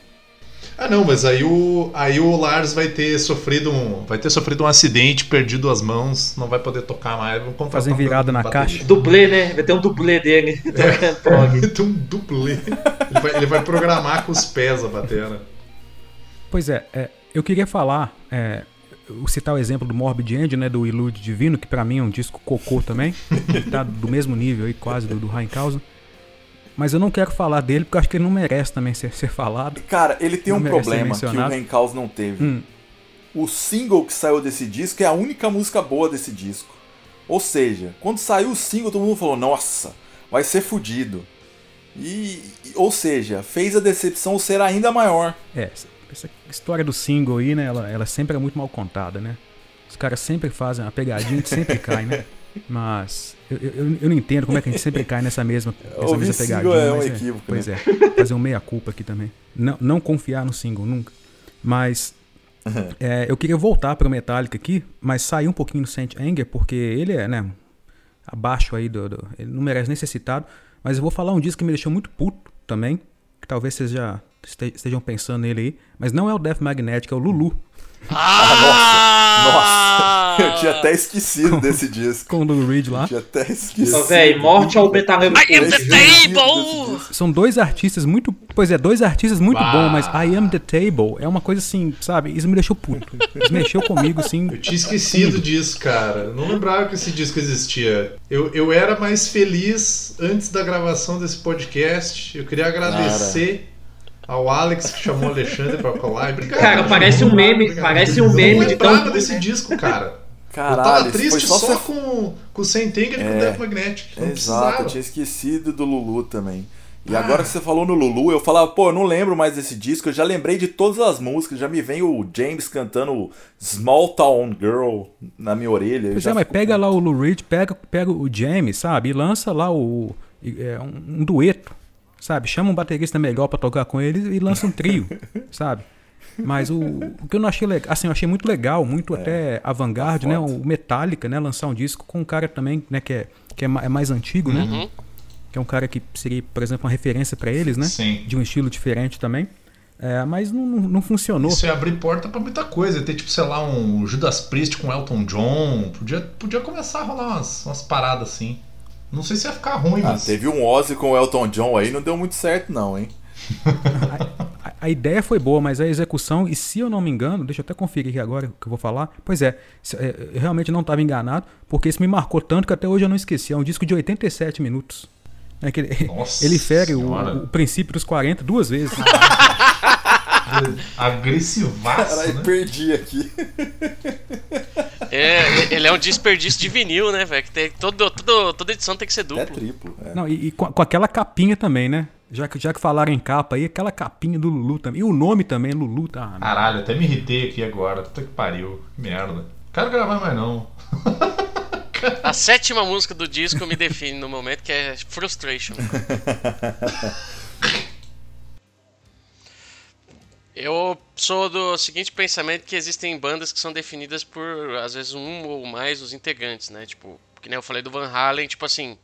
Ah não, mas aí o, aí o Lars vai ter sofrido um. Vai ter sofrido um acidente, perdido as mãos, não vai poder tocar mais. Vamos Fazer virada na bateria. caixa. Dublê, né? Vai ter um dublê dele. É, prog. Vai ter um dublê. Ele vai, ele vai programar com os pés a bateria. Pois é, é eu queria falar. É, citar o exemplo do Morbid End, né, do Ilude Divino, que para mim é um disco cocô também, tá do mesmo nível aí quase do, do Causa. Mas eu não quero falar dele porque eu acho que ele não merece também ser, ser falado. Cara, ele tem não um problema que o Raincause não teve. Hum. O single que saiu desse disco é a única música boa desse disco. Ou seja, quando saiu o single, todo mundo falou: "Nossa, vai ser fudido". E, ou seja, fez a decepção ser ainda maior. É, essa história do single aí, né? Ela, ela sempre é muito mal contada, né? Os caras sempre fazem uma pegadinha que sempre cai, né? Mas eu, eu, eu não entendo como é que a gente sempre cai nessa mesma, nessa Ouvir mesma pegadinha. é um mas equívoco, Pois né? é, fazer um meia-culpa aqui também. Não, não confiar no single, nunca. Mas é, eu queria voltar para o Metallica aqui, mas sair um pouquinho do Saint Anger, porque ele é, né, abaixo aí do, do- Ele não merece nem ser citado. Mas eu vou falar um disco que me deixou muito puto também, que talvez vocês já este- estejam pensando nele aí, mas não é o Death Magnetic, é o Lulu, Ah! Nossa, eu tinha até esquecido desse disco. com o Lou Reed lá. Eu tinha até esquecido. Véi, morte ao metaleiro I am the table! São dois artistas muito. Pois é, dois artistas muito Bah. bons, mas I Am the Table é uma coisa assim, sabe? Isso me deixou puto. Isso mexeu comigo, assim. Eu tinha esquecido disso, cara. Eu Não lembrava que esse disco existia. Eu, eu era mais feliz antes da gravação desse podcast. Eu queria agradecer ao Alex que chamou o Alexandre pra colar. Obrigado, Cara, parece um meme- Obrigado. parece um meme de tão desse disco, cara. Caralho, eu tava triste foi só, só você- com, com o Sentenger e com o É. Death Magnetic. Não Exato, precisava. eu tinha esquecido do Lulu também. E Ah. agora que você falou no Lulu, eu falava, pô, eu não lembro mais desse disco, eu já lembrei de todas as músicas, já me vem o James cantando Small Town Girl na minha orelha. Pois já é, mas pega lá o Lou Reed, pega, pega o James, sabe? E lança lá o. é, um, um dueto, sabe? Chama um baterista melhor pra tocar com ele e lança um trio, sabe? Mas o, o que eu não achei legal, assim, eu achei muito legal, muito até avant-garde, né? O Metallica, né? Lançar um disco com um cara também, né? Que é, que é, é mais antigo, né? Uhum. Que é um cara que seria, por exemplo, uma referência pra eles, né? Sim. De um estilo diferente também. É, mas não, não, não funcionou. Isso ia abrir porta pra muita coisa. Ter, tipo, sei lá, um Judas Priest com Elton John. Podia, podia começar a rolar umas, umas paradas assim. Não sei se ia ficar ruim, Ah, mas. teve um Ozzy com o Elton John aí, não deu muito certo não, hein? A, a ideia foi boa, mas a execução, e se eu não me engano, deixa eu até conferir aqui agora o que eu vou falar. Pois é, se- é, eu realmente não estava enganado, porque isso me marcou tanto que até hoje eu não esqueci. É um disco de 87 minutos. É que ele, Nossa ele fere o, o princípio dos 40 duas vezes. Agressivaço, Caralho, né? perdi aqui. É, ele é um desperdício de vinil, né, velho? Que tem todo, todo, toda edição tem que ser É duplo. triplo. é. Não, e, e com, com aquela capinha também, né? Já que, já que falaram em capa aí, aquela capinha do Lulu também. E o nome também, Lulu, tá? Caralho, até me irritei aqui agora. Puta que pariu. Que merda. Quero gravar mais não. A sétima música do disco me define no momento, que é Frustration. Eu sou do seguinte pensamento que existem bandas que são definidas por, às vezes, um ou mais os integrantes, né? Tipo, que nem eu falei do Van Halen, tipo assim,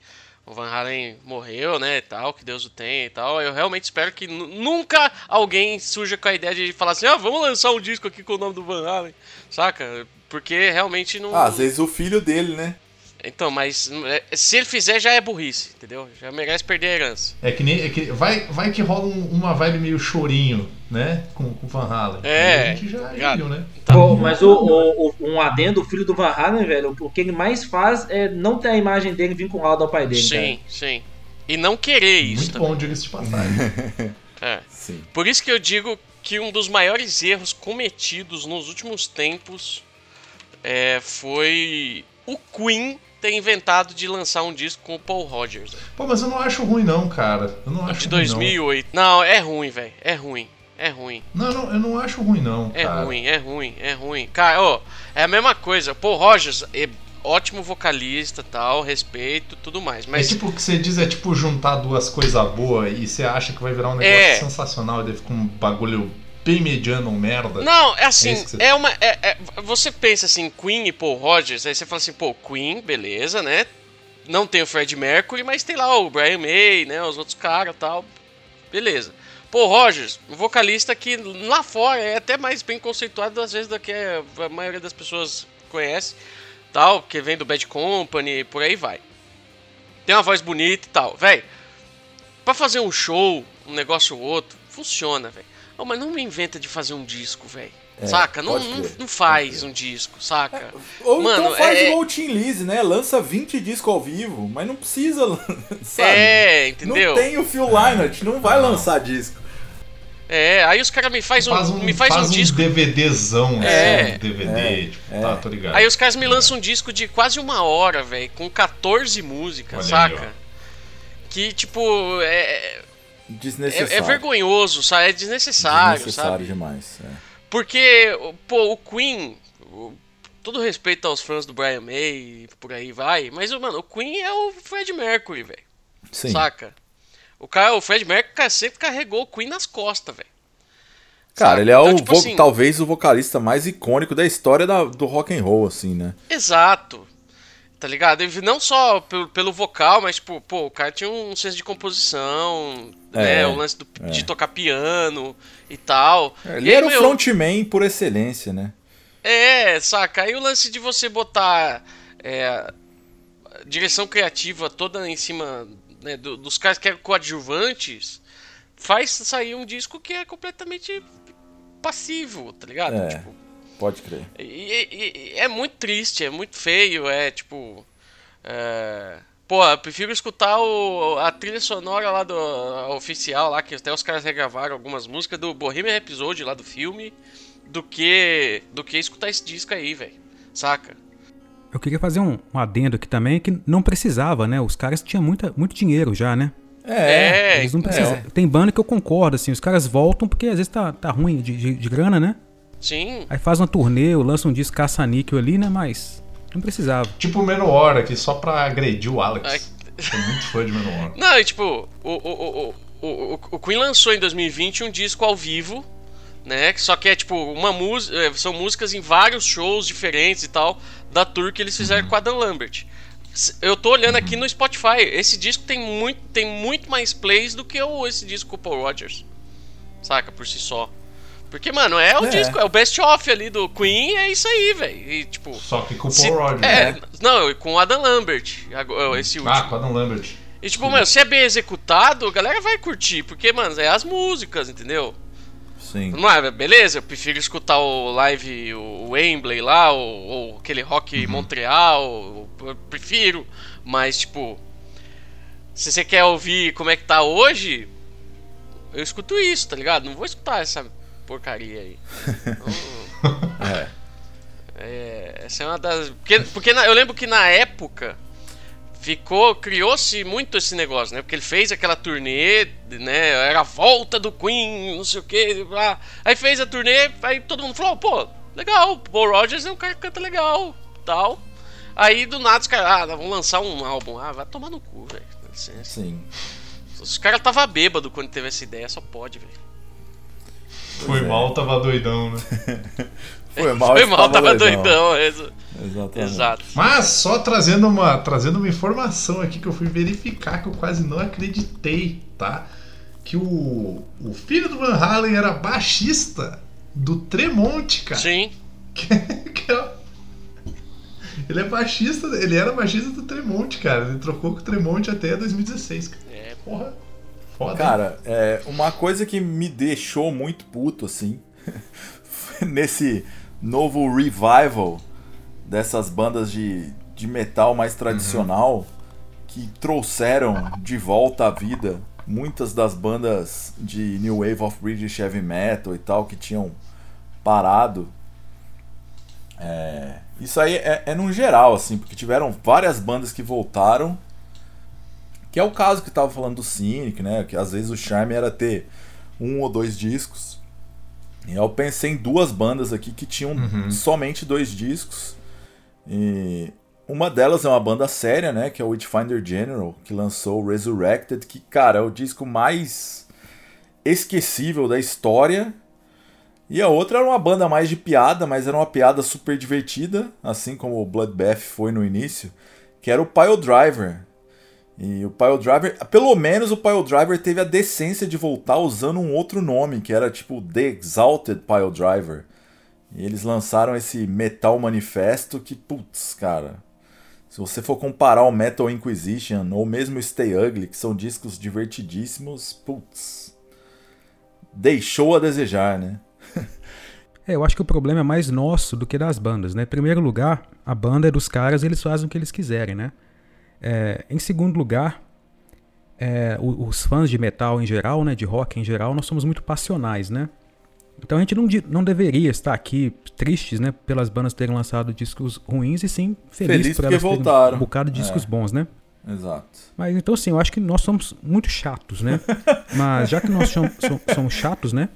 o Van Halen morreu, né, e tal, que Deus o tenha e tal. Eu realmente espero que nu- nunca alguém surja com a ideia de falar assim, ah, vamos lançar um disco aqui com o nome do Van Halen, saca? Porque realmente não... Ah, às vezes o filho dele, né? Então, mas é, se ele fizer já é burrice, entendeu? Já merece perder a herança. É que nem. É que vai, vai que rola um- uma vibe meio chorinho, né? Com com o Van Halen. É, a gente já, viu, né? Pô, mas o, o- o- um adendo, o filho do Van Halen, velho, o que ele mais faz é não ter a imagem dele vinculada ao pai dele, sim, sim. E não querer isso Muito também. bom, diga-se de passagem. É. Sim. Por isso que eu digo que um dos maiores erros cometidos nos últimos tempos é, foi o Queen ter inventado de lançar um disco com o Paul Rogers. Pô, mas eu não acho ruim, não, cara. Eu não acho De ruim, 2008. Não, é ruim, velho. É ruim. É ruim. Não. não, não, eu não acho ruim, não. É cara. ruim, é ruim, é ruim. Cara, ó, é a mesma coisa. Paul Rogers é ótimo vocalista, tal, respeito, tudo mais. Mas É tipo o que você diz, é tipo juntar duas coisas boas e você acha que vai virar um negócio É. sensacional e daí fica um bagulho bem mediano, um merda. Não, é assim, É que você- é uma. é- é- você pensa assim, Queen e Paul Rogers, aí você fala assim, pô, Queen, beleza, né? Não tem o Fred Mercury, mas tem lá o Brian May, né? Os outros caras tal. Beleza. Paul Rogers, um vocalista que lá fora é até mais bem conceituado às vezes do que a maioria das pessoas conhece, tal, porque vem do Bad Company, por aí vai. Tem uma voz bonita e tal, velho. Pra fazer um show, um negócio ou outro, funciona, velho. Oh, mas não me inventa de fazer um disco, velho. É, saca? Não, não, não faz um disco, saca? Ou Mano, então faz é- igual o Tim Lizzy, né? Lança 20 discos ao vivo, mas não precisa, sabe? É, entendeu? Não tem o Phil Lynott, não vai lançar disco. É, aí os caras me faz um, Faz um, me faz, um disco. DVDzão, É. assim, DVD, É, tipo, é. tá, tô ligado. Aí os caras me lançam um disco de quase uma hora, velho, com 14 músicas, Olha aí, saca? que, tipo, é, é, Desnecessário. é vergonhoso, sabe? É desnecessário, Desnecessário sabe? demais. é. Porque, pô, o Queen, todo respeito aos fãs do Brian May e por aí vai, mas, mano, o Queen é o Fred Mercury, velho. Sim. Saca? O, cara, o Fred Mercury sempre carregou o Queen nas costas, velho. Cara, Sabe? ele é Então, o tipo assim- talvez o vocalista mais icônico da história da- do rock and roll, assim, né? Exato. Tá ligado? Ele Não só pelo, pelo vocal, mas, tipo, pô, o cara tinha um senso de composição, É, né? O lance do- de tocar piano e tal. Ele E aí, era o frontman por excelência, né? É, saca? Aí o lance de você botar é, direção criativa toda em cima né, do- dos caras que eram coadjuvantes faz sair um disco que é completamente passivo, tá ligado? É. Tipo, Pode crer. e, e- e é muito triste, é muito feio, é tipo. É... Pô, eu prefiro escutar o, a trilha sonora lá do a oficial, lá, que até os caras regravaram algumas músicas do Bohemian Episode lá do filme, do que do que escutar esse disco aí, velho. Saca? Eu queria fazer um, um adendo aqui também, que não precisava, né? Os caras tinham muita, muito dinheiro já, né? É, É, Eles não precisam. Tem banda que eu concordo, assim, os caras voltam porque às vezes tá, tá ruim de, de- de grana, né? Sim. Aí faz uma turnê, ou lança um disco caça-níquel ali, né? Mas não precisava. Tipo o Menor aqui, só pra agredir o Alex. Sou muito fã de Menor. Não, e tipo, o, o, o, o, o, o Queen lançou em 2020 um disco ao vivo, né? Só que é tipo uma música, são músicas em vários shows diferentes e tal da tour que eles fizeram com a Dan Lambert. Eu tô olhando aqui no Spotify, esse disco tem muito, tem muito mais plays do que o, esse disco com o Paul Rogers. Saca, por si só. Porque, mano, é o É. disco, é o best of ali do Queen, é isso aí, velho. Tipo, Só que com o Paul Rogers. é, né? não, com o Adam Lambert, esse último. Ah, com o Adam Lambert. E tipo, mano, se é bem executado, a galera vai curtir, porque, mano, é as músicas, entendeu? Sim. Não é, beleza, eu prefiro escutar o live, o Wembley lá, ou, ou aquele rock Montreal, eu prefiro, mas tipo, se você quer ouvir como é que tá hoje, eu escuto isso, tá ligado? Não vou escutar essa porcaria aí. É. é, essa é uma das. Porque, porque na- eu lembro que na época ficou. Criou-se muito esse negócio, né? Porque ele fez aquela turnê, né? Era a volta do Queen, não sei o que. Aí fez a turnê, aí todo mundo falou, pô, legal, Paul Rogers é um cara que canta legal, tal. Aí do nada os caras, ah, vamos lançar um álbum. Ah, vai tomar no cu, velho. Sim. Os caras tava bêbado quando teve essa ideia, só pode, velho. Foi é. mal, tava doidão, né? Foi mal, Foi mal, tava doidão. exa- Exatamente. Exato. Mas só trazendo uma, trazendo uma informação aqui que eu fui verificar que eu quase não acreditei, tá? Que o, o filho do Van Halen era baixista do Tremonte, cara. Sim. Que é- Ele é baixista, ele era baixista do Tremonte, cara. Ele trocou com o Tremonte até 2016, cara. É, Porra. Foda. Cara, é, uma coisa que me deixou muito puto, assim, nesse novo revival dessas bandas de, de metal mais tradicional que trouxeram de volta à vida muitas das bandas de New Wave of British Heavy Metal e tal que tinham parado. É, isso aí é, é no geral, assim, porque tiveram várias bandas que voltaram que é o caso que tava falando do Cynic, né? Que às vezes o charme era ter um ou dois discos. E eu pensei em duas bandas aqui que tinham somente dois discos. E uma delas é uma banda séria, né? Que é o Witchfinder General, que lançou o Resurrected, que, cara, é o disco mais esquecível da história. E a outra era uma banda mais de piada, mas era uma piada super divertida, assim como o Bloodbath foi no início, que era o Pile Driver, e o Pile Driver, pelo menos o Pile Driver teve a decência de voltar usando um outro nome, que era tipo The Exalted Pile Driver. E eles lançaram esse Metal Manifesto que, putz, cara. Se você for comparar o Metal Inquisition ou mesmo Stay Ugly, que são discos divertidíssimos, putz. Deixou a desejar, né? É, eu acho que o problema é mais nosso do que das bandas, né? Em primeiro lugar, a banda é dos caras, eles fazem o que eles quiserem, né? É, em segundo lugar, é, os fãs de metal em geral, né, de rock em geral, nós somos muito passionais, né? Então a gente não, não deveria estar aqui tristes, né, pelas bandas terem lançado discos ruins e sim feliz, Feliz por elas terem voltaram. um bocado de discos É. bons, né? Exato. Mas então assim, eu acho que nós somos muito chatos, né? Mas já que nós somos, som- somos chatos, né?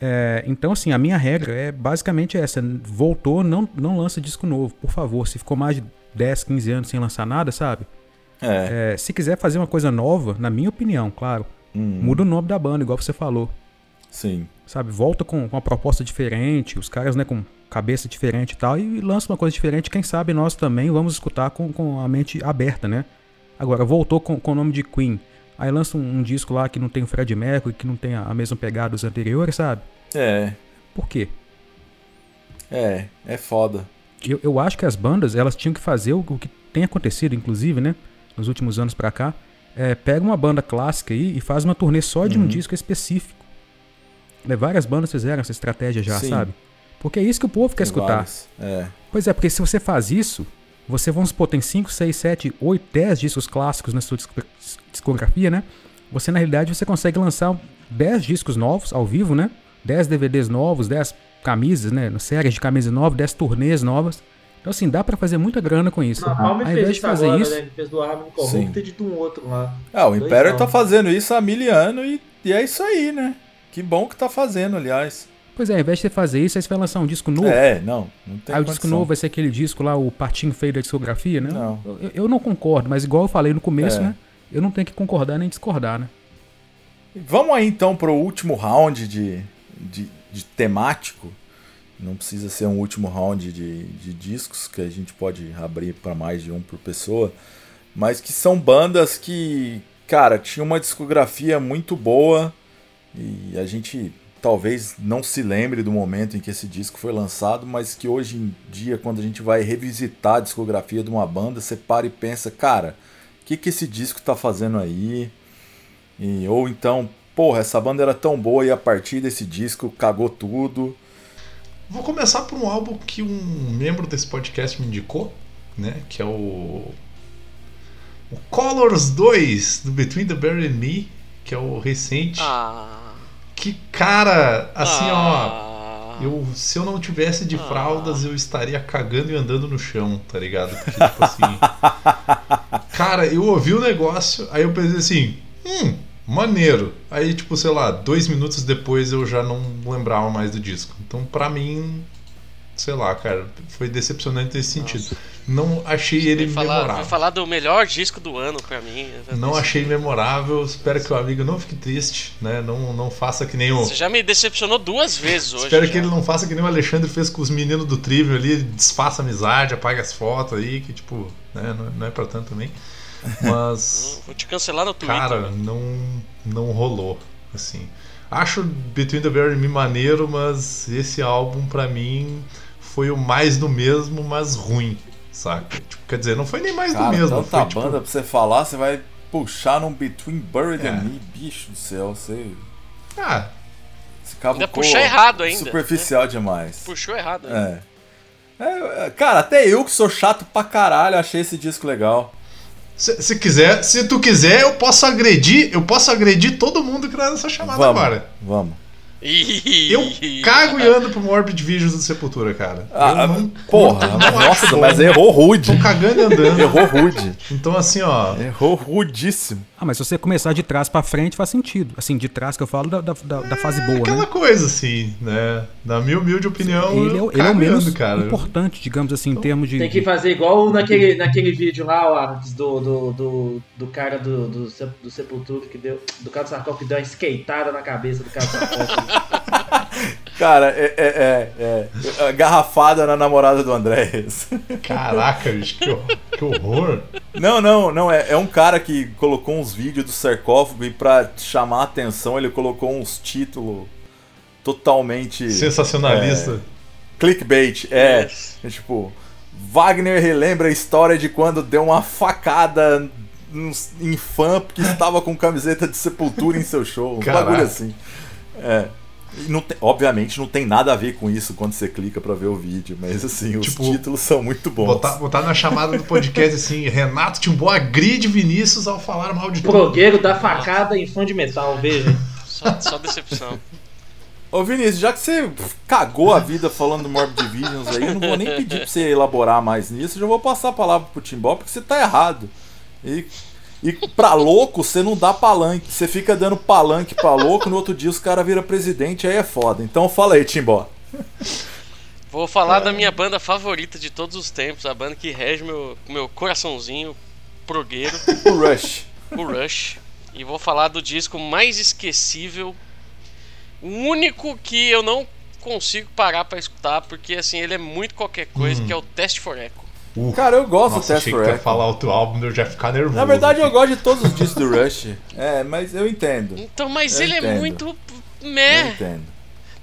É, então, assim, a minha regra é basicamente essa. Voltou, não, não lança disco novo, por favor. Se ficou mais de 10, 15 anos sem lançar nada, sabe? É. É, se quiser fazer uma coisa nova, na minha opinião, claro, Hum, muda o nome da banda, igual você falou. sim. Sabe? Volta com, com uma proposta diferente, os caras, né, com cabeça diferente e tal, e lança uma coisa diferente. Quem sabe nós também vamos escutar com, com a mente aberta, né? Agora, voltou com, com o nome de Queen. Aí lança um, um disco lá que não tem o Fred Mercury, que não tem a, a mesma pegada dos anteriores, sabe? É. Por quê? É. É foda. Eu, eu acho que as bandas, elas tinham que fazer o, o que tem acontecido, inclusive, né? Nos últimos anos pra cá. É, pega uma banda clássica aí e faz uma turnê só de um Uhum. disco específico. Né, várias bandas fizeram essa estratégia já, Sim. sabe? Porque é isso que o povo quer Tem escutar. vários. É. Pois é, porque se você faz isso, você, vamos supor, tem 5, 6, 7, 8, 10 discos clássicos na sua disco- discografia, né? Você, na realidade, você consegue lançar 10 discos novos ao vivo, né? 10 DVDs novos, 10 camisas, né? Séries de camisas novas, 10 turnês novas. Então, assim, dá pra fazer muita grana com isso. Na Palme Ao invés de fazer agora, isso, né? Ele fez do. Corrupted e de um outro lá. Ah, o Império tá fazendo isso há mil anos e, e é isso aí, né? Que bom que tá fazendo, aliás. pois é, ao invés de você fazer isso, aí você vai lançar um disco novo. É, não. Não tem Aí o disco novo vai ser aquele disco lá, o patinho feio da discografia, né? Não. Eu, eu não concordo, mas igual eu falei no começo, É. né? Eu não tenho que concordar nem discordar, né? Vamos aí então pro último round de, de, de temático. Não precisa ser um último round de, de discos, que a gente pode abrir para mais de um por pessoa. Mas que são bandas que, cara, tinham uma discografia muito boa e a gente talvez não se lembre do momento em que esse disco foi lançado, mas que hoje em dia, quando a gente vai revisitar a discografia de uma banda, você para e pensa, cara, o que, que esse disco tá fazendo aí? E, ou então, porra, essa banda era tão boa e a partir desse disco cagou tudo. Vou começar por um álbum que um membro desse podcast me indicou, né? Que é o. O Colors 2 do Between the Bear and Me, que é o recente. Ah. Que cara, assim ó. ah, Eu, se eu não tivesse de Ah. fraldas, eu estaria cagando e andando no chão, tá ligado? Porque, tipo assim. cara, eu ouvi o negócio, aí eu pensei assim, hum, maneiro. Aí, tipo, sei lá, dois minutos depois eu já não lembrava mais do disco. Então, pra mim, sei lá, cara, foi decepcionante nesse sentido. Não achei ele Vai falar, vai memorável. falar do melhor disco do ano pra mim. Não achei memorável. Espero que o amigo não fique triste, né? Não, não faça que nem o. Você já me decepcionou duas vezes hoje. Espero já. que ele não faça que nem o Alexandre fez com os meninos do Trivial ali, desfaça a amizade, apague as fotos aí, que tipo, né, não, não é pra tanto também. Mas, Vou te cancelar no Twitter. cara, não, não rolou, assim. Acho Between the Bear and Me maneiro, mas esse álbum pra mim foi o mais do mesmo, mas ruim, saca? Tipo, quer dizer, não foi nem mais do Cara, mesmo, tanta foi tipo... banda pra você falar, você vai puxar num Between Buried É. and Me, bicho do céu, você, Ah, você cavucou Ainda puxar errado ainda. Superficial demais. Puxou errado. né? É. É, é, Cara, até eu que sou chato pra caralho achei esse disco legal. Se, se quiser, se tu quiser, eu posso agredir, eu posso agredir todo mundo que tá nessa chamada Vamos, agora. vamos. Eu cago e ando pro Morbid Visions do Sepultura, cara. Ah, eu não, porra, não nossa, mas errou rude. Tô cagando e andando. Errou rude. Então, assim, ó. Errou rudíssimo. Ah, mas se você começar de trás pra frente faz sentido. Assim, de trás que eu falo da, da, da- da fase boa, aquela né? coisa, assim, né? Na minha humilde opinião, Ele é, o- ele é o e menos cara. importante, digamos assim, em termos de. Tem que fazer igual naquele, naquele vídeo lá, ó, do, do, do, do cara do, do, do Sepultura que deu. Do cara do sarcófago que deu uma skateada na cabeça do cara do sarcófago. Cara, é, é, é, é. Garrafada na namorada do Andrés. Caraca, bicho, que, hor- que horror. Não, não, não. É, é um cara que colocou uns vídeos do sarcófago e pra chamar a atenção ele colocou uns títulos totalmente. Sensacionalista. Clickbait. É. Yes. É tipo. Wagner relembra a história de quando deu uma facada em fã que estava com camiseta de sepultura em seu show. Um Caraca. bagulho assim. É. E não tem- obviamente não tem nada a ver com isso quando você clica pra ver o vídeo, mas assim, os Tipo, títulos são muito bons. Botar, botar na chamada do podcast assim, Renato Timbó agride Vinícius ao falar mal de. Progueiro da facada em fã de metal, veja. Só, só decepção. Ô Vinícius, já que você cagou a vida falando do Morbid Divisions aí, eu não vou nem pedir pra você elaborar mais nisso, eu já vou passar a palavra pro Timbó, porque você tá errado. E E pra louco, você não dá palanque. Você fica dando palanque pra louco, no outro dia os caras viram presidente, aí é foda. Então fala aí, Timbó. Vou falar da minha banda favorita de todos os tempos, a banda que rege meu, meu coraçãozinho progueiro, O Rush. o Rush. E vou falar do disco mais esquecível, o único que eu não consigo parar pra escutar, porque assim, ele é muito qualquer coisa, que é o Test for Echo. Uh, Cara, eu gosto nossa, do Test achei Echo. falar outro álbum, eu já ia ficar nervoso. Na verdade, eu gosto de todos os discos do Rush. É, mas eu entendo. Então, mas Eu ele é entendo. muito Eu meh. entendo.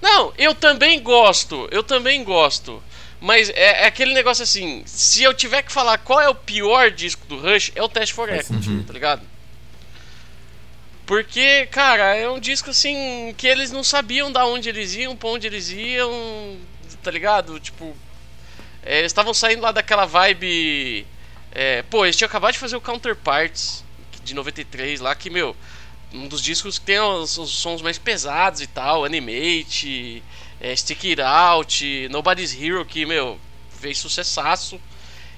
Não, eu também gosto, eu também gosto. Mas é, é aquele negócio assim, se eu tiver que falar qual é o pior disco do Rush, é o Test for Echo, sentido. tá ligado? Porque, cara, é um disco assim que eles não sabiam da onde eles iam, pra onde eles iam, tá ligado? Tipo, é, eles estavam saindo lá daquela vibe. é, pô, eles tinham acabado de fazer o Counterparts de 93 lá, que, meu, um dos discos que tem os, os sons mais pesados e tal, Animate, é, Stick It Out, Nobody's Hero, que, meu, fez sucessaço.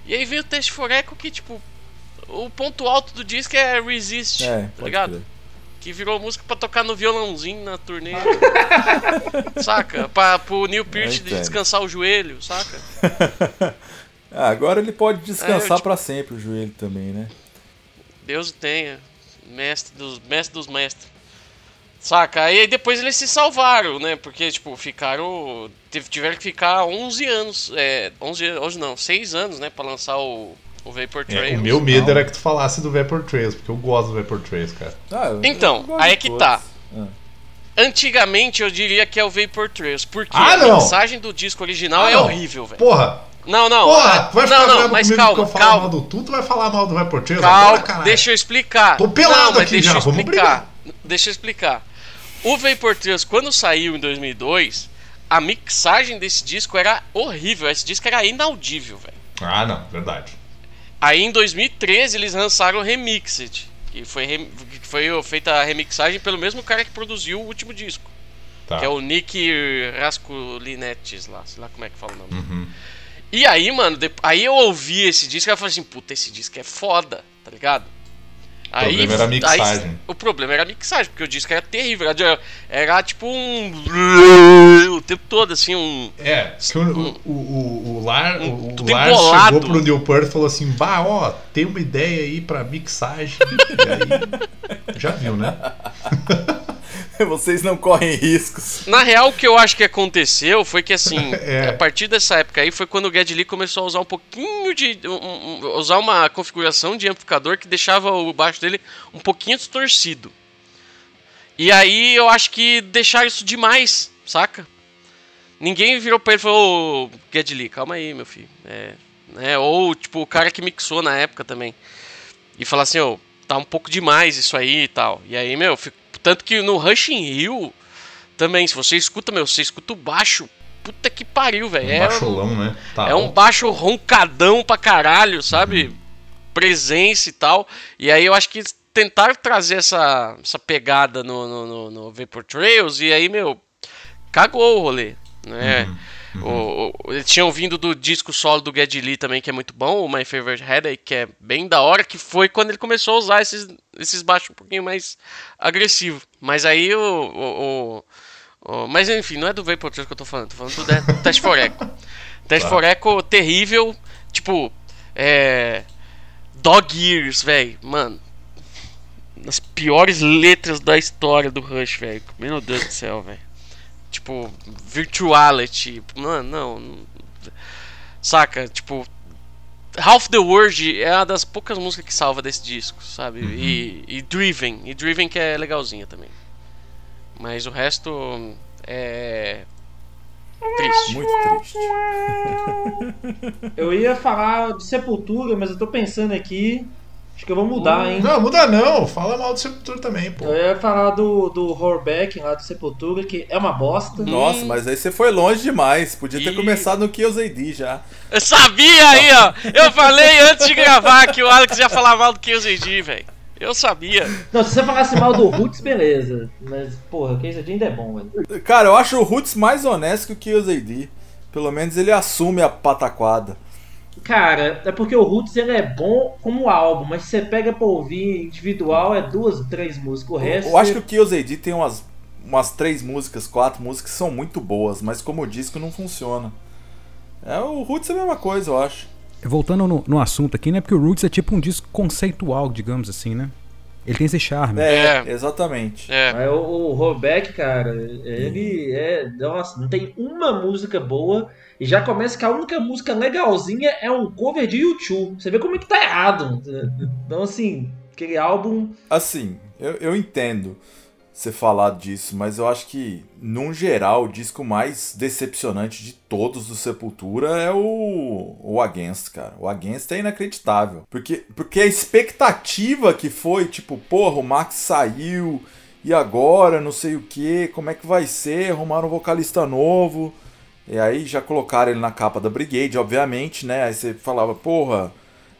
E aí veio o Test for Echo que, tipo, o ponto alto do disco é Resist, É, tá ligado? Que virou música pra tocar no violãozinho na turnê. saca? Pra, pro Neil Peart entendo. descansar o joelho, saca? Ah, agora ele pode descansar É, eu, tipo- pra sempre o joelho também, né? Deus o tenha. Mestre dos, mestre dos mestres. Saca? Aí, aí depois eles se salvaram, né? Porque, tipo, ficaram. tive- Tiveram que ficar 11 anos. É, 11, 11 não, 6 anos, né? Pra lançar o, o Vapor É, Trails. o meu medo Não. era que tu falasse do Vapor Trails, porque eu gosto do Vapor Trails, cara. Ah, eu- Então, eu aí é que todos. tá. Ah. Antigamente eu diria que é o Vapor Trails. Porque Ah, a não! mensagem do disco original Ah, é não. horrível, velho. Porra! Não, não. Porra! Tu vai ficar não, não, mas comigo calma, porque eu falo mal calma. do tu, tu vai falar mal do Vapor Trails agora, Calma, caralho. deixa eu explicar. Tô pelado não, aqui deixa já, eu vamos explicar. Deixa eu explicar. O Vapor Trails, quando saiu em 2002, a mixagem desse disco era horrível. Esse disco era inaudível, velho. Ah, não, verdade. Aí em 2013 eles lançaram o Remixed, que foi, rem- que foi feita a remixagem pelo mesmo cara que produziu o último disco, Tá. que é o Nick Raskulinetes lá, sei lá como é que fala o nome. Uhum. E aí, mano, de- aí eu ouvi esse disco e eu falei assim, puta, esse disco é foda, tá ligado? O problema era a mixagem. aí- o problema era a mixagem, porque o disco era terrível. Era, era tipo um. O tempo todo, assim, um. É, o, o, o, o, Lar, o, o Lar chegou pro Neil Peart e falou assim, bah, ó, tem uma ideia aí pra mixagem. e aí, já viu, né? Vocês não correm riscos. Na real, o que eu acho que aconteceu foi que, assim, É. a partir dessa época aí foi quando o Geddy Lee começou a usar um pouquinho de. um- um- usar uma configuração de amplificador que deixava o baixo dele um pouquinho distorcido. E aí eu acho que deixaram isso demais, saca? Ninguém virou pra ele e falou, ô, Geddy Lee, calma aí, meu filho. É, né? Ou, tipo, o cara que mixou na época também. E falar assim, ô, tá um pouco demais isso aí e tal. E aí, meu, fico- tanto que no Rush in Rio também, se você escuta, meu, você escuta o baixo, puta que pariu, velho. Um É, baixolão, né? Tá é um baixo roncadão pra caralho, sabe? Presença e tal. E aí eu acho que tentaram trazer essa, essa pegada no, no, no, no Vapor Trails e aí, meu, cagou o rolê, né? O, o- eles tinham vindo do disco solo do Geddy Lee também, que é muito bom, o My Favorite Headache, que é bem da hora, que foi quando ele começou a usar esses, esses baixos um pouquinho mais agressivo. Mas aí o, o- o- Mas enfim, não é do Vapor que eu tô falando, tô falando do, de- do Test for Echo. Test Tá. for Echo terrível, tipo, é. Dog Ears, velho, mano. Nas piores letras da história do Rush, velho. Meu Deus do céu, velho. Tipo, Virtuality. Mano, não, não. Saca? Tipo. Half the World é uma das poucas músicas que salva desse disco, sabe? E, e Driven. E Driven que é legalzinha também. Mas o resto é. Triste. Muito triste. Eu ia falar de Sepultura, mas eu tô pensando aqui. Acho que eu vou mudar, hein? Não, muda não. Fala mal do Sepultura também, pô. Eu ia falar do, do Horbeck lá do Sepultura, que é uma bosta. Nossa, mas aí você foi longe demais. Podia ter começado no Kills AD já. Eu sabia aí, ó. Eu falei antes de gravar que o Alex ia falar mal do KZD, velho. Eu sabia. Não, se você falasse mal do Roots, beleza. Mas, porra, o Case ainda é bom, velho. Cara, eu acho o Roots mais honesto que o Kills AD. Pelo menos ele assume a pataquada. Cara, é porque o Roots ele é bom como álbum, mas se você pega pra ouvir individual, é duas, três músicas. O resto. Eu acho que o Kills AD tem umas, umas três músicas, quatro músicas que são muito boas, mas como disco não funciona. É, o Roots é a mesma coisa, eu acho. Voltando no, no assunto aqui, né? Porque o Roots é tipo um disco conceitual, digamos assim, né? Ele tem esse charme. É, É. exatamente. É. Mas o, o Robeck, cara, ele é. Nossa, não tem uma música boa. E já começa que a única música legalzinha é um cover de YouTube. Você vê como é que tá errado. Então, assim, aquele álbum. Assim, eu, eu entendo você falar disso, mas eu acho que, num geral, o disco mais decepcionante de todos do Sepultura é o, o Against, cara. O Against é inacreditável. Porque, porque a expectativa que foi, tipo, porra, o Max saiu, e agora, não sei o que, como é que vai ser, arrumaram um vocalista novo. E aí já colocaram ele na capa da Brigade, obviamente, né? Aí você falava, porra,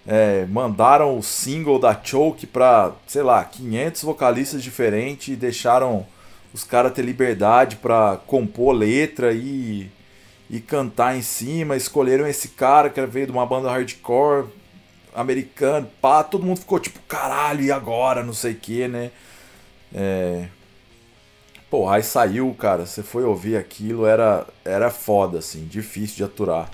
é, mandaram o single da Choke pra, sei lá, 500 vocalistas diferentes e deixaram os caras ter liberdade pra compor letra e, e cantar em cima. Escolheram esse cara que veio de uma banda hardcore americana, pá, todo mundo ficou tipo, caralho, e agora? Não sei o que, né? É. Pô, aí saiu, cara, você foi ouvir aquilo, era, era foda, assim, difícil de aturar.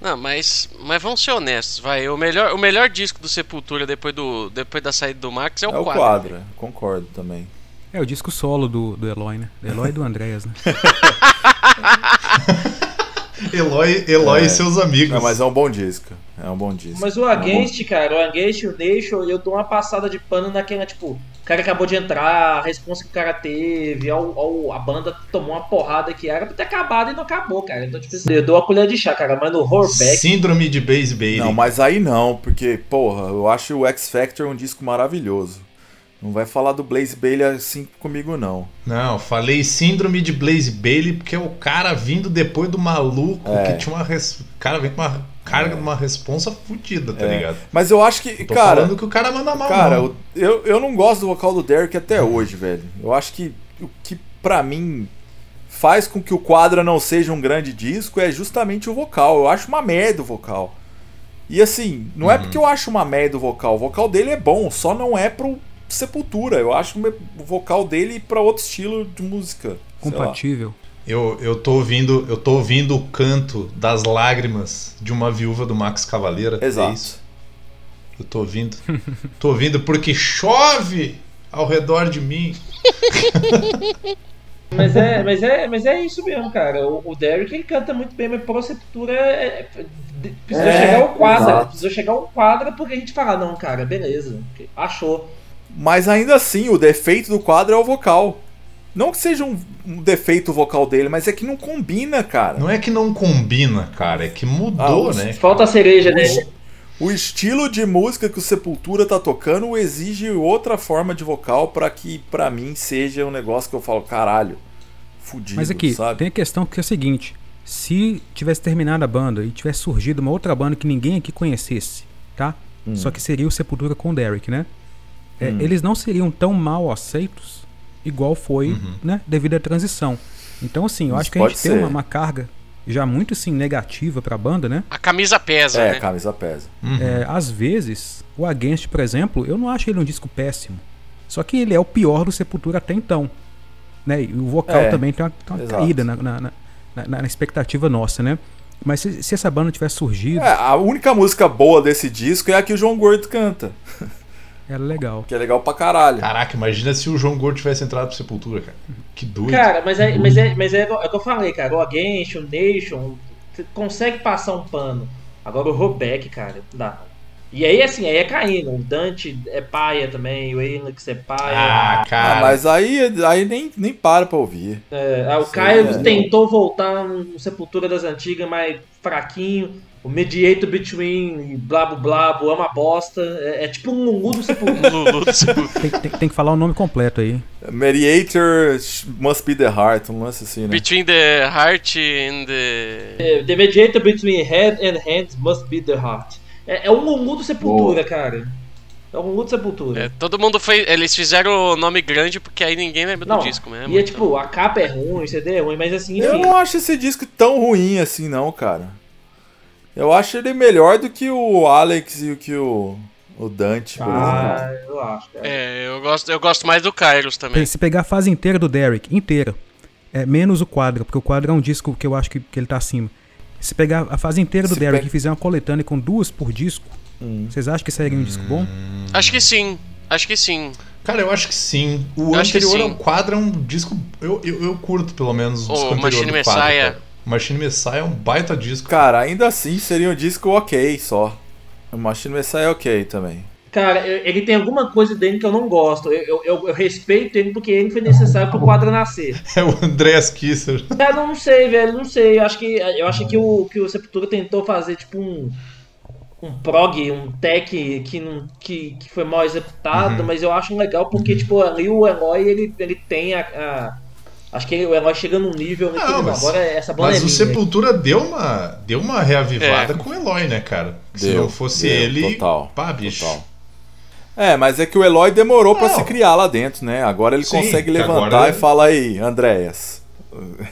Não, mas, mas vamos ser honestos, vai. O melhor, o melhor disco do Sepultura depois, do, depois da saída do Max é o É o quadro. quadro, concordo também. É o disco solo do, do Eloy, né? Do Eloy e do Andréas, né? Eloy, Eloy É. e seus amigos. Não, mas é um bom disco. É um bom disco. Mas o Against, cara, o Against e o Nation, eu dou uma passada de pano naquela, tipo, o cara acabou de entrar, a resposta que o cara teve, ao, ao- a banda tomou uma porrada que era pra ter acabado e não acabou, cara. Então, tipo, assim, eu dou a colher de chá, cara, mas no Horrorback. Síndrome de Base Bailey. Não, mas aí não, porque, porra, eu acho o X Factor um disco maravilhoso. Não vai falar do Blaze Bailey assim comigo, não. Não, falei síndrome de Blaze Bailey porque é o cara vindo depois do maluco É. que tinha uma. Res... O cara vem com uma carga de uma responsa fodida, tá É. ligado? Mas eu acho que, Tô cara, falando que o cara manda mal. cara, não. eu, eu não gosto do vocal do Derek até hoje, velho. Eu acho que o que pra mim faz com que o Quadra não seja um grande disco é justamente o vocal. Eu acho uma merda o vocal. E assim, não é Uhum. porque eu acho uma merda o vocal. O vocal dele é bom, só não é pro Sepultura. Eu acho o vocal dele pra outro estilo de música. Compatível. Eu, eu, tô ouvindo, eu tô ouvindo o canto das lágrimas de uma viúva do Max Cavaleira. É Exato. isso. Eu tô ouvindo. tô ouvindo porque chove ao redor de mim. Mas é, mas é, mas é isso mesmo, cara. O, o Derek ele canta muito bem, mas pro Sepultura é, é- precisou É, chegar ao quadro. exato. Precisou chegar ao quadro porque a gente fala, não, cara, beleza. Achou. Mas ainda assim, o defeito do quadro é o vocal. Não que seja um, um defeito vocal dele, mas é que não combina, cara. Não é que não combina, cara, é que mudou, Ah, né? Falta a cereja, né? O estilo de música que o Sepultura tá tocando exige outra forma de vocal pra que, pra mim, seja um negócio que eu falo, caralho, fudido, Mas aqui, sabe? tem a questão que é a seguinte: se tivesse terminado a banda e tivesse surgido uma outra banda que ninguém aqui conhecesse, tá? Hum. Só que seria o Sepultura com o Derek, né? É, Hum. Eles não seriam tão mal aceitos igual foi, Uhum. né? Devido à transição. Então, assim, eu Isso acho que a pode gente tem ser. uma, uma carga já muito assim negativa pra banda, né? A camisa pesa, É, né? camisa pesa. Uhum. É, às vezes, o Against, por exemplo, eu não acho ele um disco péssimo. Só que ele é o pior do Sepultura até então. Né? E o vocal É, também tem uma, tem uma caída na, na, na- na- na expectativa nossa, né? Mas se, se essa banda tivesse surgido, É, a única música boa desse disco é a que o João Gordo canta, era legal. que é legal pra caralho. Caraca, imagina se o João Gordo tivesse entrado pro Sepultura, cara. Que doido. Cara, mas é, mas é, mas é, é o que eu falei, cara. O Against, o Nation, você consegue passar um pano. Agora o Robeck, cara, dá. E aí, assim, aí é caindo. O Dante é paia também, o Alex é paia. Ah, cara. Ah, mas aí, aí nem, nem para pra ouvir. É, ah, o Caio é. tentou voltar no Sepultura das Antigas, mas fraquinho. O Mediator Between, blabo blabo, é uma bosta. É, é tipo um Lulu do Sepultura. Lulu do Sepultura. Tem, tem- tem que falar o nome completo aí. Mediator must be the heart, um lance assim, né? Between the Heart and the. É, the Mediator Between Head and Hands must be the heart. É, é um Lulu do Sepultura, cara. É um Lulu do Sepultura. É, todo mundo fez. Eles fizeram o nome grande porque aí ninguém lembra Não, do disco mesmo. e é então. tipo, a capa é ruim, o CD é ruim, mas assim, Eu enfim. não acho esse disco tão ruim assim, não, cara. Eu acho ele melhor do que o Alex e o que o, o Dante, por exemplo. Ah, eu acho, cara. É, eu gosto, eu gosto mais do Kairos também. Se pegar a fase inteira do Derek, inteira, é, menos o quadro, porque o quadro é um disco que eu acho que, que ele tá acima. Se pegar a fase inteira do Se Derek pe- e fizer uma coletânea com duas por disco, Hum. vocês acham que seria um disco bom? Acho que sim. Acho que sim. Cara, eu acho que sim. O Eu anterior sim. ao quadro é um disco. Eu, eu, eu curto, pelo menos, o O disco anterior Machine do quadro, Messiah. cara. Machine Messiah é um baita disco. Cara, ainda assim seria um disco ok só. O Machine Messiah é ok também. Cara, eu- ele tem alguma coisa dele que eu não gosto. Eu, eu- eu- eu respeito ele porque ele foi necessário pro quadro nascer. É o Andreas Kisser. Cara, não sei, velho, não sei. Eu acho que, eu acho que, o, que o Sepultura tentou fazer tipo um. Um prog, um tech que, não, que, que foi mal executado, mas eu acho legal porque, tipo, ali o Eloy ele, ele tem a. a- acho que ele- o Eloy chega num nível né, que Não, ele, mas- agora essa banda Mas é o minha. Sepultura deu uma, deu uma reavivada É. com o Eloy, né, cara? Se Deu, não fosse deu, ele. total, Pá, bicho. total. É, mas é que o Eloy demorou pra Não. se criar lá dentro, né? Agora ele Sim, consegue que levantar agora- e fala aí, Andréas.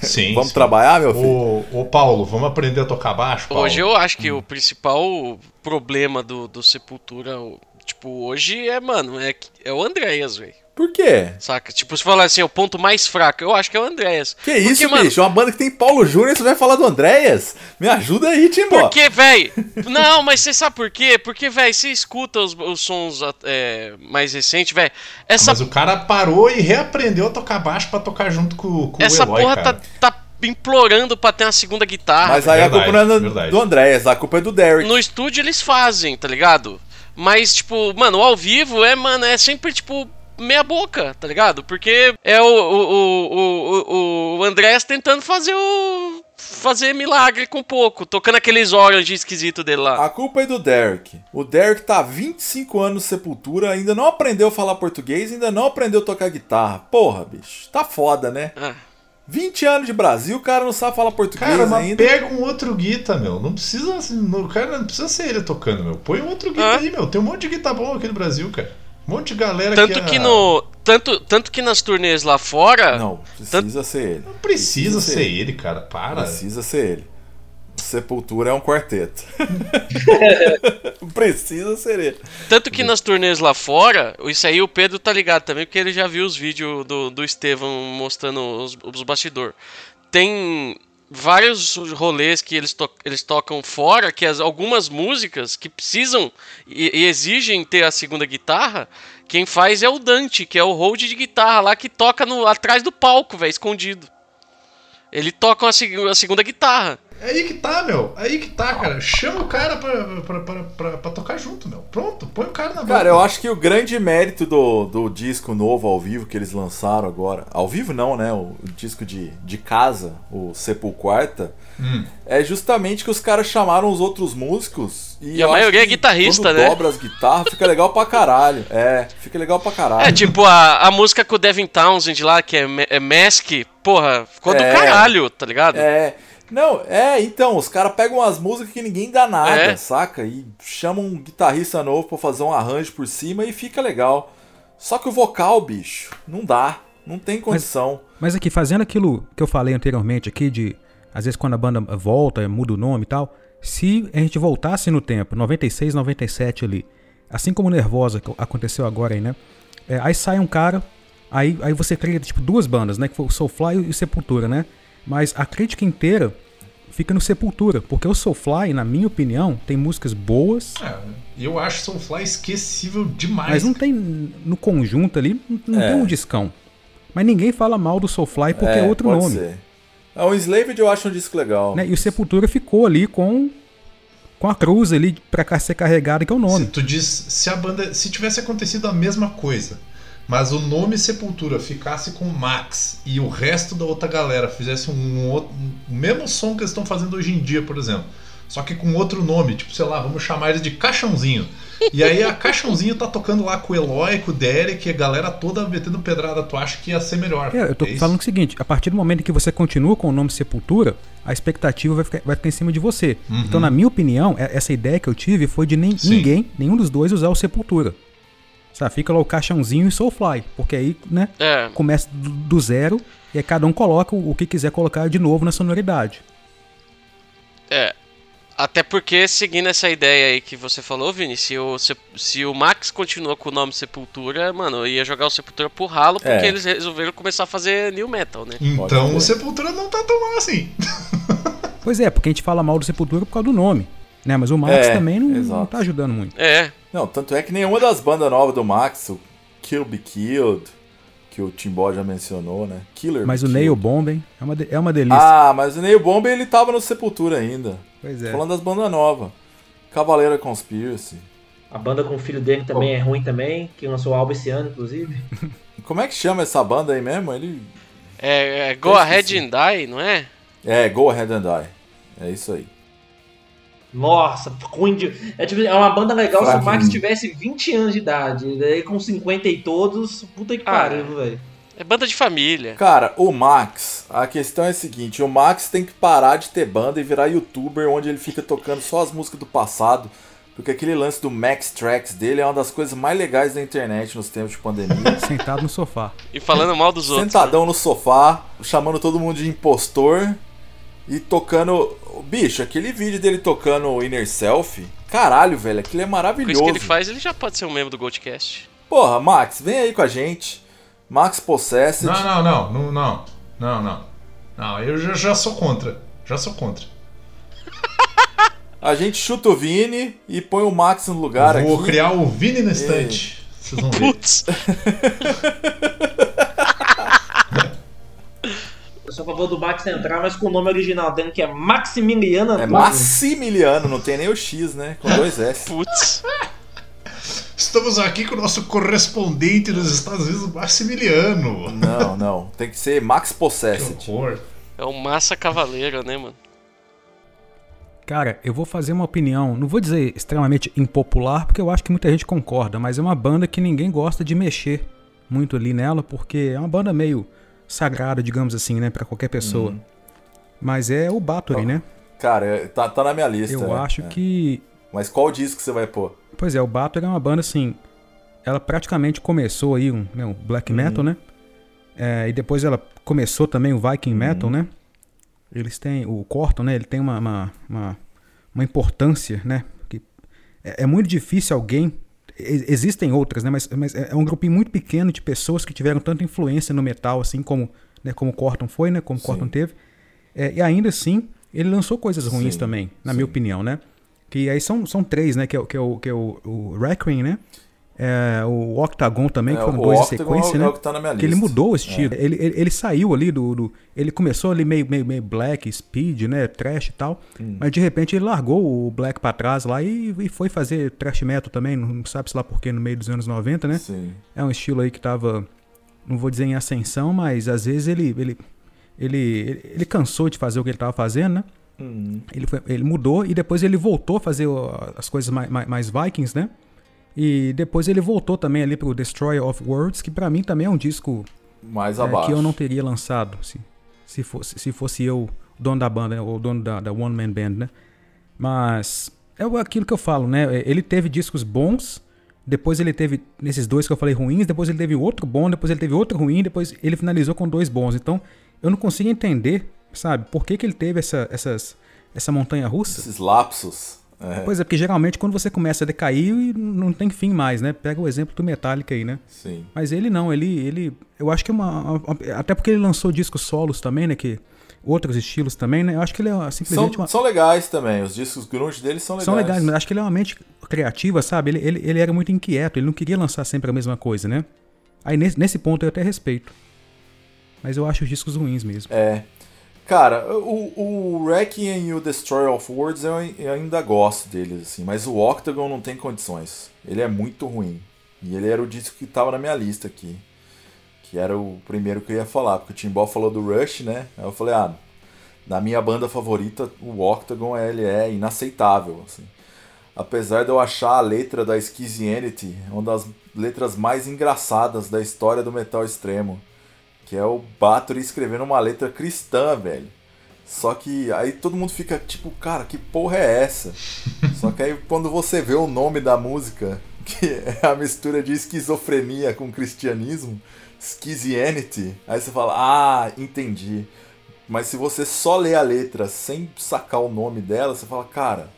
Sim. Vamos sim. trabalhar, meu filho? Ô, ô, Paulo, vamos aprender a tocar baixo, Paulo? Hoje eu acho que o principal problema do, do Sepultura, tipo, hoje é, mano, é, que- é o Andréas, velho. Por quê? Saca? Tipo, se falar assim, o ponto mais fraco, eu acho que é o Andréas. Que isso, mano, bicho? Uma banda que tem Paulo Júnior e você vai falar do Andréas? Me ajuda aí, Timbó. Porque, véi. Não, mas você sabe por quê? Porque, véi, você escuta os, os sons é, mais recentes, véi. Essa, Mas o cara parou e reaprendeu a tocar baixo pra tocar junto com, com essa o Eloy, porra cara. tá, tá implorando pra ter uma segunda guitarra. Mas aí a Verdade, culpa não é verdade. do Andréas, a culpa é do Derek. No estúdio eles fazem, tá ligado? Mas, tipo, mano, ao vivo é, mano, é sempre, tipo, meia boca, tá ligado? Porque é o, o, o, o, o Andrés tentando fazer o. fazer milagre com pouco, tocando aqueles orange esquisito dele lá. A culpa é do Derek. O Derek tá há 25 anos no Sepultura, ainda não aprendeu a falar português, ainda não aprendeu a tocar guitarra. Porra, bicho, tá foda, né? Ah, 20 anos de Brasil, o cara não sabe falar português Cara, mas ainda. pega um outro guita, meu. Não precisa. assim, não- O cara não precisa ser ele tocando, meu. Põe um outro guita Ah. aí, meu. Tem um monte de guita bom aqui no Brasil, cara. Um monte de galera tanto que, que é- no. Tanto, tanto que nas turnês lá fora. Não, precisa ser ele. Não precisa ser ele, cara. Para. Precisa ser ele. Sepultura é um quarteto. precisa ser ele. Tanto que nas turnês lá fora, isso aí o Pedro tá ligado também, porque ele já viu os vídeos do, do Estevão mostrando os, os bastidores. Tem vários rolês que eles, to- eles tocam fora, que as, algumas músicas que precisam e, e exigem ter a segunda guitarra, quem faz é o Dante, que é o hold de guitarra lá que toca no, atrás do palco, velho, escondido. Ele toca a, seg- a segunda guitarra. É aí que tá, meu. É aí que tá, cara. Chama o cara pra, pra, pra, pra, pra tocar junto, meu. Pronto, põe o cara na banda. Cara, eu acho que o grande mérito do, do disco novo ao vivo que eles lançaram agora, ao vivo não, né? O, o disco de, de casa, o Sepulquarta, Hum. é justamente que os caras chamaram os outros músicos e, E a maioria é guitarrista, quando né? dobra as guitarras, fica legal pra caralho. É, fica legal pra caralho. É, tipo, a, a música com o Devin Townsend lá, que é, é Mask, porra, ficou do É. caralho, tá ligado? É. Não, é, então, os caras pegam umas músicas que ninguém dá nada, É. saca? E chamam um guitarrista novo pra fazer um arranjo por cima e fica legal. Só que o vocal, bicho, não dá. Não tem condição. Mas aqui, fazendo aquilo que eu falei anteriormente aqui, de às vezes quando a banda volta, muda o nome e tal, se a gente voltasse no tempo, 96, 97 ali, assim como Nervosa, que aconteceu agora aí, né? É, aí sai um cara, aí, aí você cria tipo duas bandas, né? Que foi o Soulfly e o Sepultura, né? Mas a crítica inteira fica no Sepultura, porque o Soulfly, na minha opinião, tem músicas boas, É, eu acho Soulfly esquecível demais. mas não tem no conjunto ali, não, É. tem um discão. Mas ninguém fala mal do Soulfly porque é, outro pode nome. Ser. É, o Enslaved eu acho um disco legal. né? E o Sepultura ficou ali com com a cruz ali pra ser carregada, que é o Se nome. tu diz, se a banda, se tivesse acontecido a mesma coisa, mas o nome Sepultura ficasse com o Max e o resto da outra galera fizesse um outro, o mesmo som que eles estão fazendo hoje em dia, por exemplo, só que com outro nome, tipo, sei lá, vamos chamar ele de Caixãozinho. E aí a Caixãozinho tá tocando lá com o Eloy, com o Derek, a galera toda metendo pedrada, tu acha que ia ser melhor? É, eu tô É isso? falando o seguinte, a partir do momento em que você continua com o nome Sepultura, a expectativa vai ficar, vai ficar em cima de você. Uhum. Então, na minha opinião, é- essa ideia que eu tive foi de nem, ninguém, nenhum dos dois usar o Sepultura. Sabe, fica lá o caixãozinho e Soulfly, porque aí, né, É, começa do, do zero e aí cada um coloca o, o que quiser colocar de novo na sonoridade. é. Até porque, seguindo essa ideia aí que você falou, Vini, se o, se, se o Max continua com o nome Sepultura, mano, eu ia jogar o Sepultura pro ralo porque É. eles resolveram começar a fazer new metal, né? Então o Sepultura não tá tão mal assim. Pois é, porque a gente fala mal do Sepultura por causa do nome. Né? Mas o Max É, também não, não tá ajudando muito. É, Não, tanto é que nenhuma das bandas novas do Max, o Kill Be Killed, que o Timbó já mencionou, né? Killer Mas Be o Killed. Nail Bombing é uma, de- é uma delícia. Ah, mas o Nail Bomb ele tava no Sepultura ainda. pois é. Falando das bandas novas. Cavaleira Conspiracy. A banda com o filho dele também é ruim também, que lançou o álbum esse ano, inclusive. Como é que chama essa banda aí mesmo? Ele. é, é Go Ahead and Die, não é? É, Go Ahead and Die. É isso aí. Nossa, ruim de. É, tipo, é uma banda legal se o. Max tivesse 20 anos de idade. Daí com 50 e todos, puta que Ah, pariu, velho. É banda de família. Cara, o Max, a questão é a seguinte: o Max tem que parar de ter banda e virar youtuber onde ele fica tocando só as músicas do passado. Porque aquele lance do Max Tracks dele é uma das coisas mais legais da internet nos tempos de pandemia. Sentado no sofá. E falando mal dos outros. Sentadão no sofá, chamando todo mundo de impostor e tocando. Bicho, aquele vídeo dele tocando o Inner Self, caralho, velho, aquilo é Com isso maravilhoso. que ele faz, ele já pode ser um membro do Goldcast. Porra, Max, vem aí com a gente. Max Possessed. Não, não, não, não, não, não, não. Não, eu já, já sou contra. Já sou contra. A gente chuta o Vini e põe o Max no lugar Vou aqui. criar o Vini na estante. Vocês vão ver. Putz! Sou a favor do Max entrar, mas com o nome original dele, que é Maximiliano É. Maximiliano, não tem nem o X, né? Com dois S. Putz! Estamos aqui com o nosso correspondente dos Estados Unidos, Maximiliano. Não, não. Tem que ser Max Que Possessed. horror. É o Massa Cavaleiro, né, mano? Cara, eu vou fazer uma opinião, não vou dizer extremamente impopular, porque eu acho que muita gente concorda, mas é uma banda que ninguém gosta de mexer muito ali nela, porque é uma banda meio sagrada, digamos assim, né, Pra qualquer pessoa. Mas é o Bathory, Ó, né? Cara, é- tá, tá na minha lista. Eu é, acho é. que Mas qual disco você vai pôr? Pois é, o Bathory é uma banda assim. Ela praticamente começou aí um, né, um black metal, né? É, e depois ela começou também o Viking metal, né? Eles têm. O Corton, né? Ele tem uma, uma, uma, uma importância, né? Que é, é muito difícil alguém. Existem outras, né? Mas, mas é é um grupinho muito pequeno de pessoas que tiveram tanta influência no metal, assim como, né, como o Corton foi, né? Como o Sim. Corton teve. É, e ainda assim, ele lançou coisas ruins Sim, também, na sim. minha opinião, né? Que aí são, são três, né? Que é, o- que é o, que é o, o Requiem, né? É, o Octagon também, que É, foram o dois em sequência, é o- né? é que tá ele mudou o estilo. Ele, ele, ele saiu ali do, do- Ele começou ali meio, meio, meio black, speed, né? Trash e tal. Hum. Mas de repente ele largou o black pra trás lá e, e foi fazer trash metal também. Não sabe-se lá porquê no meio dos anos 90, né? Sim. É um estilo aí que tava. Não vou dizer em ascensão, mas às vezes ele. Ele, ele, ele, cansou de fazer o que ele tava fazendo, né? Hum. Ele, foi- ele mudou e depois ele voltou a fazer as coisas mais, mais, mais Vikings, né? E depois ele voltou também ali pro Destroyer of Worlds, que pra mim também é um disco Mais é, abaixo. que eu não teria lançado se, se, fosse, se fosse eu o dono da banda, né? ou o dono da, da One Man Band, né? Mas é o- aquilo que eu falo, né? Ele teve discos bons, depois ele teve, nesses dois que eu falei ruins, depois ele teve outro bom, depois ele teve outro ruim, depois ele finalizou com dois bons. Então eu não consigo entender, sabe, por que, que ele teve essa, essas, essa montanha russa. Esses lapsos. É, Pois é, porque geralmente quando você começa a decair, não tem fim mais, né? Pega o exemplo do Metallica aí, né? sim. Mas ele não, ele, ele eu acho que é uma, até porque ele lançou discos solos também, né, que outros estilos também, né? Eu acho que ele é São, simplesmente uma, são legais também. Os discos grunge dele são legais. são legais, mas acho que ele é uma mente criativa, sabe? Ele, ele, ele era muito inquieto, ele não queria lançar sempre a mesma coisa, né? Aí nesse, nesse ponto eu até respeito. Mas eu acho os discos ruins mesmo. É. Cara, o, o Requiem e o Destroyer of Worlds eu, eu ainda gosto deles, assim, mas o Octagon não tem condições. Ele é muito ruim. E ele era o disco que tava na minha lista aqui. Que era o primeiro que eu ia falar, porque o Timbó falou do Rush, né? Aí eu falei, ah, na minha banda favorita, o Octagon ele é inaceitável, assim. Apesar de eu achar a letra da Schizianity uma das letras mais engraçadas da história do metal extremo. Que é o Bathory escrevendo uma letra cristã, velho. Só que aí todo mundo fica tipo, cara, que porra é essa? Só que aí quando você vê o nome da música, que é a mistura de esquizofrenia com cristianismo, Schizianity, aí você fala, ah, entendi. Mas se você só lê a letra sem sacar o nome dela, você fala, cara,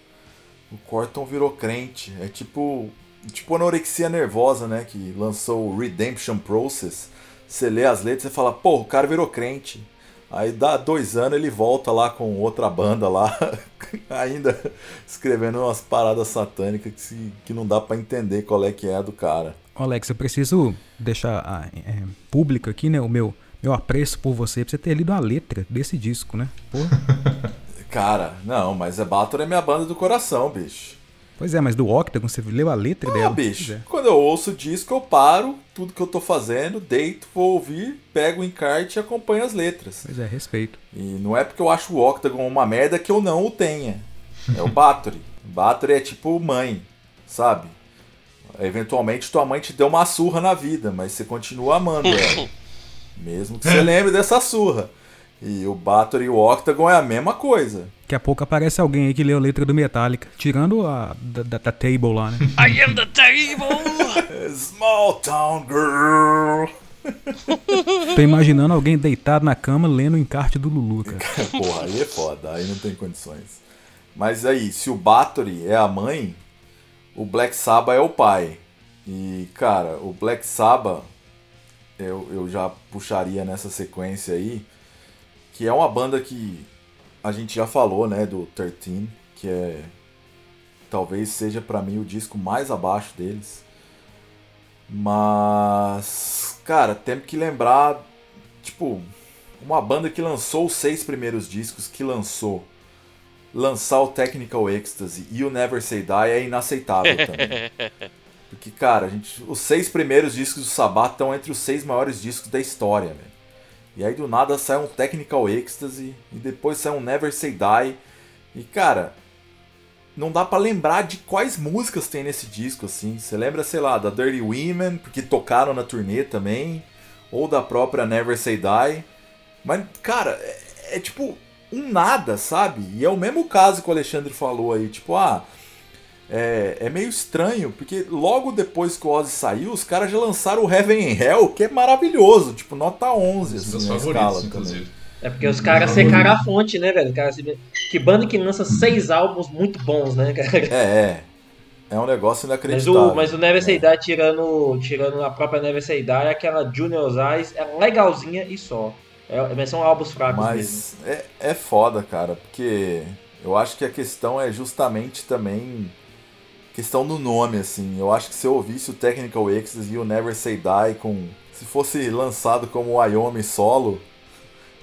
o Corton virou crente. É tipo. Tipo anorexia nervosa, né? Que lançou o Redemption Process. Você lê as letras e fala, pô, o cara virou crente. Aí dá dois anos ele volta lá com outra banda lá, ainda escrevendo umas paradas satânicas que, se, que não dá para entender qual é que é a do cara. Alex, eu preciso deixar ah, é, público aqui, né, o meu, meu apreço por você, pra você ter lido a letra desse disco, né? cara, não, mas a Bator é minha banda do coração, bicho. Pois é, mas do Octagon, você leu a letra ah, dela? bicho, quando eu ouço o disco, eu paro tudo que eu tô fazendo, deito, vou ouvir, pego o encarte e acompanho as letras. Pois é, respeito. E não é porque eu acho o Octagon uma merda que eu não o tenha. É o Battery. Battery é tipo mãe, sabe? Eventualmente tua mãe te deu uma surra na vida, mas você continua amando ela. Mesmo que você lembre dessa surra. E o Battery e o Octagon é a mesma coisa. Daqui a pouco aparece alguém aí que lê a letra do Metallica, tirando a da, da, da table lá, né? I am the table! Small town girl! Tô imaginando alguém deitado na cama lendo o encarte do Lulu, cara. Porra, aí é foda, aí não tem condições. Mas aí, se o Battery é a mãe, o Black Sabbath é o pai. E, cara, o Black Sabbath, eu, eu já puxaria nessa sequência aí, que é uma banda que a gente já falou, né, do 13, que é talvez seja para mim o disco mais abaixo deles. Mas, cara, temos que lembrar, tipo, uma banda que lançou os seis primeiros discos, que lançou lançar o Technical Ecstasy e o Never Say Die é inaceitável também. Porque, cara, a gente, os seis primeiros discos do Sabbath estão entre os seis maiores discos da história, velho. E aí do nada sai um Technical Ecstasy e depois sai um Never Say Die. E cara, não dá para lembrar de quais músicas tem nesse disco assim. Você lembra, sei lá, da Dirty Women, porque tocaram na turnê também, ou da própria Never Say Die. Mas cara, é, é tipo um nada, sabe? E é o mesmo caso que o Alexandre falou aí, tipo, ah, é, é, meio estranho, porque logo depois que o Ozzy saiu, os caras já lançaram o Heaven and Hell, que é maravilhoso, tipo, nota 11, assim, meus favoritos, inclusive. É porque os caras secaram a fonte, né, velho? Cara, que banda que lança seis álbuns muito bons, né, cara? É, é. É um negócio inacreditável. Mas o, mas o Never Say Die, tirando, tirando a própria Never Say Die, aquela Junior's Eyes é legalzinha e só. É, mas são álbuns fracos mas mesmo. É, é foda, cara, porque eu acho que a questão é justamente também questão do nome, assim. Eu acho que se eu ouvisse o Technical Ecstasy e o Never Say Die com. Se fosse lançado como Wyoming solo,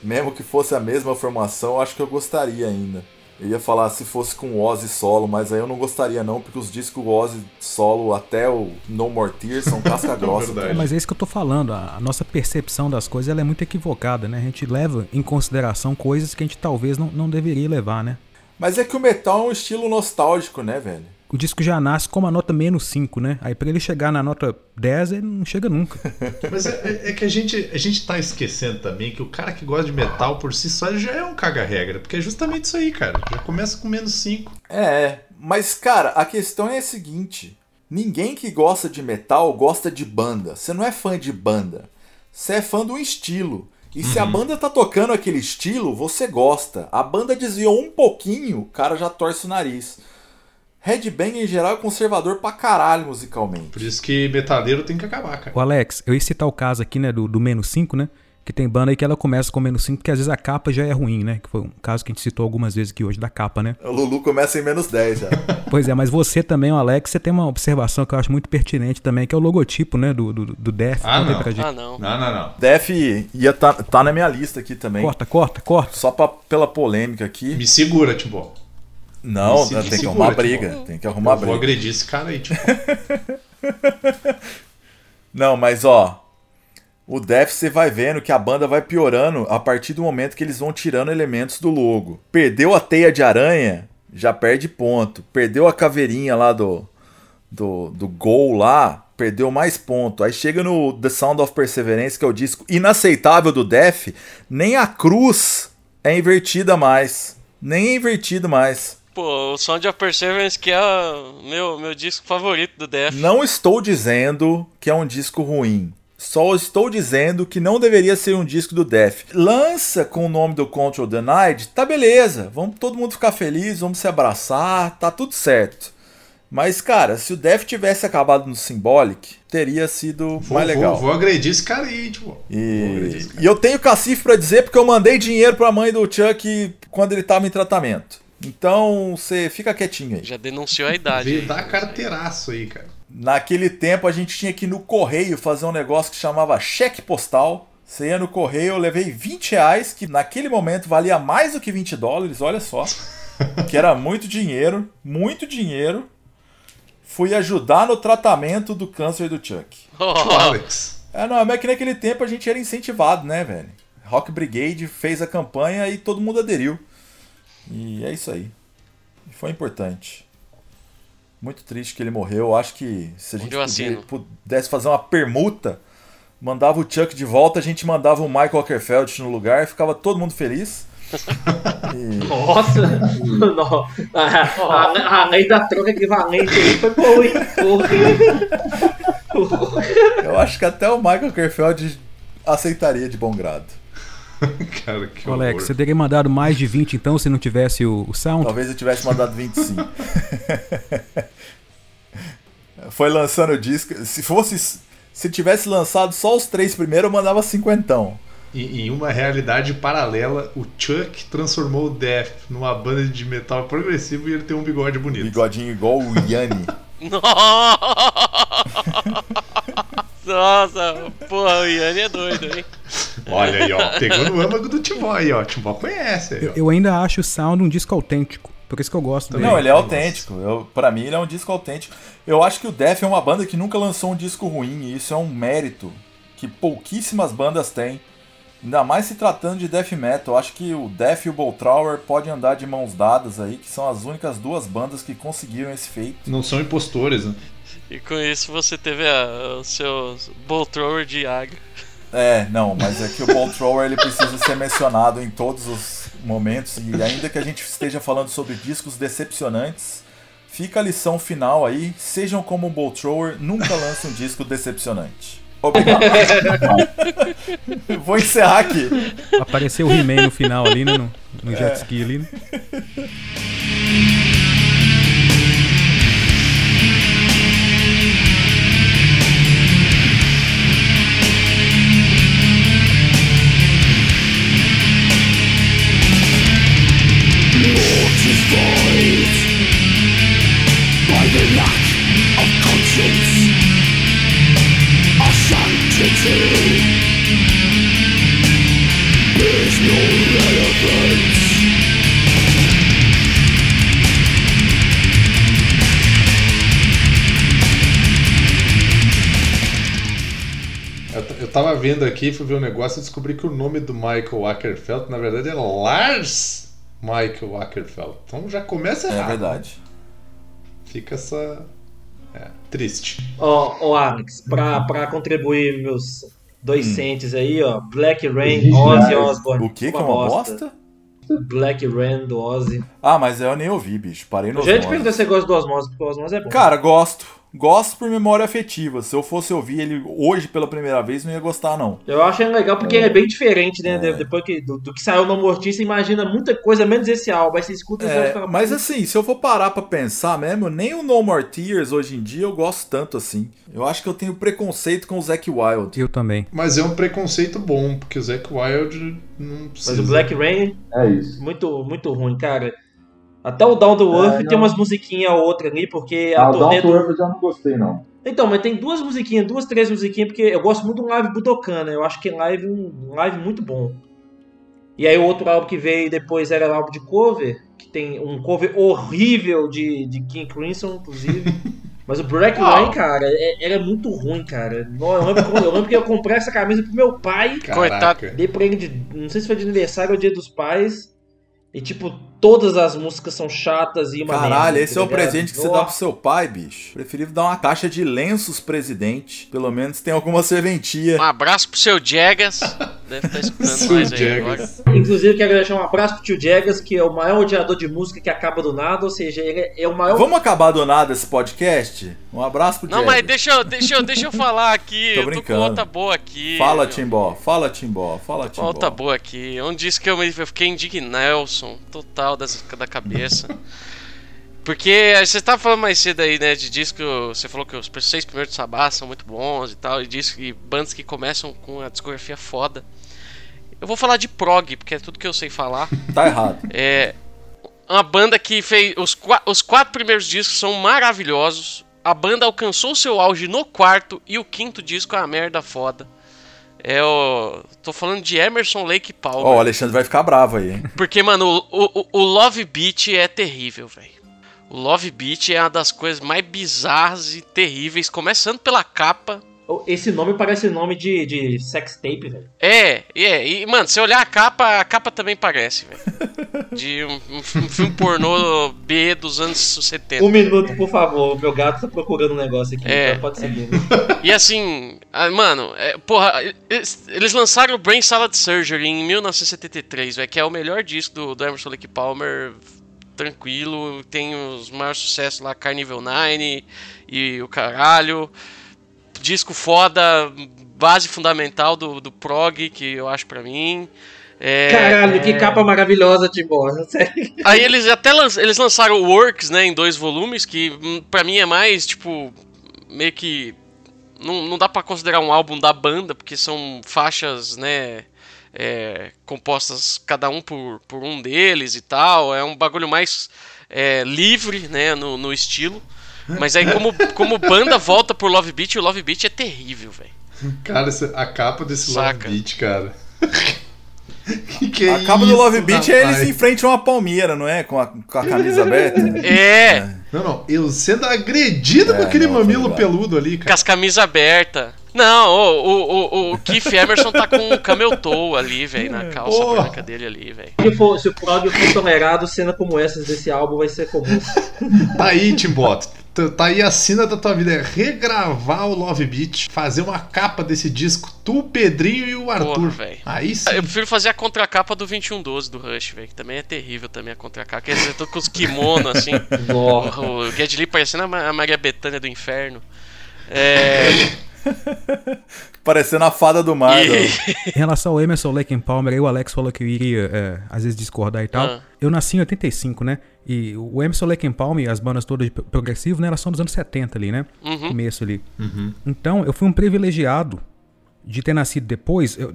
mesmo que fosse a mesma formação, eu acho que eu gostaria ainda. Eu ia falar se fosse com Ozzy solo, mas aí eu não gostaria não, porque os discos Ozzy solo até o No More Tears são casca grossa. é, mas é isso que eu tô falando, a nossa percepção das coisas ela é muito equivocada, né? A gente leva em consideração coisas que a gente talvez não, não deveria levar, né? Mas é que o metal é um estilo nostálgico, né, velho? O disco já nasce com uma nota menos 5, né? Aí para ele chegar na nota 10, ele não chega nunca. Mas é, é, que a gente, a gente tá esquecendo também que o cara que gosta de metal por si só já é um caga-regra, porque é justamente isso aí, cara. Já começa com menos 5. É, mas cara, a questão é a seguinte: ninguém que gosta de metal gosta de banda. Você não é fã de banda. Você é fã do estilo. E se a uhum. banda tá tocando aquele estilo, você gosta. A banda desviou um pouquinho, o cara já torce o nariz. Headbang em geral é conservador pra caralho musicalmente. Por isso que metaleiro tem que acabar, cara. O Alex, eu ia citar o caso aqui, né, do, do menos 5, né? Que tem banda aí que ela começa com menos 5, porque às vezes a capa já é ruim, né? Que foi um caso que a gente citou algumas vezes aqui hoje da capa, né? O Lulu começa em menos 10 já. pois é, mas você também, o Alex, você tem uma observação que eu acho muito pertinente também, que é o logotipo, né? Do, do, do Def. Ah, não. ah, não. Não, não, não. Def ia tá, tá na minha lista aqui também. Corta, corta, corta. Só pra, pela polêmica aqui. Me segura, Timbo. Não, se, tem que arrumar briga. Tipo, tem que arrumar eu briga. Vou agredir esse cara aí, tipo. Não, mas ó. O Def você vai vendo que a banda vai piorando a partir do momento que eles vão tirando elementos do logo. Perdeu a teia de aranha, já perde ponto. Perdeu a caveirinha lá do, do, do gol lá, perdeu mais ponto. Aí chega no The Sound of Perseverance, que é o disco inaceitável do Def, nem a cruz é invertida mais. Nem é invertido mais. Pô, o Sound of Perseverance que é o meu, meu disco favorito do Def. Não estou dizendo que é um disco ruim. Só estou dizendo que não deveria ser um disco do Def. Lança com o nome do Control Denied, tá beleza. Vamos todo mundo ficar feliz, vamos se abraçar, tá tudo certo. Mas, cara, se o Def tivesse acabado no Symbolic, teria sido Vou, mais legal. vou, vou agredir esse cara aí, tipo. E, esse cara. e eu tenho cacife pra dizer porque eu mandei dinheiro pra mãe do Chuck quando ele tava em tratamento. Então, você fica quietinho aí. Já denunciou a idade. Veio aí. dar carteiraço aí, cara. Naquele tempo a gente tinha que ir no correio fazer um negócio que chamava cheque postal. Você ia no correio, eu levei 20 reais, que naquele momento valia mais do que 20 dólares, olha só. que era muito dinheiro, muito dinheiro. Fui ajudar no tratamento do câncer do Chuck. Oh, Alex. É, não, mas que naquele tempo a gente era incentivado, né, velho? Rock Brigade fez a campanha e todo mundo aderiu. E é isso aí. E Foi importante. Muito triste que ele morreu. Eu acho que se a gente podia- assino? pudesse fazer uma permuta, mandava o Chuck de volta, a gente mandava o Michael Ockerfeld no lugar, ficava todo mundo feliz. E- Nossa! Não. A, a, a lei da troca equivalente aí foi boa, hein? Eu acho que até o Michael Ockerfeld aceitaria de bom grado. Cara, que Ô, Alex, horror. você teria mandado mais de 20 então se não tivesse o, o sound? Talvez eu tivesse mandado 25. Foi lançando o disco. Se fosse. Se tivesse lançado só os três primeiros, eu mandava cinquentão. Em, em uma realidade paralela, o Chuck transformou o Def numa banda de metal progressivo e ele tem um bigode bonito. Bigodinho igual o Yanni. Nossa, porra, o Yanni é doido, hein? Olha aí, ó. Pegou no âmago do Timbó aí, ó. Timbó conhece aí, ó. Eu, eu ainda acho o sound um disco autêntico. Por isso que eu gosto dele. Não, ele é autêntico. Eu, pra mim, ele é um disco autêntico. Eu acho que o Def é uma banda que nunca lançou um disco ruim. E isso é um mérito que pouquíssimas bandas têm. Ainda mais se tratando de death metal. Eu acho que o Def e o Boltrower podem andar de mãos dadas aí, que são as únicas duas bandas que conseguiram esse feito. Não são impostores, né? E com isso você teve a- o seu Bolt Thrower de água. É, não, mas é que o Ball Thrower ele precisa ser mencionado em todos os momentos e ainda que a gente esteja falando sobre discos decepcionantes, fica a lição final aí, sejam como o Ball Thrower, nunca lance um disco decepcionante. Obrigado. Vou encerrar aqui. Apareceu o He-Man no final ali, né? No, no jet ski ali, né? Tava vendo aqui, fui ver um negócio e descobri que o nome do Michael Ackerfeld, na verdade, é Lars Michael Ackerfeld. Então já começa É errado. verdade. Fica essa. É, triste. Ó, ó, Alex, pra, pra contribuir meus dois Hum. centes aí, ó. Black Rain, Ozzy? Osbourne. O que que é uma bosta? Black Rain do Ozzy. Ah, mas eu nem ouvi, bicho. Parei no Osmose. perguntar se você gosta do Osmose, porque o Osmose é bom. Cara, gosto. Gosto por memória afetiva. Se eu fosse ouvir ele hoje pela primeira vez, não ia gostar, não. Eu acho ele legal porque ele é bem diferente, né? de- Depois que, do, do que saiu no Mortis, você imagina muita coisa, menos esse álbum. Aí você escuta esse É, álbum fala, mas "Pô, assim, se eu for parar pra pensar mesmo, nem o No More Tears hoje em dia eu gosto tanto assim. Eu acho que eu tenho preconceito com o Zac Wild. Eu também. Mas é um preconceito bom, porque o Zac Wild não precisa. Mas o Black Rain, É isso. muito, muito ruim, cara. Até o Down to Earth É, tem umas musiquinhas ou outra ali, porque a Ah, o Down turnê to. Earth eu já não gostei, não. Então, mas tem duas musiquinhas, duas, três musiquinhas, porque eu gosto muito do live Budokan, né? Eu acho que é live, um live muito bom. E aí o outro álbum que veio depois era o álbum de cover, que tem um cover horrível de, de King Crimson, inclusive. Mas o Black. Rain, cara, é- era muito ruim, cara. Eu lembro, eu lembro que eu comprei essa camisa pro meu pai. Caraca. Dei pra ele de. Não sei se foi de aniversário ou dia dos pais. E tipo, todas as músicas são chatas e uma Caralho, merda, esse é tá o presente que você dá pro seu pai, bicho. Preferível dar uma caixa de lenços, presidente. Pelo menos tem alguma serventia. Um abraço pro seu Jagas. Deve estar escutando Seu nós aí Jagas. agora. Inclusive, quero deixar um abraço pro tio Jagas, que é o maior odiador de música que acaba do nada, ou seja, ele é o maior. Vamos acabar do nada esse podcast? Um abraço pro Não, mas deixa eu, deixa, eu, deixa eu falar aqui. Tô eu tô com brincando. outra boa aqui. Fala, meu. Timbó. Fala, Timbó. Fala, Timbó. Outra boa aqui. Um disco que eu, me- eu fiquei indignado, total das, da cabeça. Porque você tava falando mais cedo aí, né, de disco, você falou que os seis primeiros do Sabá são muito bons e tal, e disco e bandas que começam com a discografia foda. Eu vou falar de prog, porque é tudo que eu sei falar. Tá errado. É uma banda que fez. Os, os quatro primeiros discos são maravilhosos. A banda alcançou seu auge no quarto e o quinto disco é uma merda foda. É o. Tô falando de Emerson Lake Ó, Palmer. o Alexandre vai ficar bravo aí, hein? Porque, mano, o, o, o Love Beat é terrível, velho. O Love Beat é uma das coisas mais bizarras e terríveis, começando pela capa. Esse nome parece nome de, de sex tape, velho. É, é, e, mano, se olhar a capa, a capa também parece, velho. De um, um fi- um filme pornô B dos anos 70. Um minuto, por favor. Meu gato tá procurando um negócio aqui. É. então Pode seguir. né? E assim, ah, mano, é, porra, eles, eles lançaram o Brain Salad Surgery em 1973, velho, que é o melhor disco do, do Emerson Lake Palmer, tranquilo, tem os maiores sucessos lá, Carnival Nine e o caralho. Disco foda, base fundamental do, do prog, que eu acho pra mim. É, Caralho, que capa maravilhosa, Timbó. Sério. Aí eles até lan- eles lançaram Works, né, em dois volumes, que hum, pra mim é mais, tipo, meio que. Não, não dá pra considerar um álbum da banda, porque são faixas, né, é, compostas cada um por, por um deles e tal. É um bagulho mais é, livre, né, no, no estilo. Mas aí, como, como banda volta por Love Beat, o Love Beat é terrível, velho. Cara, essa- a capa desse Saca. Love Beat, cara. que que é a capa do Love Beat é eles em frente a uma palmeira, não é? Com a, com a camisa aberta. É, Não, não, eu sendo agredido É, com aquele não, mamilo peludo ali, com cara. as camisas abertas. Não, o, o, o, o Keith Emerson tá com um camel toe ali, velho, na calça branca dele ali, velho. Se, for, se o prog for tolerado, cena como essas desse álbum vai ser comum. Tá aí, Timbot. Tá- Tá aí a sina da tua vida. É regravar o Love Beat, fazer uma capa desse disco, tu, o Pedrinho e o Arthur. velho. aí sim. Eu prefiro fazer a contracapa do 2112 do Rush, velho, que também é terrível também a contracapa. Quer dizer, tô com os kimonos assim. Nossa. O, o Geddy Lee parecendo a Maria Bethânia do inferno. É. Parecendo a fada do mar. e- Em relação ao Emerson Lake and Palmer, aí o Alex falou que eu iria, é, às vezes, discordar e tal. Ah. Eu nasci em 85, né? E o Emerson Lake and Palmer, as bandas todas de pro- progressivo, né? Elas são dos anos 70 ali, né? Uhum. Começo ali. Então, eu fui um privilegiado de ter nascido depois. Eu,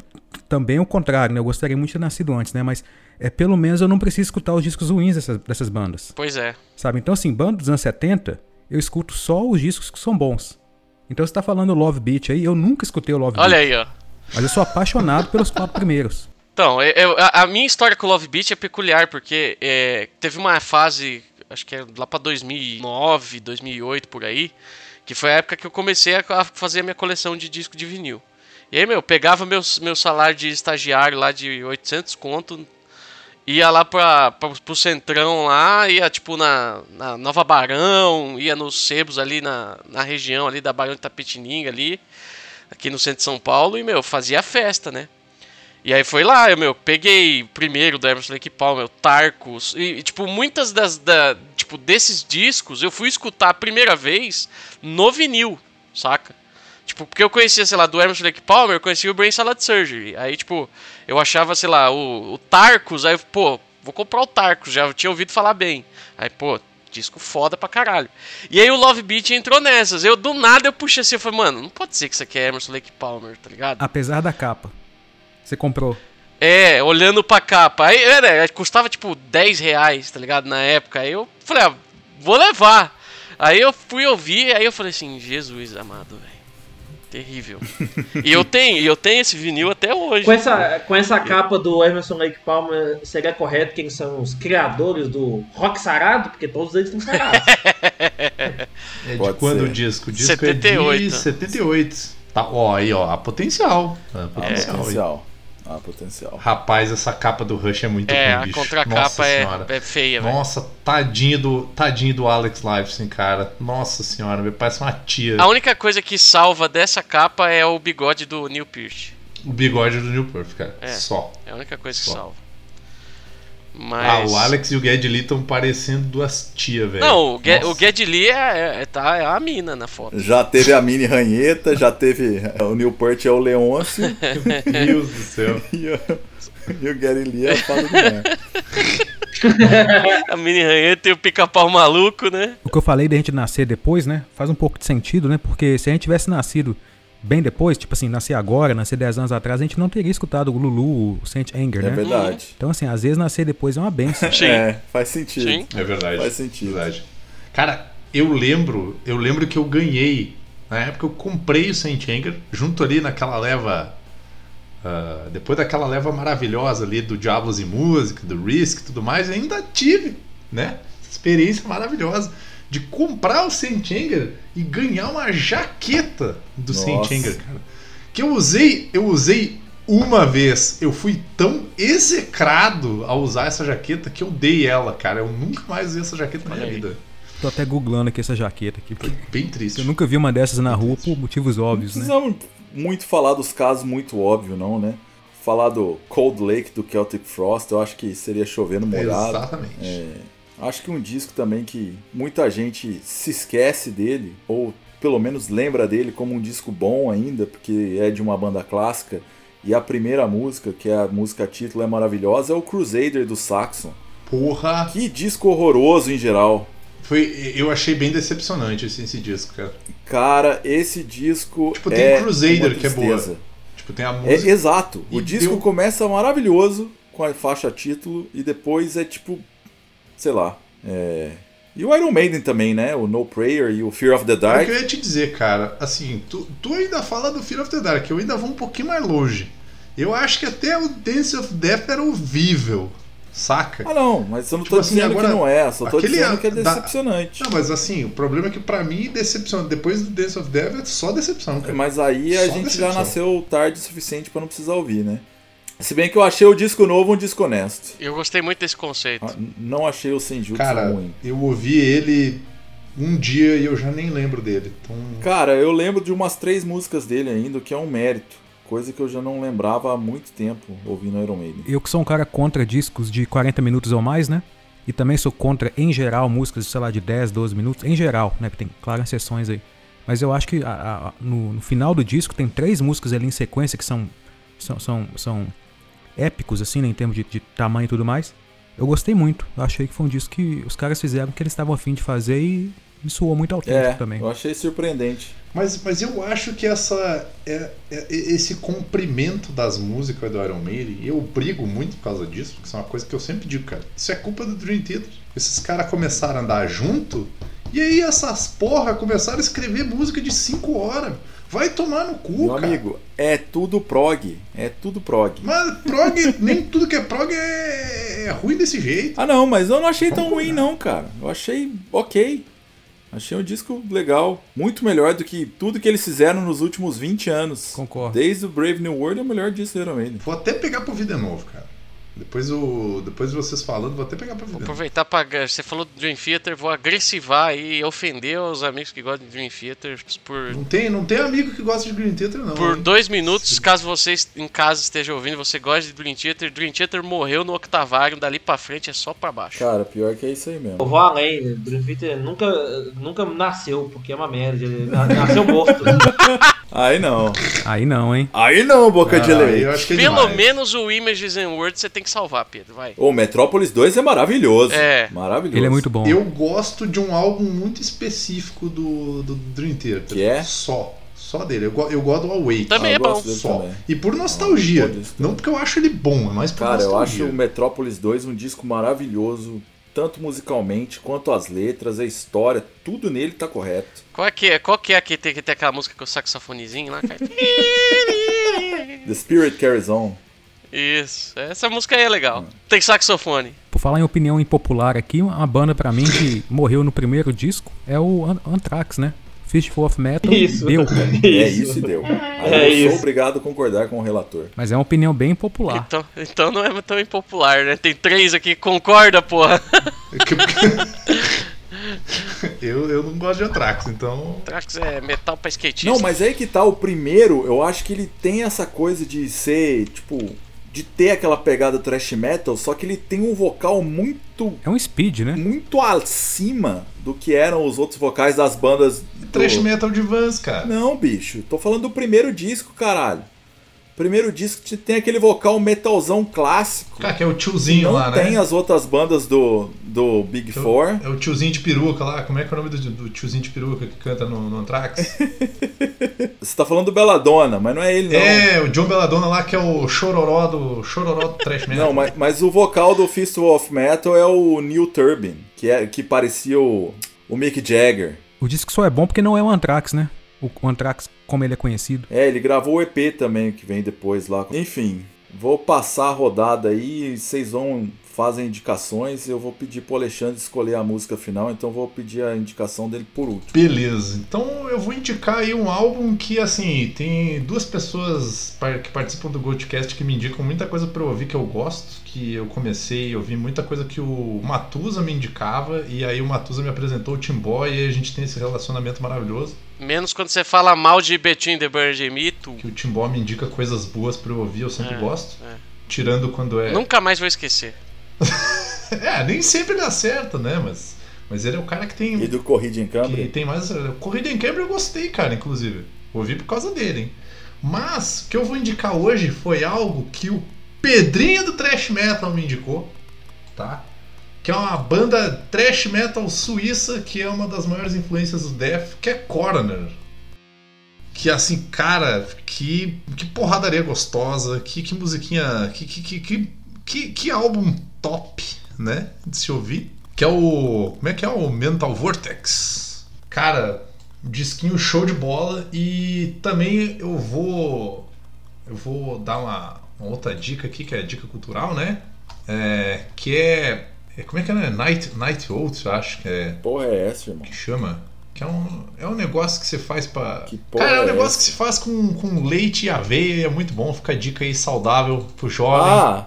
também o contrário, né? Eu gostaria muito de ter nascido antes, né? Mas, é, pelo menos, eu não preciso escutar os discos ruins dessas, dessas bandas. Pois é. Sabe? Então, assim, banda dos anos 70, eu escuto só os discos que são bons. Então, você tá falando Love Beat aí, eu nunca escutei o Love Olha Beat. aí, ó. Mas eu sou apaixonado pelos quatro primeiros. Então, eu- eu- a, a minha história com o Love Beat é peculiar, porque é, teve uma fase, acho que é lá pra 2009, 2008, por aí, que foi a época que eu comecei a, a fazer a minha coleção de disco de vinil. E aí, meu, eu pegava meu, meu salário de estagiário lá de 800 conto, ia lá pra, pra, pro Centrão lá, ia tipo na, na Nova Barão, ia nos sebos ali na, na região ali da Barão de Tapetininga ali, aqui no centro de São Paulo, e, meu, fazia festa, né? E aí foi lá, eu, meu, peguei primeiro do Emerson Lake Palmer, Tarcos, e, e, tipo, muitas das, da, tipo, desses discos eu fui escutar a primeira vez no vinil, saca? Tipo, porque eu conhecia, sei lá, do Emerson Lake Palmer, eu conhecia o Brain Salad Surgery. Aí, tipo, eu achava, sei lá, o, o Tarcos, aí, pô, vou comprar o Tarcos, já tinha ouvido falar bem. Aí, pô, disco foda pra caralho. E aí o Love Beat entrou nessas. Eu, do nada, eu puxei assim, eu falei, mano, não pode ser que isso aqui é Emerson Lake Palmer, tá ligado? Apesar da capa. Você comprou. É, olhando pra capa. Aí, né, custava tipo 10 reais, tá ligado? Na época. Aí eu falei, ah, vou levar. Aí eu fui ouvir, aí eu falei assim, Jesus amado, velho. Terrível. e eu tenho, e eu tenho esse vinil até hoje. Com essa, com essa capa do Emerson Lake Palmer, seria correto que eles são os criadores do rock sarado? Porque todos eles estão sarados. É de Pode quando ser. o disco? O disco 78. é de 78. Tá, ó, aí, ó, a potencial. A potencial. aí. Potencial. Ah, potencial. Rapaz, essa capa do Rush é muito É, ruim, a bicho. contracapa Nossa é, senhora. é feia, velho. Nossa, tadinho do, tadinho do Alex Lifeson, cara. Nossa senhora, meu, parece uma tia. A única coisa que salva dessa capa é o bigode do Neil Peart. O bigode do Newport, cara. É. Só. É a única coisa que Só. salva. Mas... Ah, o Alex e o Geddy Lee estão parecendo duas tias, velho. Não, o, Ge Nossa. o Lee é, é- tá, é a mina na foto. Já teve a Mini Ranheta, já teve o Newport é o Leôncio Meu Deus do céu. e o, e o Lee é a fada. A mini ranheta e o pica-pau maluco, né? O que eu falei da gente nascer depois, né? Faz um pouco de sentido, né? Porque se a gente tivesse nascido bem depois, tipo assim, nascer agora, nascer 10 anos atrás, a gente não teria escutado o Lulu, o Saint Anger, É né? verdade. Então, assim, às vezes nascer depois é uma benção. Sim. É, faz sentido. Sim. É verdade. Faz sentido. Verdade. Cara, eu lembro, eu lembro que eu ganhei. Na época eu comprei o Saint Anger, junto ali naquela leva. ah, depois daquela leva maravilhosa ali do Diablos e Música, do Risk e tudo mais, eu ainda tive, né? Experiência maravilhosa de comprar o Saint Anger e ganhar uma jaqueta do Saint Nossa. Anger, cara. Que eu usei, eu usei uma vez. Eu fui tão execrado ao usar essa jaqueta que eu dei ela, cara. Eu nunca mais usei essa jaqueta na minha vida. Tô até googlando aqui essa jaqueta aqui. Foi bem triste. Eu nunca vi uma dessas na rua por motivos Não óbvios, né? precisamos muito falar dos casos muito óbvios, não, né? Falar do Cold Lake do Celtic Frost, eu acho que seria chovendo molhado. Exatamente. É, acho que um disco também que muita gente se esquece dele, ou pelo menos lembra dele como um disco bom ainda, porque é de uma banda clássica. E a primeira música, que é a música título, é maravilhosa, é o Crusader do Saxon. Porra, Que disco horroroso em geral. foi, eu achei bem decepcionante esse, esse disco, cara. Cara, esse disco Tipo, tem é Crusader, que é boa. Tipo, tem a É, música. exato. E O disco deu- começa maravilhoso com a faixa título e depois é tipo, sei lá. é, E o Iron Maiden também, né? O No Prayer e o Fear of the É o Dark. que eu ia te dizer, cara. Assim, tu, tu ainda fala do Fear of the Dark, eu ainda vou um pouquinho mais longe. Eu acho que até o Dance of Death era ouvível, saca? Ah, não, mas eu não Tipo tô assim, dizendo agora, que não é, só tô dizendo que é da- decepcionante. Não, mas assim, o problema é que pra mim, decepção. Depois do Dance of Death é só decepção, cara. Mas aí a Só gente decepção. já nasceu tarde o suficiente pra não precisar ouvir, né? Se bem que eu achei o disco novo um disco honesto. Eu gostei muito desse conceito. Ah, Não achei o Senjutsu Cara, ruim. eu ouvi ele um dia e eu já nem lembro dele. Então, Cara, eu lembro de umas três músicas dele ainda, que é um mérito. Coisa que eu já não lembrava há muito tempo ouvindo Iron Maiden. Eu que sou um cara contra discos de 40 minutos ou mais, né? E também sou contra, em geral, músicas, sei lá, de 10, 12 minutos. Em geral, né? Que tem, claro, exceções aí. Mas eu acho que a- a- no, no final do disco tem três músicas ali em sequência que são, são, são, são épicos, assim, né? Em termos de, de tamanho e tudo mais. Eu gostei muito. Eu achei que foi um disco que os caras fizeram o que eles estavam afim de fazer e me soou muito autêntico É, também. eu achei surpreendente. Mas, mas eu acho que essa é, é- esse comprimento das músicas do Iron Maiden, eu brigo muito por causa disso, porque isso é uma coisa que eu sempre digo, cara. Isso é culpa do Dream Theater. Esses caras começaram a andar junto, e aí essas porra começaram a escrever música de 5 horas. Vai tomar no cu, Meu cara. amigo, é tudo prog. É tudo prog. Mas prog, nem tudo que é prog é, é ruim desse jeito. Ah não, mas eu não achei tão Vamos ruim combinar. não, cara. Eu achei ok. Achei um disco legal. Muito melhor do que tudo que eles fizeram nos últimos 20 anos. Concordo. Desde o Brave New World é o melhor disco do Iron Maiden. Vou até pegar pro vida novo, cara. Depois, o, depois de vocês falando, vou até pegar pra vida Vou aproveitar para Você falou do Dream Theater, vou agressivar aí e ofender os amigos que gostam de Dream Theater por, Não tem, não tem amigo que gosta de Green Theater, não. por hein? dois minutos. Caso você em casa esteja ouvindo, você gosta de Dream Theater. Dream Theater morreu no octavário, dali pra frente é só pra baixo. Cara, pior que é isso aí Eu mesmo. vou além, Dream Theater nunca, nunca nasceu, porque é uma merda. Nasceu morto. Aí não. Aí não, hein? Aí não, boca de leite. eu é Pelo demais. menos o Images and Words você tem que salvar, Pedro. Vai. O Metrópolis 2 é maravilhoso. É. Maravilhoso. Ele é muito bom. Eu gosto de um álbum muito específico do, do Dream Theater. Que é? Só. Só dele. Eu, eu gosto do Awake. Também Ah, é bom. Só. também. E por nostalgia. Isso. não porque eu acho ele bom, é mais por Cara, eu acho nostalgia. o Metrópolis 2 um disco maravilhoso. Tanto musicalmente quanto as letras, a história, tudo nele tá correto. Qual é que é? Qual que é que tem, que tem aquela música com o saxofonezinho lá, cara? The Spirit Carries On. Isso, essa música aí é legal. Tem saxofone. Por falar em opinião impopular aqui, uma banda pra mim que morreu no primeiro disco é o An- Anthrax, né? Fistful of Metal Isso. deu. cara. É isso e deu. Aí É eu sou isso. obrigado a concordar com o relator. Mas é uma opinião bem popular. Então, então não é tão impopular, né? Tem três aqui que concorda, porra. eu, eu não gosto de Anthrax, então. Trax é metal pra skatista. Não, mas aí que tá, o primeiro, eu acho que ele tem essa coisa de ser, tipo, de ter aquela pegada thrash metal, só que ele tem um vocal muito, É um speed, né? muito acima do que eram os outros vocais das bandas. do- Trash metal de Vans, cara. Não, bicho, tô falando do primeiro disco, caralho. Primeiro disco que tem aquele vocal metalzão clássico. Cara, que é o tiozinho Não lá, né? tem as outras bandas do, do Big É o- Four. É o tiozinho de peruca lá. Como é que é o nome do, do tiozinho de peruca que canta no, no Anthrax? Você tá falando do Belladonna, mas não é ele, não. é, o John Belladonna lá, que é o chororó do, chororó do Trash Metal. Não, mas, mas o vocal do Fistful of Metal é o Neil Turbin, que, é, que parecia o, o Mick Jagger. O disco só é bom porque não é o Anthrax, né? O, Anthrax, como ele é conhecido. É, ele gravou o EP também, que vem depois lá. Enfim, vou passar a rodada aí, vocês vão fazem indicações, eu vou pedir pro Alexandre escolher a música final, então vou pedir a indicação dele por último. Beleza, então eu vou indicar aí um álbum que, assim, tem duas pessoas que participam do Goldcast que me indicam muita coisa pra eu ouvir que eu gosto, que eu comecei a ouvir muita coisa que o Matusa me indicava, e aí o Matusa me apresentou o Timbó e aí a gente tem esse relacionamento maravilhoso, Menos quando você fala mal de Between the Bird tu. que o Timbó me indica coisas boas pra eu ouvir, eu sempre É, gosto, é. tirando quando é... Nunca mais vou esquecer. É, nem sempre dá certo, né, mas, mas ele é o cara que tem... E do Corrida em Que Cambridge? tem mais. Corrida em Cambridge eu gostei, cara, inclusive. Ouvi por causa dele, hein? Mas o que eu vou indicar hoje foi algo que o Pedrinho do Trash Metal me indicou, tá? Que é uma banda Trash Metal suíça que é uma das maiores influências do Death, que é Coroner. Que assim, cara, que, que porradaria gostosa, que, que musiquinha. Que, que, que, que, que, álbum top, né? De se ouvir. Que é o. Como é que é o Mental Vortex? Cara, disquinho show de bola. E também eu vou. Eu vou dar uma, uma outra dica aqui, que é dica cultural, né? É, que é, é. Como é que é? né? Night, Night Oats, eu acho que é Porra é essa, irmão? que chama. Que é um, é um negócio que você faz pra. Que porra Cara, é um é negócio essa? que se faz com, com leite e aveia é muito bom. Fica a dica aí saudável pro jovem. Ah,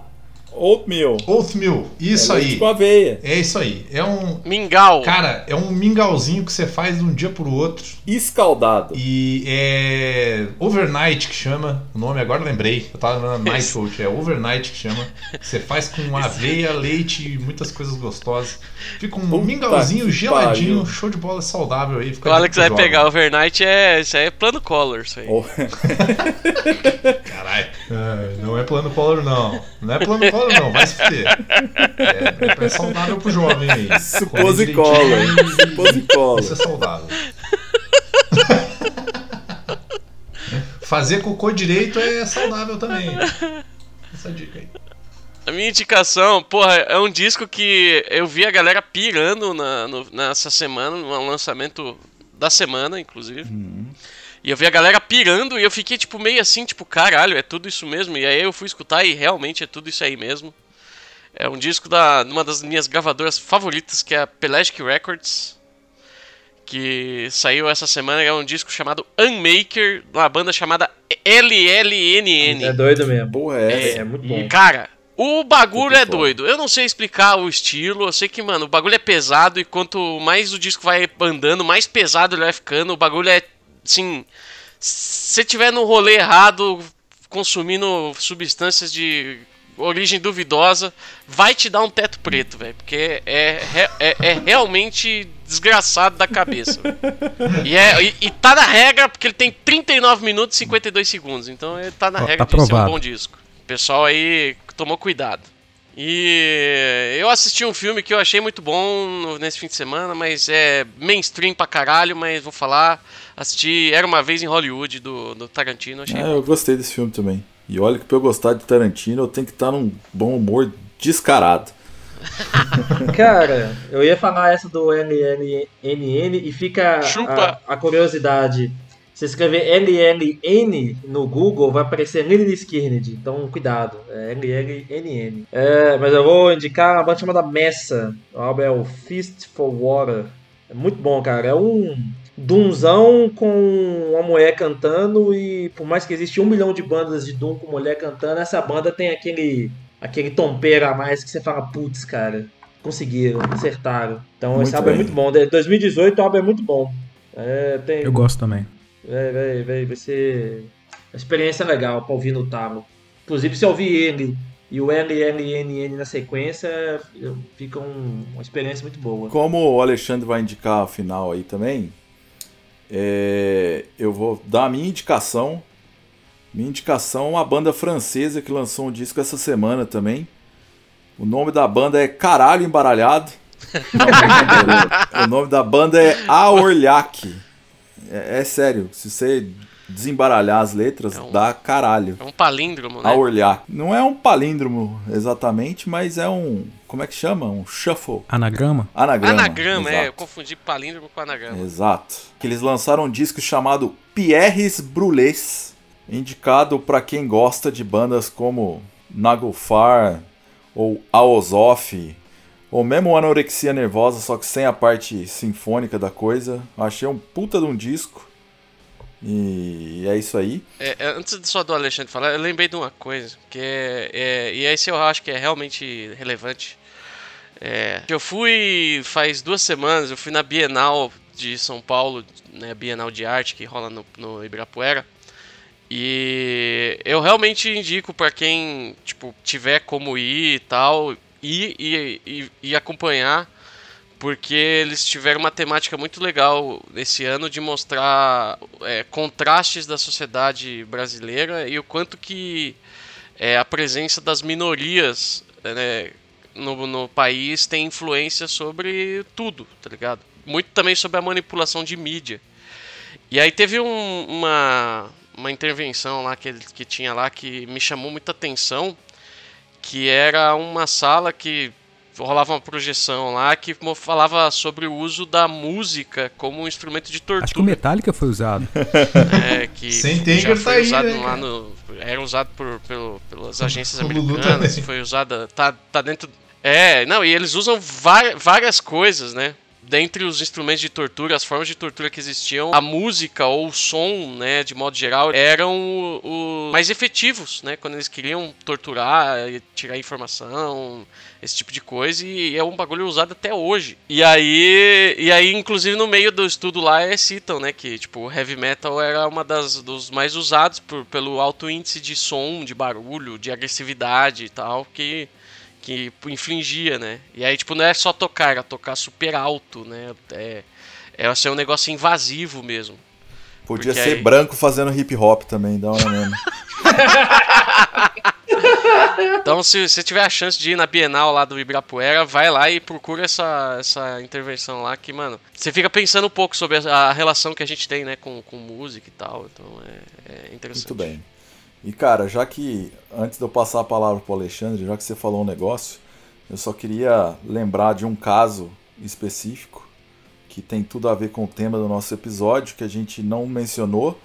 Oatmeal. Oatmeal, isso é aí. com aveia. É isso aí. É um. Mingau. Cara, é um mingauzinho que você faz de um dia pro outro. Escaldado. E é. Overnight que chama. O nome agora eu lembrei. Eu tava lembrando Night Oat. É Overnight que chama. Você faz com aveia, leite e muitas coisas gostosas. Fica um Puta mingauzinho geladinho, pariu. show de bola saudável aí. Fica O Alex vai pegar overnight é. Isso aí é plano color, isso aí. Oh, Caralho. É, não é plano color, não. Não é plano color, não. Vai se fuder. É, é saudável pro jovem aí. Suposicola. Suposicola. Isso é saudável. Fazer cocô direito é saudável também. Essa dica aí. A minha indicação, porra, é um disco que eu vi a galera pirando na, no- nessa semana, no lançamento da semana, inclusive. E eu vi a galera pirando e eu fiquei, tipo, meio assim, tipo, caralho, é tudo isso mesmo. E aí eu fui escutar e realmente é tudo isso aí mesmo. É um disco da uma das minhas gravadoras favoritas, que é a Pelagic Records. Que saiu essa semana, é um disco chamado Unmaker, de uma banda chamada LLNN. É doido mesmo. Porra é É, essa? muito bom. Cara, o bagulho é doido. Eu não sei explicar o estilo. Eu sei que, mano, o bagulho é pesado e quanto mais o disco vai andando, mais pesado ele vai ficando. O bagulho é, assim. Se você tiver no rolê errado, consumindo substâncias de origem duvidosa, vai te dar um teto preto, velho. Porque é, é, é, é realmente desgraçado da cabeça. e, é, e, e tá na regra, porque ele tem 39 minutos e 52 segundos. Então ele tá na Ó, regra tá de ser um bom disco. Pessoal aí tomou cuidado. E eu assisti um filme que eu achei muito bom nesse fim de semana, mas é mainstream pra caralho, mas vou falar. Assisti Era Uma Vez em Hollywood, do, do Tarantino, achei Ah, eu gostei desse filme também. E olha que pra eu gostar de Tarantino, eu tenho que estar num bom humor descarado. Cara, eu ia falar essa do LLNN e fica Chupa. a, a curiosidade. Se escrever LLN no Google, vai aparecer Lily Skirned. Então, cuidado. É LLNN. É, mas eu vou indicar uma banda chamada Messa. O álbum é o Fist for Water. É muito bom, cara. É um. Doomzão com uma mulher cantando e por mais que existe um milhão de bandas de Doom com mulher cantando, essa banda tem aquele aquele tompeiro a mais que você fala, putz, cara, conseguiram, acertaram. Então Muito esse álbum é muito bom. De 2018 o álbum é muito bom. É, tem, Eu gosto também. Vai, vai, vai, vai ser uma experiência legal pra ouvir no talo. Inclusive, se eu ouvir ele e o LLNN na sequência, fica um- uma experiência muito boa. Como o Alexandre vai indicar a final aí também, é, eu vou dar a minha indicação. Minha indicação é uma banda francesa que lançou um disco essa semana também. O nome da banda é Caralho Embaralhado. Não, o nome da banda é Aorlac. É, é sério, se você desembaralhar as letras, É um- dá caralho. É um palíndromo, né? Aorlac. Não é um palíndromo exatamente, mas é um. Como é que chama? Um shuffle. Anagrama? Anagrama. Anagrama, é. Eu exato. confundi palíndromo com anagrama. Exato. Que eles lançaram um disco chamado Pierres Brûlés, indicado para quem gosta de bandas como Naglfar ou Aozof, ou mesmo Anorexia Nervosa, só que sem a parte sinfônica da coisa. Achei um puta de um disco. E é isso aí. É, é, antes só do Alexandre falar, eu lembrei de uma coisa, que é, é- e esse eu acho que é realmente relevante. É, eu fui faz duas semanas, eu fui na Bienal de São Paulo, né, Bienal de Arte que rola no, no Ibirapuera. E eu realmente indico pra quem tipo tiver como ir e tal, ir e, e, e acompanhar, porque eles tiveram uma temática muito legal esse ano de mostrar é, contrastes da sociedade brasileira e o quanto que é, a presença das minorias né, no, no país tem influência sobre tudo, tá ligado? Muito também sobre a manipulação de mídia. E aí teve um- uma, uma intervenção lá que, que tinha lá que me chamou muita atenção, que era uma sala que rolava uma projeção lá que falava sobre o uso da música como um instrumento de Acho que o tortura. Metallica foi usado. É, que Sem já Tanger foi tá aí, usado né, lá cara? no. Era usado por, pelo, pelas agências americanas, foi usada. Tá, tá dentro. É, não, e eles usam va- várias coisas, né? Dentre os instrumentos de tortura, as formas de tortura que existiam, a música ou o som, né, de modo geral, eram os mais efetivos, né? Quando eles queriam torturar, tirar informação, esse tipo de coisa, e é um bagulho usado até hoje. E aí, e aí inclusive no meio do estudo lá é, citam, né, que tipo, o heavy metal era uma das dos mais usados por, pelo alto índice de som, de barulho, de agressividade e tal, que que infligia, né? E aí tipo não é só tocar, era tocar super alto, né? É é ser um negócio invasivo mesmo. Podia Porque ser aí- branco fazendo hip hop também, dá uma mesmo. Então, se você tiver a chance de ir na Bienal lá do Ibirapuera, vai lá e procura essa, essa intervenção lá que, mano, você fica pensando um pouco sobre a, a relação que a gente tem, né, com, com música e tal. Então, é, é interessante. Muito bem. E cara, já que antes de eu passar a palavra pro Alexandre, já que você falou um negócio, eu só queria lembrar de um caso específico que tem tudo a ver com o tema do nosso episódio, que a gente não mencionou,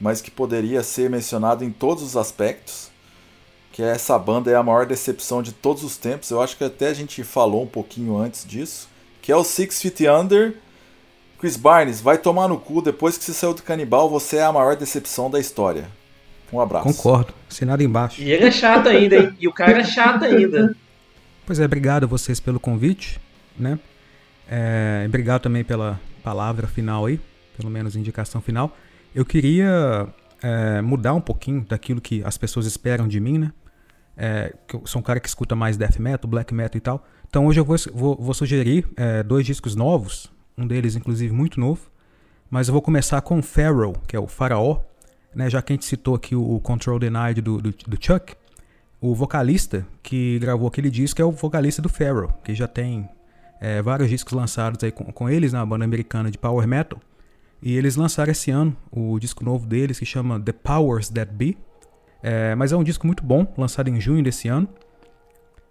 mas que poderia ser mencionado em todos os aspectos. Que é essa banda é a maior decepção de todos os tempos. Eu acho que até a gente falou um pouquinho antes disso. Que é o Six Feet Under. Chris Barnes, vai tomar no cu. Depois que você saiu do canibal, você é a maior decepção da história. Um abraço. Concordo. Assinado embaixo. E ele é chato ainda, hein? E o cara é chato ainda. Pois é, obrigado a vocês pelo convite, né? É, obrigado também pela palavra final aí, pelo menos indicação final. Eu queria é, mudar um pouquinho daquilo que as pessoas esperam de mim, né? É, que eu sou um cara que escuta mais death metal, black metal e tal. Então hoje eu vou, vou- vou sugerir é, dois discos novos, um deles inclusive muito novo. Mas eu vou começar com Pharaoh, que é o Faraó, né? Já que a gente citou aqui o Control Denied do, do, do Chuck, o vocalista que gravou aquele disco é o vocalista do Pharaoh, que já tem é, vários discos lançados aí com, com eles na banda americana de power metal. E eles lançaram esse ano o disco novo deles que chama The Powers That Be. É, mas é um disco muito bom, lançado em junho desse ano.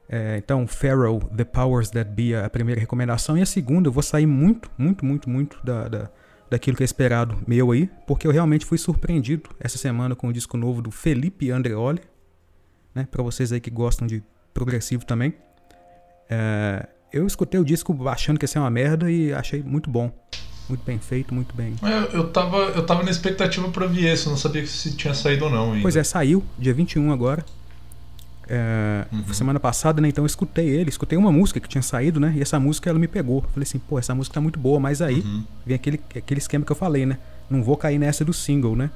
É, então, Pharaoh, The Powers That Be é a primeira recomendação. E a segunda, eu vou sair muito, muito, muito, muito da, da, daquilo que é esperado meu aí, porque eu realmente fui surpreendido essa semana com o disco novo do Felipe Andreoli, né? Para vocês aí que gostam de progressivo também. É, eu escutei o disco achando que ia ser uma merda e achei muito bom. Muito bem feito, muito bem. É, eu, tava, eu tava na expectativa pra ver esse, eu não sabia se tinha saído ou não. Ainda. Pois é, saiu, dia 21 agora. É, uhum. Semana passada, né? Então eu escutei ele, escutei uma música que tinha saído, né? E essa música ela me pegou. Falei assim, pô, essa música tá muito boa, mas aí uhum. vem aquele, aquele esquema que eu falei, né? Não vou cair nessa do single, né?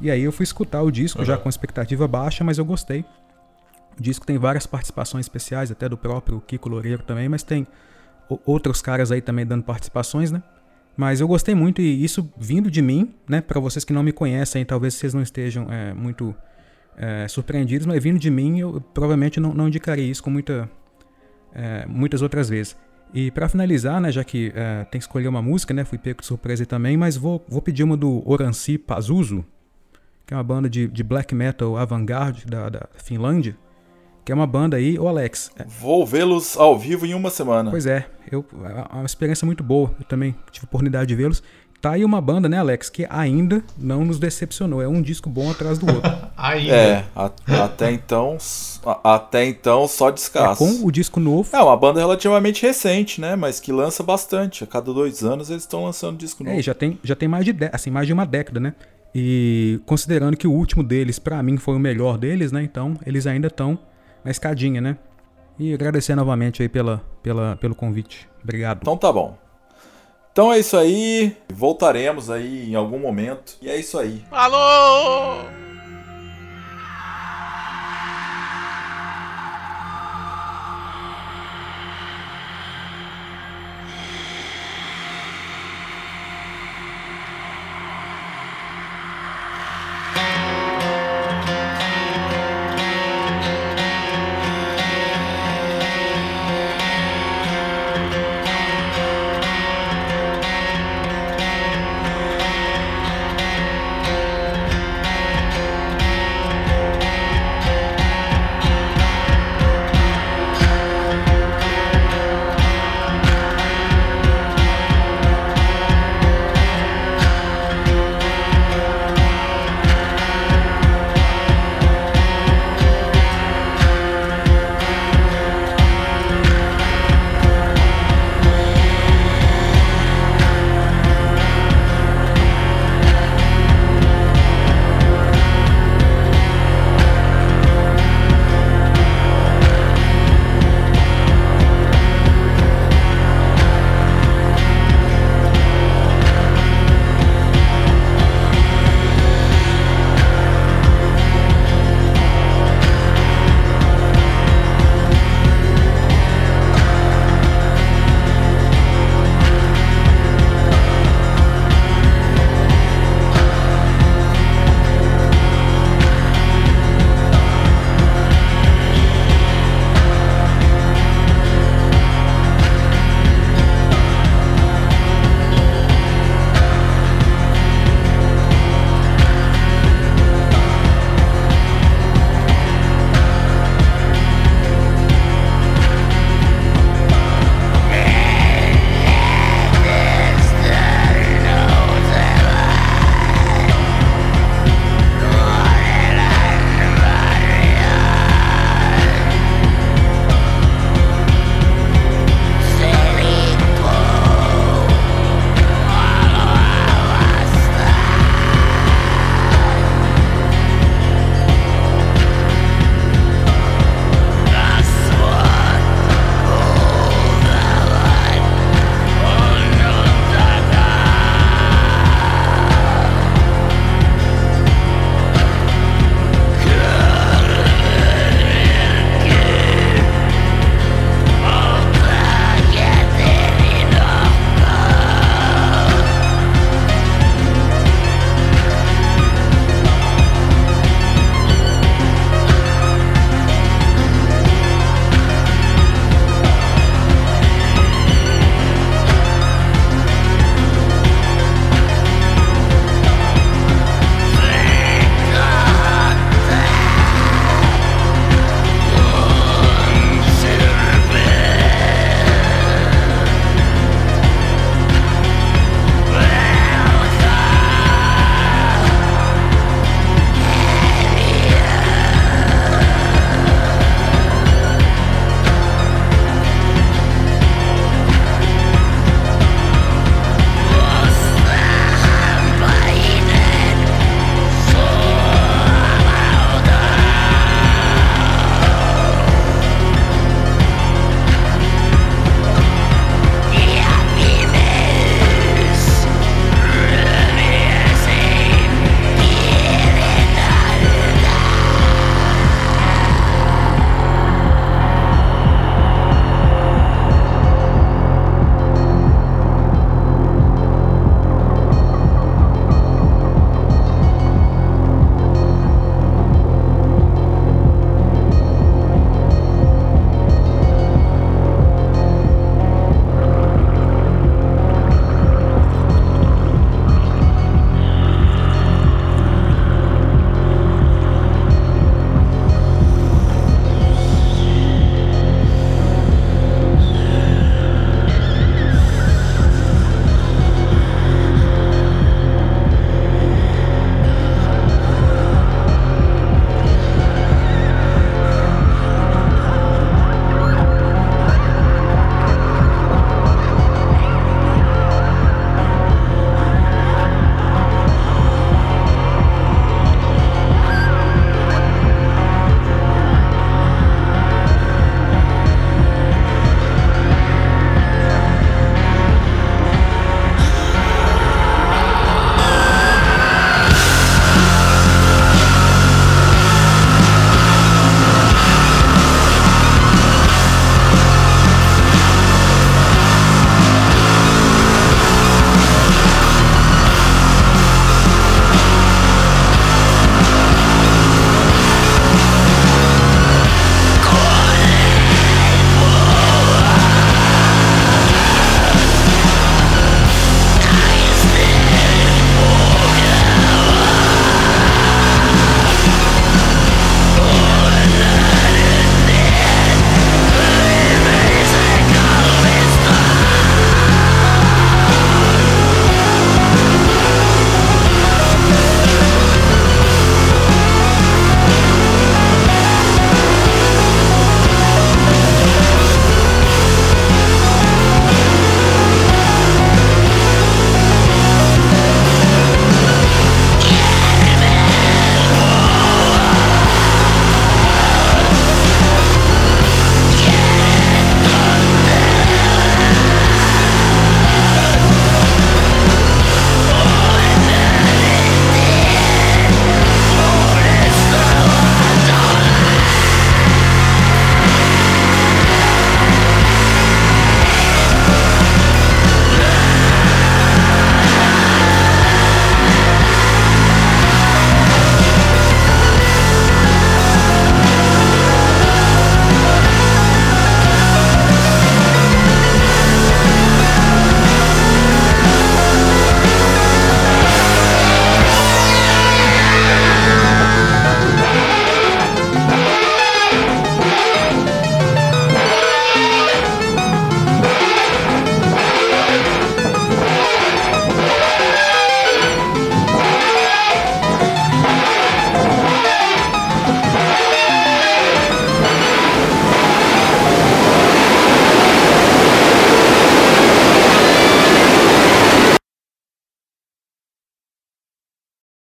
E aí eu fui escutar o disco uhum. já com expectativa baixa, mas eu gostei. O disco tem várias participações especiais, até do próprio Kiko Loureiro também, mas tem outros caras aí também dando participações, né? Mas eu gostei muito e isso vindo de mim, né? Para vocês que não me conhecem, talvez vocês não estejam é, muito é, surpreendidos, mas vindo de mim, eu provavelmente não, não indicaria isso com muita, é, muitas outras vezes. E para finalizar, né, já que é, tem que escolher uma música, né, fui pego de surpresa também, mas vou, vou pedir uma do Oransi Pazuzu, que é uma banda de, de black metal avant-garde da, da Finlândia, que é uma banda aí, o Alex. É vou vê-los ao vivo em uma semana. Pois é, eu, é uma experiência muito boa, eu também tive oportunidade de vê-los. Tá aí uma banda, né, Alex, que ainda não nos decepcionou. É um disco bom atrás do outro. ainda. É, a, até então, a, até então só descasso. É, com o disco novo. É uma banda relativamente recente, né, mas que lança bastante. A cada dois anos eles estão lançando disco novo. É, já tem, já tem mais de, assim, mais de uma década, né? E considerando que o último deles, para mim, foi o melhor deles, né? Então, eles ainda estão na escadinha, né? E agradecer novamente aí pela, pela, pelo convite. Obrigado. Então tá bom. Então é isso aí. Voltaremos aí em algum momento. E é isso aí. Alô!